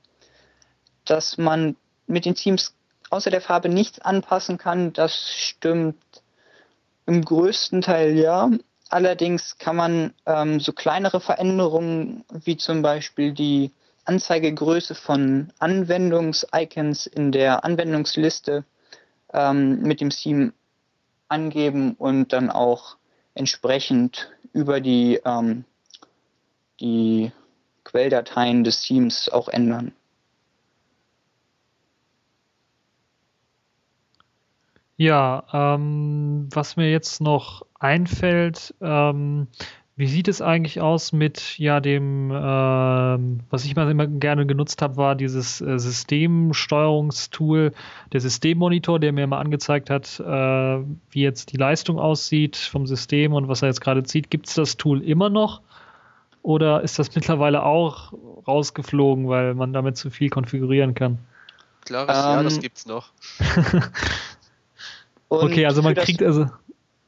Dass man mit den Themes außer der Farbe nichts anpassen kann, das stimmt im größten Teil ja. Allerdings kann man ähm, so kleinere Veränderungen wie zum Beispiel die Anzeigegröße von Anwendungs-Icons in der Anwendungsliste ähm, mit dem Theme angeben und dann auch entsprechend über die, ähm, die Quelldateien des Themes auch ändern.
Ja, ähm, was mir jetzt noch einfällt, ähm, wie sieht es eigentlich aus mit ja dem, ähm, was ich mal immer gerne genutzt habe, war dieses äh, Systemsteuerungstool, der Systemmonitor, der mir mal angezeigt hat, äh, wie jetzt die Leistung aussieht vom System und was er jetzt gerade zieht. Gibt es das Tool immer noch? Oder ist das mittlerweile auch rausgeflogen, weil man damit zu viel konfigurieren kann?
Klares Ja, das
Ähm,
gibt's noch.
Okay, also man kriegt also,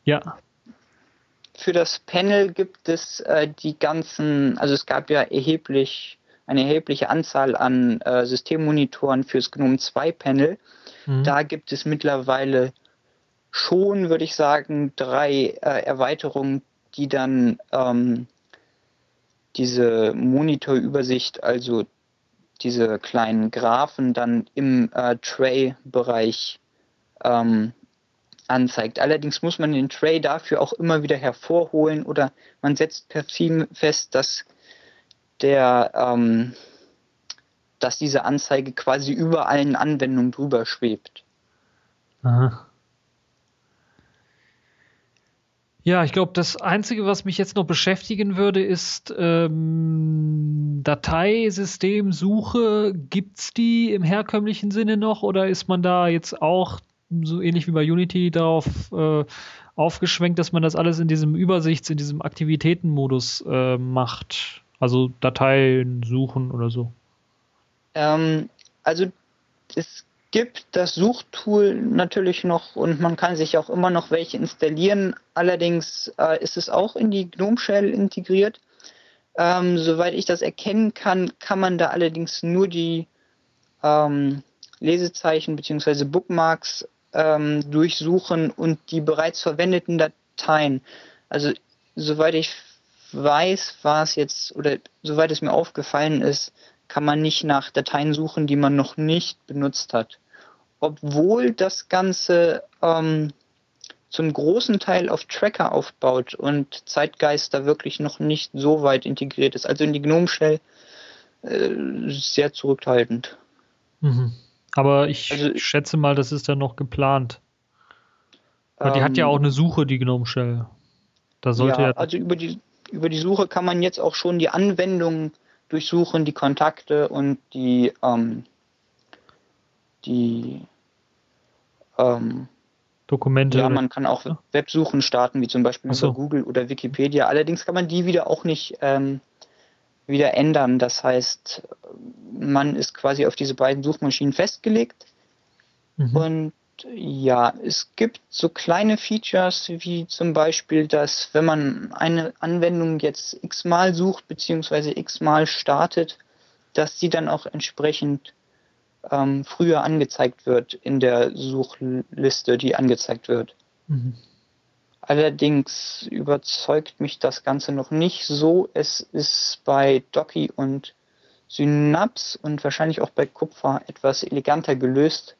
ja.
Für das Panel gibt es äh, die ganzen, also es gab ja erheblich, eine erhebliche Anzahl an äh, Systemmonitoren fürs GNOME 2 Panel.
Mhm.
Da gibt es mittlerweile schon, würde ich sagen, drei äh, Erweiterungen, die dann ähm, diese Monitorübersicht, also diese kleinen Graphen dann im äh, Tray-Bereich ähm, anzeigt. Allerdings muss man den Tray dafür auch immer wieder hervorholen oder man setzt per Theme fest, dass der, ähm, dass diese Anzeige quasi über allen Anwendungen drüber schwebt.
Aha. Ja, ich glaube, das Einzige, was mich jetzt noch beschäftigen würde, ist ähm, Dateisystemsuche. Gibt es die im herkömmlichen Sinne noch oder ist man da jetzt auch so ähnlich wie bei Unity darauf äh, aufgeschwenkt, dass man das alles in diesem Übersichts-, in diesem Aktivitätenmodus äh, macht? Also Dateien suchen oder so?
Ähm, also es gibt das Suchtool natürlich noch und man kann sich auch immer noch welche installieren. Allerdings äh, ist es auch in die GNOME Shell integriert. Ähm, soweit ich das erkennen kann, kann man da allerdings nur die ähm, Lesezeichen bzw. Bookmarks ähm, durchsuchen und die bereits verwendeten Dateien. Also soweit ich weiß, war es jetzt, oder soweit es mir aufgefallen ist, kann man nicht nach Dateien suchen, die man noch nicht benutzt hat. Obwohl das Ganze ähm, zum großen Teil auf Tracker aufbaut und Zeitgeist da wirklich noch nicht so weit integriert ist. Also in die Gnome Shell äh, sehr zurückhaltend.
Mhm. Aber ich also, schätze mal, das ist ja noch geplant. Weil ähm, die hat ja ähm, auch eine Suche, die Gnome Shell.
Da sollte ja, ja also über die, über die Suche kann man jetzt auch schon die Anwendungen durchsuchen, die Kontakte und die, ähm, die ähm,
Dokumente.
Ja, man kann auch Websuchen starten, wie zum Beispiel so. über Google oder Wikipedia. Allerdings kann man die wieder auch nicht ähm, wieder ändern. Das heißt, man ist quasi auf diese beiden Suchmaschinen festgelegt. Mhm. Und ja, es gibt so kleine Features wie zum Beispiel, dass wenn man eine Anwendung jetzt x-mal sucht bzw. x-mal startet, dass sie dann auch entsprechend ähm, früher angezeigt wird in der Suchliste, die angezeigt wird. Mhm. Allerdings überzeugt mich das Ganze noch nicht so. Es ist bei Docky und Synapse und wahrscheinlich auch bei Kupfer etwas eleganter gelöst.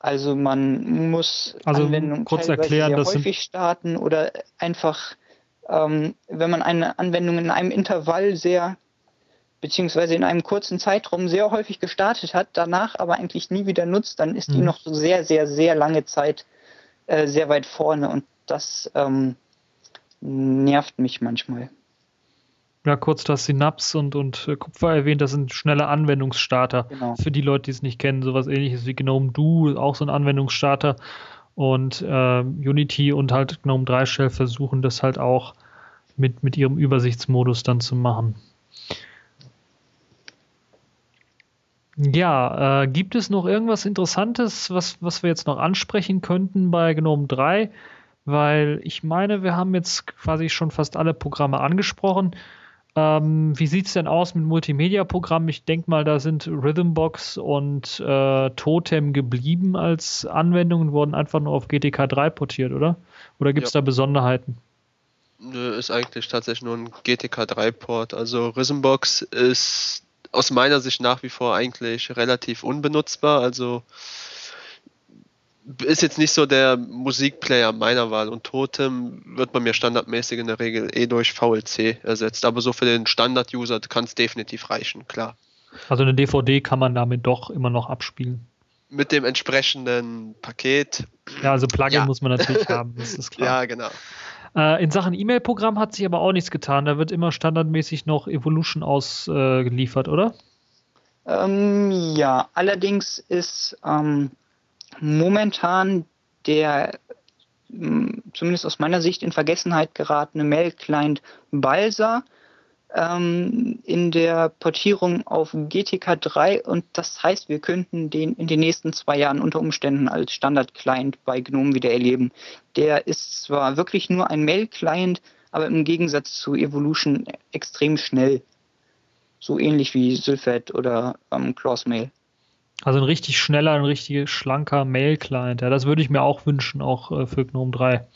Also man muss
also Anwendungen kurz erklären,
sehr häufig starten oder einfach, ähm, wenn man eine Anwendung in einem Intervall sehr beziehungsweise in einem kurzen Zeitraum sehr häufig gestartet hat, danach aber eigentlich nie wieder nutzt, dann ist die mhm. noch so sehr, sehr, sehr lange Zeit äh, sehr weit vorne und das ähm, nervt mich manchmal.
Ja, kurz das Synapse und, und äh, Kupfer erwähnt, das sind schnelle Anwendungsstarter. Genau. Für die Leute, die es nicht kennen, sowas ähnliches wie GNOME Do, auch so ein Anwendungsstarter. Und äh, Unity und halt GNOME 3 Shell versuchen das halt auch mit, mit ihrem Übersichtsmodus dann zu machen. Ja, äh, gibt es noch irgendwas Interessantes, was, was wir jetzt noch ansprechen könnten bei GNOME 3? Weil ich meine, wir haben jetzt quasi schon fast alle Programme angesprochen. Ähm, wie sieht es denn aus mit Multimedia-Programmen? Ich denke mal, da sind Rhythmbox und äh, Totem geblieben als Anwendungen, wurden einfach nur auf GTK 3 portiert, oder? Oder gibt es ja. da Besonderheiten?
Nö, ist eigentlich tatsächlich nur ein GTK 3-Port. Also Rhythmbox ist aus meiner Sicht nach wie vor eigentlich relativ unbenutzbar. Also ist jetzt nicht so der Musikplayer meiner Wahl und Totem wird bei mir standardmäßig in der Regel eh durch VLC ersetzt. Aber so für den Standard-User kann es definitiv reichen, klar.
Also eine DVD kann man damit doch immer noch abspielen.
Mit dem entsprechenden Paket.
Ja, also Plugin ja. muss man natürlich haben, das ist klar.
Ja, genau.
Äh, in Sachen E-Mail-Programm hat sich aber auch nichts getan. Da wird immer standardmäßig noch Evolution ausgeliefert, äh, oder?
Ähm, ja, allerdings ist ähm, momentan der zumindest aus meiner Sicht in Vergessenheit geratene Mail-Client Balsa ähm, in der Portierung auf GTK 3 und das heißt, wir könnten den in den nächsten zwei Jahren unter Umständen als Standard-Client bei GNOME wieder erleben. Der ist zwar wirklich nur ein Mail-Client, aber im Gegensatz zu Evolution extrem schnell. So ähnlich wie Sylphet oder ähm, Mail.
Also ein richtig schneller, ein richtig schlanker Mail-Client. Ja, das würde ich mir auch wünschen, auch äh, für GNOME 3.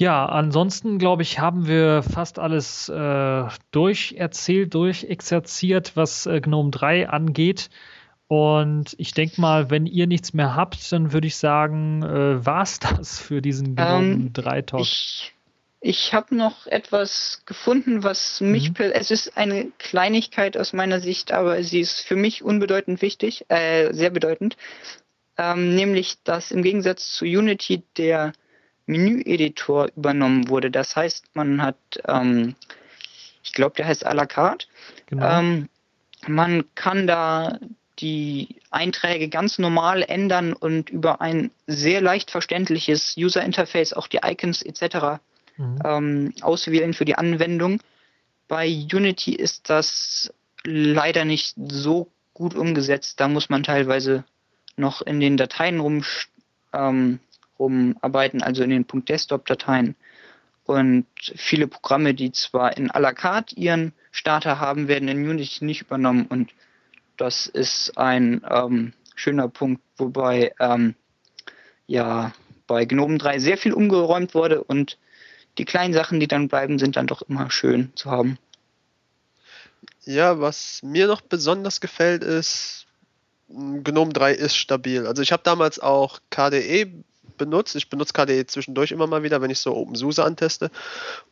Ja, ansonsten glaube ich, haben wir fast alles äh, durcherzählt, durchexerziert, was äh, GNOME 3 angeht. Und ich denke mal, wenn ihr nichts mehr habt, dann würde ich sagen, äh, war es das für diesen GNOME ähm, 3 Talk.
Ich, ich habe noch etwas gefunden, was mich, mhm. es ist eine Kleinigkeit aus meiner Sicht, aber sie ist für mich unbedeutend wichtig, äh, sehr bedeutend. Ähm, nämlich, dass im Gegensatz zu Unity der Menüeditor übernommen wurde. Das heißt, man hat, ähm, ich glaube, der heißt à la carte.
Genau.
Ähm, man kann da die Einträge ganz normal ändern und über ein sehr leicht verständliches User Interface auch die Icons etc.
Mhm.
Ähm, auswählen für die Anwendung. Bei Unity ist das leider nicht so gut umgesetzt. Da muss man teilweise noch in den Dateien rum, ähm, rumarbeiten, also in den .desktop-Dateien. Und viele Programme, die zwar in à la carte ihren Starter haben, werden in Unity nicht übernommen. Und das ist ein ähm, schöner Punkt, wobei ähm, ja bei GNOME 3 sehr viel umgeräumt wurde und die kleinen Sachen, die dann bleiben, sind dann doch immer schön zu haben.
Ja, was mir noch besonders gefällt, ist, GNOME 3 ist stabil. Also ich habe damals auch KDE benutzt. Ich benutze KDE zwischendurch immer mal wieder, wenn ich so OpenSUSE anteste.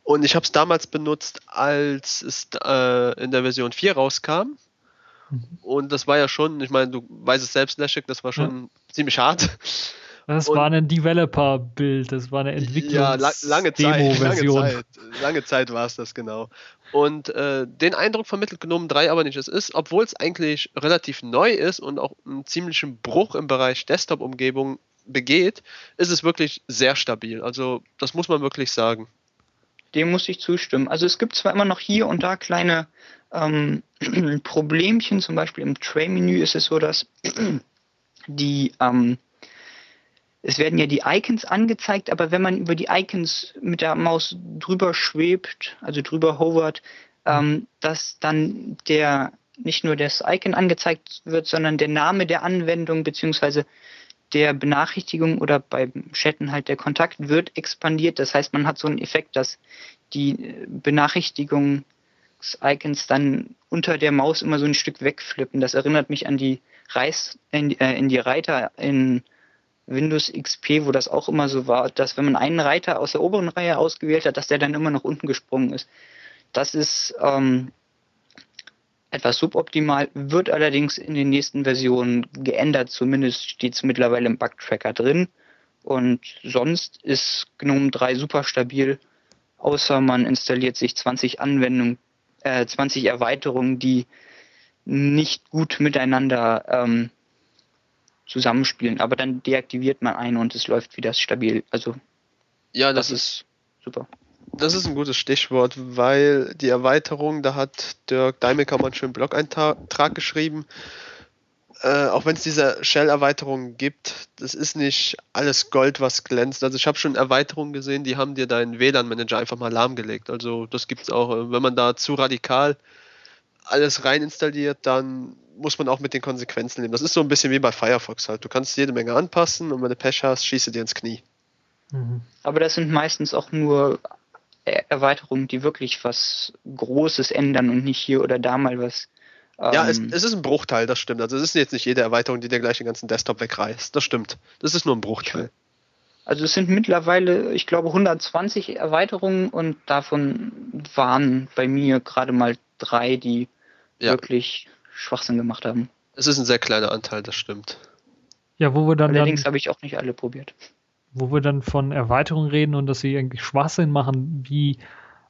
Und ich habe es damals benutzt, als es äh, in der Version 4 rauskam. Mhm. Und das war ja schon, ich meine, du weißt es selbst, Leszek, das war schon ja. ziemlich hart.
Das und, war ein Developer-Bild, das war eine Entwicklung.
Ja, la lange Zeit, lange Zeit, lange Zeit war es das genau. Und äh, den Eindruck vermittelt GNOME 3 aber nicht. Es ist, obwohl es eigentlich relativ neu ist und auch einen ziemlichen Bruch im Bereich Desktop-Umgebung begeht, ist es wirklich sehr stabil. Also das muss man wirklich sagen.
Dem muss ich zustimmen. Also es gibt zwar immer noch hier und da kleine ähm, Problemchen, zum Beispiel im Tray-Menü ist es so, dass die ähm, es werden ja die Icons angezeigt, aber wenn man über die Icons mit der Maus drüber schwebt, also drüber hovert, ähm, dass dann der nicht nur das Icon angezeigt wird, sondern der Name der Anwendung beziehungsweise der Benachrichtigung oder beim Chatten halt der Kontakt wird expandiert. Das heißt, man hat so einen Effekt, dass die Benachrichtigungs-Icons dann unter der Maus immer so ein Stück wegflippen. Das erinnert mich an die Reis, in, äh, in die Reiter in Windows XP, wo das auch immer so war, dass wenn man einen Reiter aus der oberen Reihe ausgewählt hat, dass der dann immer nach unten gesprungen ist. Das ist ähm, etwas suboptimal, wird allerdings in den nächsten Versionen geändert. Zumindest steht es mittlerweile im Bugtracker drin. Und sonst ist GNOME 3 super stabil, außer man installiert sich 20 Anwendungen, äh, 20 Erweiterungen, die nicht gut miteinander ähm, zusammenspielen. Aber dann deaktiviert man eine und es läuft wieder stabil. Also
ja, das, das ist, ist super. Das ist ein gutes Stichwort, weil die Erweiterung, da hat Dirk Deimecker mal einen schönen Blog-Eintrag geschrieben. Äh, auch wenn es diese Shell-Erweiterungen gibt, das ist nicht alles Gold, was glänzt. Also ich habe schon Erweiterungen gesehen, die haben dir deinen WLAN-Manager einfach mal lahmgelegt. Also das gibt es auch. Wenn man da zu radikal alles rein installiert, dann muss man auch mit den Konsequenzen leben. Das ist so ein bisschen wie bei Firefox halt. Du kannst jede Menge anpassen und wenn du Pech hast, schieße dir ins Knie.
Mhm. Aber das sind meistens auch nur Erweiterungen, die wirklich was Großes ändern und nicht hier oder da mal was.
Ähm ja, es, ähm, es, ist ein Bruchteil, das stimmt. Also es ist jetzt nicht jede Erweiterung, die dir gleich den ganzen Desktop wegreißt. Das stimmt. Das ist nur ein Bruchteil.
Also es sind mittlerweile, ich glaube, 120 Erweiterungen und davon waren bei mir gerade mal drei, die ja. wirklich Schwachsinn gemacht haben.
Es ist ein sehr kleiner Anteil, das stimmt.
Ja, wo wir dann.
Allerdings habe ich auch nicht alle probiert
wo wir dann von Erweiterungen reden und dass sie irgendwie Schwachsinn machen, wie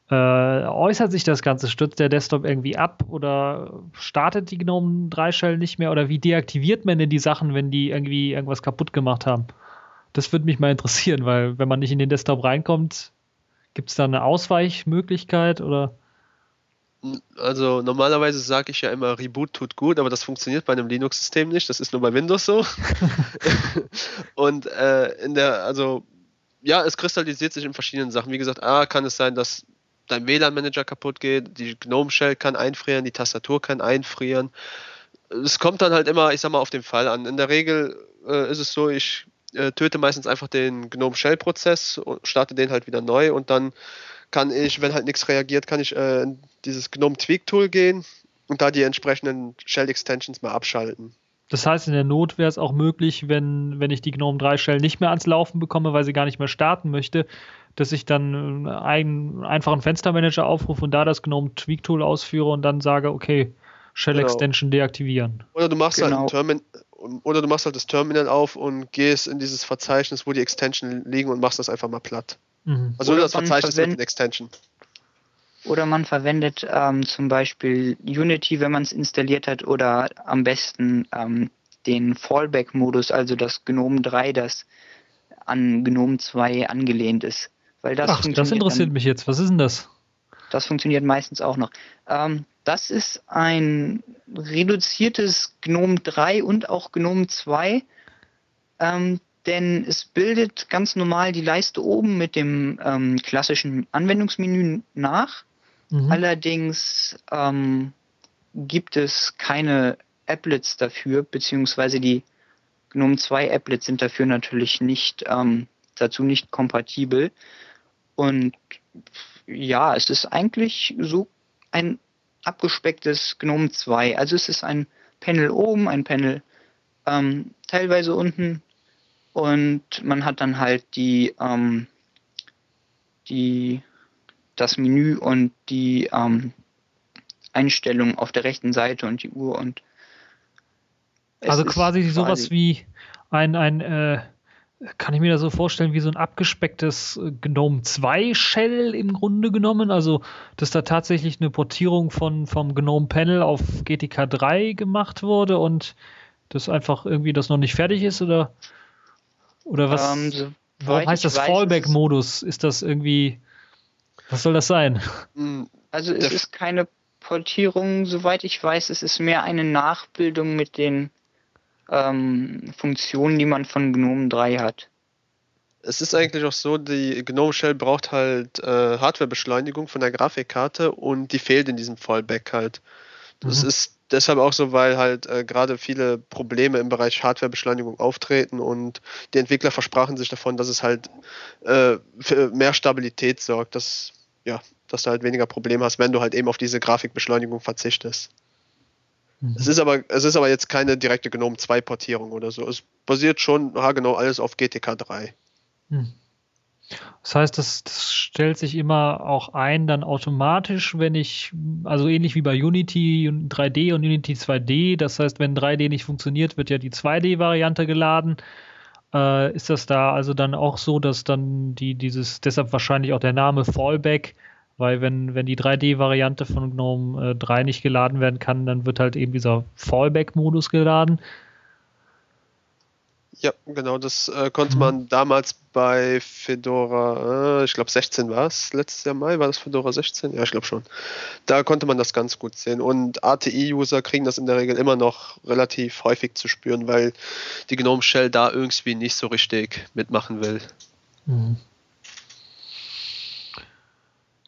äh, äußert sich das Ganze? Stürzt der Desktop irgendwie ab oder startet die GNOME 3 Shell nicht mehr oder wie deaktiviert man denn die Sachen, wenn die irgendwie irgendwas kaputt gemacht haben? Das würde mich mal interessieren, weil wenn man nicht in den Desktop reinkommt, gibt es da eine Ausweichmöglichkeit oder?
Also normalerweise sage ich ja immer, Reboot tut gut, aber das funktioniert bei einem Linux-System nicht. Das ist nur bei Windows so. und äh, in der, also ja, es kristallisiert sich in verschiedenen Sachen. Wie gesagt, A, kann es sein, dass dein WLAN-Manager kaputt geht, die GNOME-Shell kann einfrieren, die Tastatur kann einfrieren. Es kommt dann halt immer, ich sag mal, auf den Fall an. In der Regel äh, ist es so, ich äh, töte meistens einfach den GNOME-Shell-Prozess und starte den halt wieder neu und dann kann ich, wenn halt nichts reagiert, kann ich äh, in dieses GNOME Tweak Tool gehen und da die entsprechenden Shell Extensions mal abschalten.
Das heißt, in der Not wäre es auch möglich, wenn, wenn ich die GNOME 3 Shell nicht mehr ans Laufen bekomme, weil sie gar nicht mehr starten möchte, dass ich dann einen einfachen Fenstermanager aufrufe und da das GNOME Tweak Tool ausführe und dann sage, okay, Shell genau. Extension deaktivieren.
Oder du machst genau. halt ein genau. Termin oder du machst halt das Terminal auf und gehst in dieses Verzeichnis, wo die Extension liegen und machst das einfach mal platt.
Mhm.
Also
Oder
das
man
Verzeichnis mit den Extension.
Oder man verwendet ähm, zum Beispiel Unity, wenn man es installiert hat, oder am besten ähm, den Fallback-Modus, also das GNOME 3, das an GNOME 2 angelehnt ist. Weil das,
Ach, das interessiert
dann-
mich jetzt. Was ist denn das?
Das funktioniert meistens auch noch. Ähm, das ist ein reduziertes GNOME 3 und auch GNOME 2, ähm, denn es bildet ganz normal die Leiste oben mit dem ähm, klassischen Anwendungsmenü nach.
Mhm.
Allerdings ähm, gibt es keine Applets dafür, beziehungsweise die GNOME 2 Applets sind dafür natürlich nicht ähm, dazu nicht kompatibel. Und ja, es ist eigentlich so ein abgespecktes GNOME 2. Also es ist ein Panel oben, ein Panel ähm, teilweise unten und man hat dann halt die, ähm, die das Menü und die ähm, Einstellungen auf der rechten Seite und die Uhr und
Also
ist
quasi sowas
quasi-
wie ein, ein äh, kann ich mir das so vorstellen, wie so ein abgespecktes äh, GNOME 2 Shell im Grunde genommen? Also, dass da tatsächlich eine Portierung von, vom GNOME Panel auf GTK 3 gemacht wurde und das einfach irgendwie das noch nicht fertig ist oder, oder was?
Ähm, so
warum heißt das Fallback-Modus? Ist das irgendwie, was soll das sein?
Mm,
Also es ist keine Portierung, soweit ich weiß, es ist mehr eine Nachbildung mit den ähm, Funktionen, die man von GNOME 3 hat.
Es ist eigentlich auch so, die GNOME Shell braucht halt äh, Hardwarebeschleunigung von der Grafikkarte und die fehlt in diesem Fallback halt. Das
Mhm.
ist deshalb auch so, weil halt äh, gerade viele Probleme im Bereich Hardwarebeschleunigung auftreten und die Entwickler versprachen sich davon, dass es halt äh, für mehr Stabilität sorgt, dass, ja, dass du halt weniger Probleme hast, wenn du halt eben auf diese Grafikbeschleunigung verzichtest. Es ist aber, es ist aber jetzt keine direkte GNOME 2 Portierung oder so. Es basiert schon haargenau alles auf GTK 3.
Hm. Das heißt, das, das stellt sich immer auch ein, dann automatisch, wenn ich, also ähnlich wie bei Unity 3D und Unity 2D, das heißt, wenn 3D nicht funktioniert, wird ja die 2D-Variante geladen. Äh, ist das da also dann auch so, dass dann die, dieses, deshalb wahrscheinlich auch der Name Fallback, weil wenn, wenn die 3D-Variante von GNOME äh, 3 nicht geladen werden kann, dann wird halt eben dieser Fallback-Modus geladen.
Ja, genau, das äh, konnte man damals bei Fedora, äh, ich glaube 16 war es, letztes Jahr Mai war das Fedora 16? Ja, ich glaube schon. Da konnte man das ganz gut sehen. Und ATI-User kriegen das in der Regel immer noch relativ häufig zu spüren, weil die GNOME Shell da irgendwie nicht so richtig mitmachen will.
Mhm.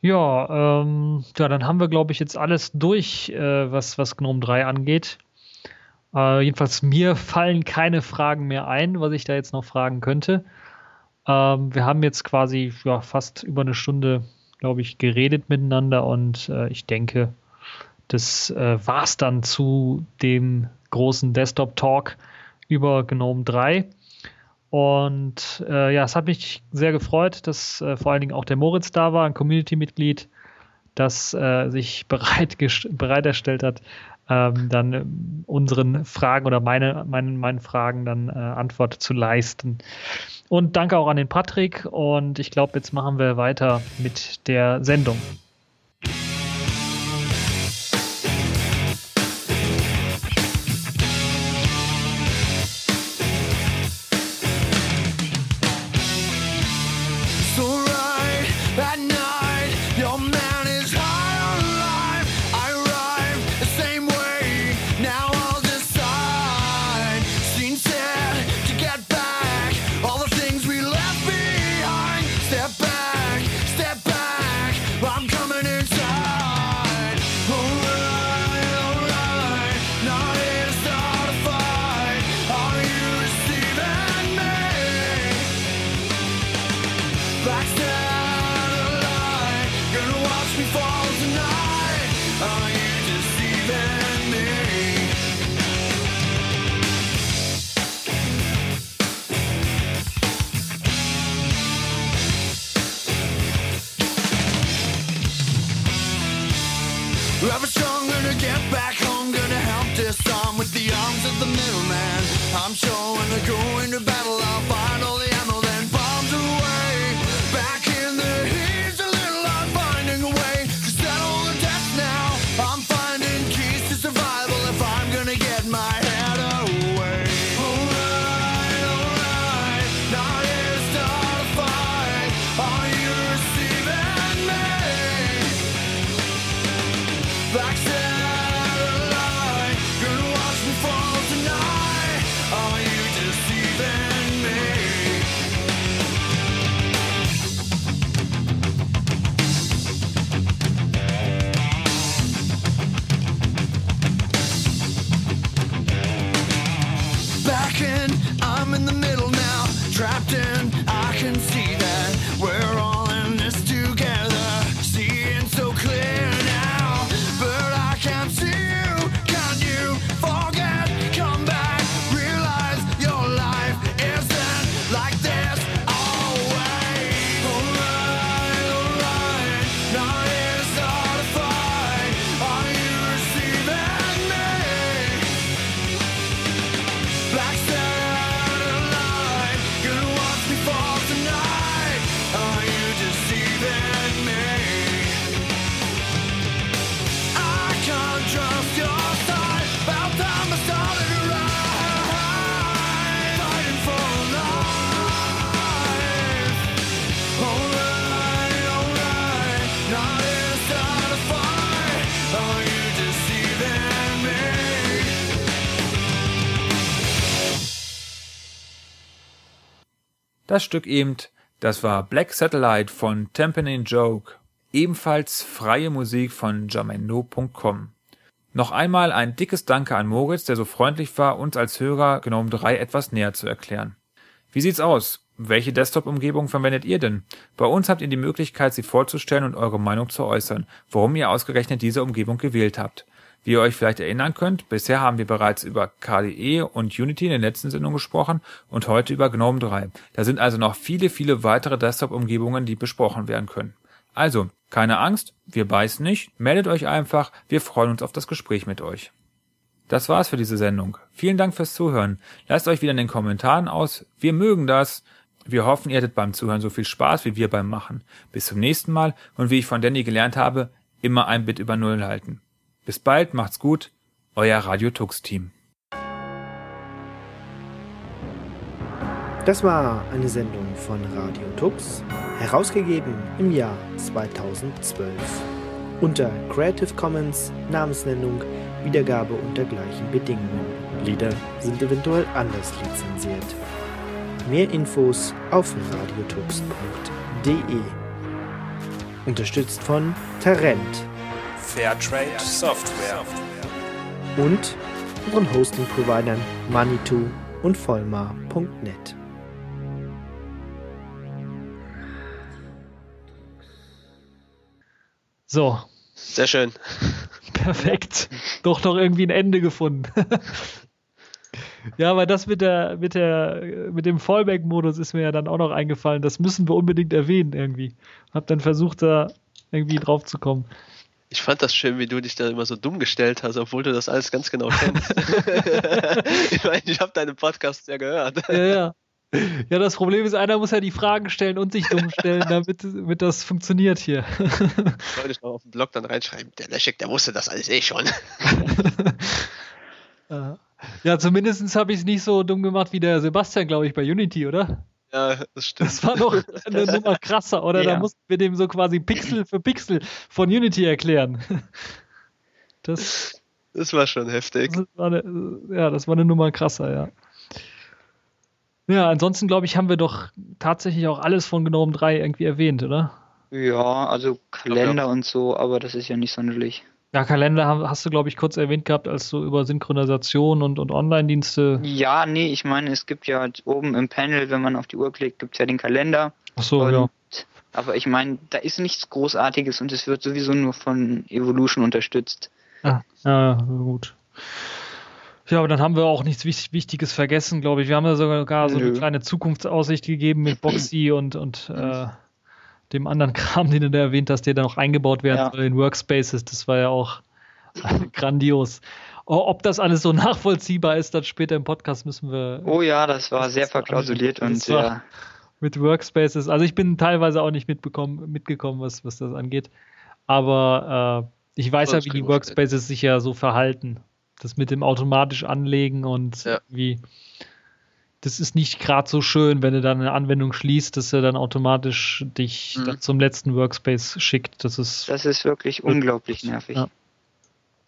Ja, ähm, ja, dann haben wir, glaube ich, jetzt alles durch, äh, was, was GNOME 3 angeht. Äh, jedenfalls mir fallen keine Fragen mehr ein, was ich da jetzt noch fragen könnte. Ähm, wir haben jetzt quasi ja, fast über eine Stunde, glaube ich, geredet miteinander und äh, ich denke, das äh, war's dann zu dem großen Desktop-Talk über GNOME 3. Und äh, ja, es hat mich sehr gefreut, dass äh, vor allen Dingen auch der Moritz da war, ein Community-Mitglied, das äh, sich bereit, bereit erstellt hat, ähm, dann ähm, unseren Fragen oder meine, meinen, meinen Fragen dann äh, Antwort zu leisten. Und danke auch an den Patrick. Und ich glaube, jetzt machen wir weiter mit der Sendung.
Das Stück eben, das war Black Satellite von Tampering Joke, ebenfalls freie Musik von jamendo.com. Noch einmal ein dickes Danke an Moritz, der so freundlich war, uns als Hörer Gnome 3 etwas näher zu erklären. Wie sieht's aus? Welche Desktop-Umgebung verwendet ihr denn? Bei uns habt ihr die Möglichkeit, sie vorzustellen und eure Meinung zu äußern, warum ihr ausgerechnet diese Umgebung gewählt habt. Wie ihr euch vielleicht erinnern könnt, bisher haben wir bereits über KDE und Unity in der letzten Sendung gesprochen und heute über GNOME 3. Da sind also noch viele, viele weitere Desktop-Umgebungen, die besprochen werden können. Also, keine Angst, wir beißen nicht, meldet euch einfach, wir freuen uns auf das Gespräch mit euch. Das war's für diese Sendung. Vielen Dank fürs Zuhören. Lasst euch wieder in den Kommentaren aus. Wir mögen das. Wir hoffen, ihr hattet beim Zuhören so viel Spaß wie wir beim Machen. Bis zum nächsten Mal und wie ich von Danny gelernt habe, immer ein Bit über Null halten. Bis bald, macht's gut, euer Radio Tux Team.
Das war eine Sendung von Radio Tux, herausgegeben im Jahr 2012. Unter Creative Commons, Namensnennung, Wiedergabe unter gleichen Bedingungen. Lieder sind eventuell anders lizenziert. Mehr Infos auf radiotux.de. Unterstützt von Tarent
Fairtrade Software.
und unseren Hosting-Providern Manitou und Vollmar.net.
So,
Sehr schön.
perfekt. Doch noch irgendwie ein Ende gefunden. ja, aber das mit der, mit der, mit dem Fallback-Modus ist mir ja dann auch noch eingefallen. Das müssen wir unbedingt erwähnen irgendwie. Hab dann versucht, da irgendwie drauf zu kommen.
Ich fand das schön, wie du dich da immer so dumm gestellt hast, obwohl du das alles ganz genau kennst. ich meine, ich habe deine Podcasts ja gehört.
Ja, ja. Ja, das Problem ist, einer muss ja die Fragen stellen und sich dumm stellen, damit, damit das funktioniert hier.
Soll ich noch auf dem Blog dann reinschreiben, der Leszek, der wusste das alles eh schon.
Ja, zumindest habe ich es nicht so dumm gemacht wie der Sebastian, glaube ich, bei Unity, oder?
Ja, das stimmt.
Das war noch eine Nummer krasser, oder? Da
Ja.
mussten wir dem so quasi Pixel für Pixel von Unity erklären. Das,
Das war schon heftig.
das war eine, ja, das war eine Nummer krasser, ja. Ja, ansonsten glaube ich, haben wir doch tatsächlich auch alles von Gnome 3 irgendwie erwähnt, oder?
Ja, also Kalender und so, aber das ist ja nicht sonderlich.
Ja, Kalender hast du, glaube ich, kurz erwähnt gehabt, als du über Synchronisation und, und Online-Dienste.
Ja, nee, ich meine, es gibt ja oben im Panel, wenn man auf die Uhr klickt, gibt es ja den Kalender.
Ach so,
Und-
ja.
Aber ich meine, da ist nichts Großartiges und es wird sowieso nur von Evolution unterstützt.
Ah, ja, gut. Ja, aber dann haben wir auch nichts Wich- Wichtiges vergessen, glaube ich. Wir haben ja sogar so eine
Nö.
kleine Zukunftsaussicht gegeben mit Boxy und, und äh, dem anderen Kram, den du da erwähnt hast, der da noch eingebaut werden
Ja.
soll in Workspaces. Das war ja auch grandios. Ob das alles so nachvollziehbar ist, dann später im Podcast müssen wir.
Oh ja, das war sehr verklausuliert und
Das
sehr.
mit Workspaces. Also ich bin teilweise auch nicht mitbekommen, mitgekommen, was, was das angeht. Aber äh, ich weiß
Oh,
ja,
das
wie die Workspaces sich ja so verhalten. Das mit dem automatisch anlegen und
Ja.
wie. Das ist nicht gerade so schön, wenn du dann eine Anwendung schließt, dass er dann automatisch dich
Mhm.
dann zum letzten Workspace schickt. Das ist
Das ist wirklich unglaublich nervig.
Ja.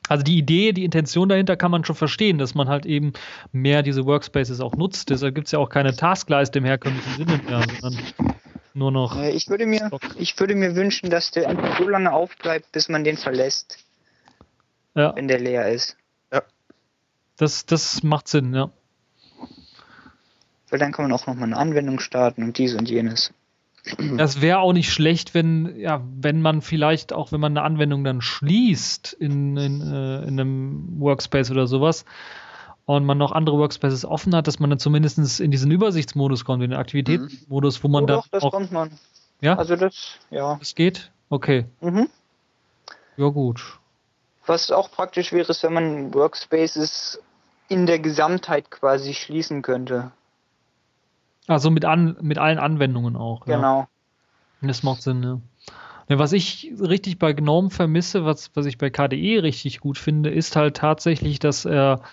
also die Idee, die Intention dahinter kann man schon verstehen, dass man halt eben mehr diese Workspaces auch nutzt. Deshalb gibt es ja auch keine Taskleiste im herkömmlichen Sinne mehr, sondern nur noch.
Äh, Ich würde mir, ich würde mir wünschen, dass der einfach so lange aufbleibt, bis man den verlässt,
Ja,
wenn der leer ist.
das, das macht Sinn, ja.
Weil dann kann man auch nochmal eine Anwendung starten und dies und jenes.
Das wäre auch nicht schlecht, wenn, ja, wenn man vielleicht auch, wenn man eine Anwendung dann schließt in, in, äh, in einem Workspace oder sowas und man noch andere Workspaces offen hat, dass man dann zumindest in diesen Übersichtsmodus kommt, in den Aktivitätsmodus, wo man
oh,
dann
doch, das
auch.
kommt man.
Ja,
Also das, ja.
das geht? Okay.
Mhm.
Ja, gut.
Was auch praktisch wäre, ist, wenn man Workspaces in der Gesamtheit quasi schließen könnte.
Also mit, an, mit allen Anwendungen auch. Ja.
Genau.
Das macht Sinn, ja. Ja, was ich richtig bei GNOME vermisse, was, was ich bei KDE richtig gut finde, ist halt tatsächlich, dass er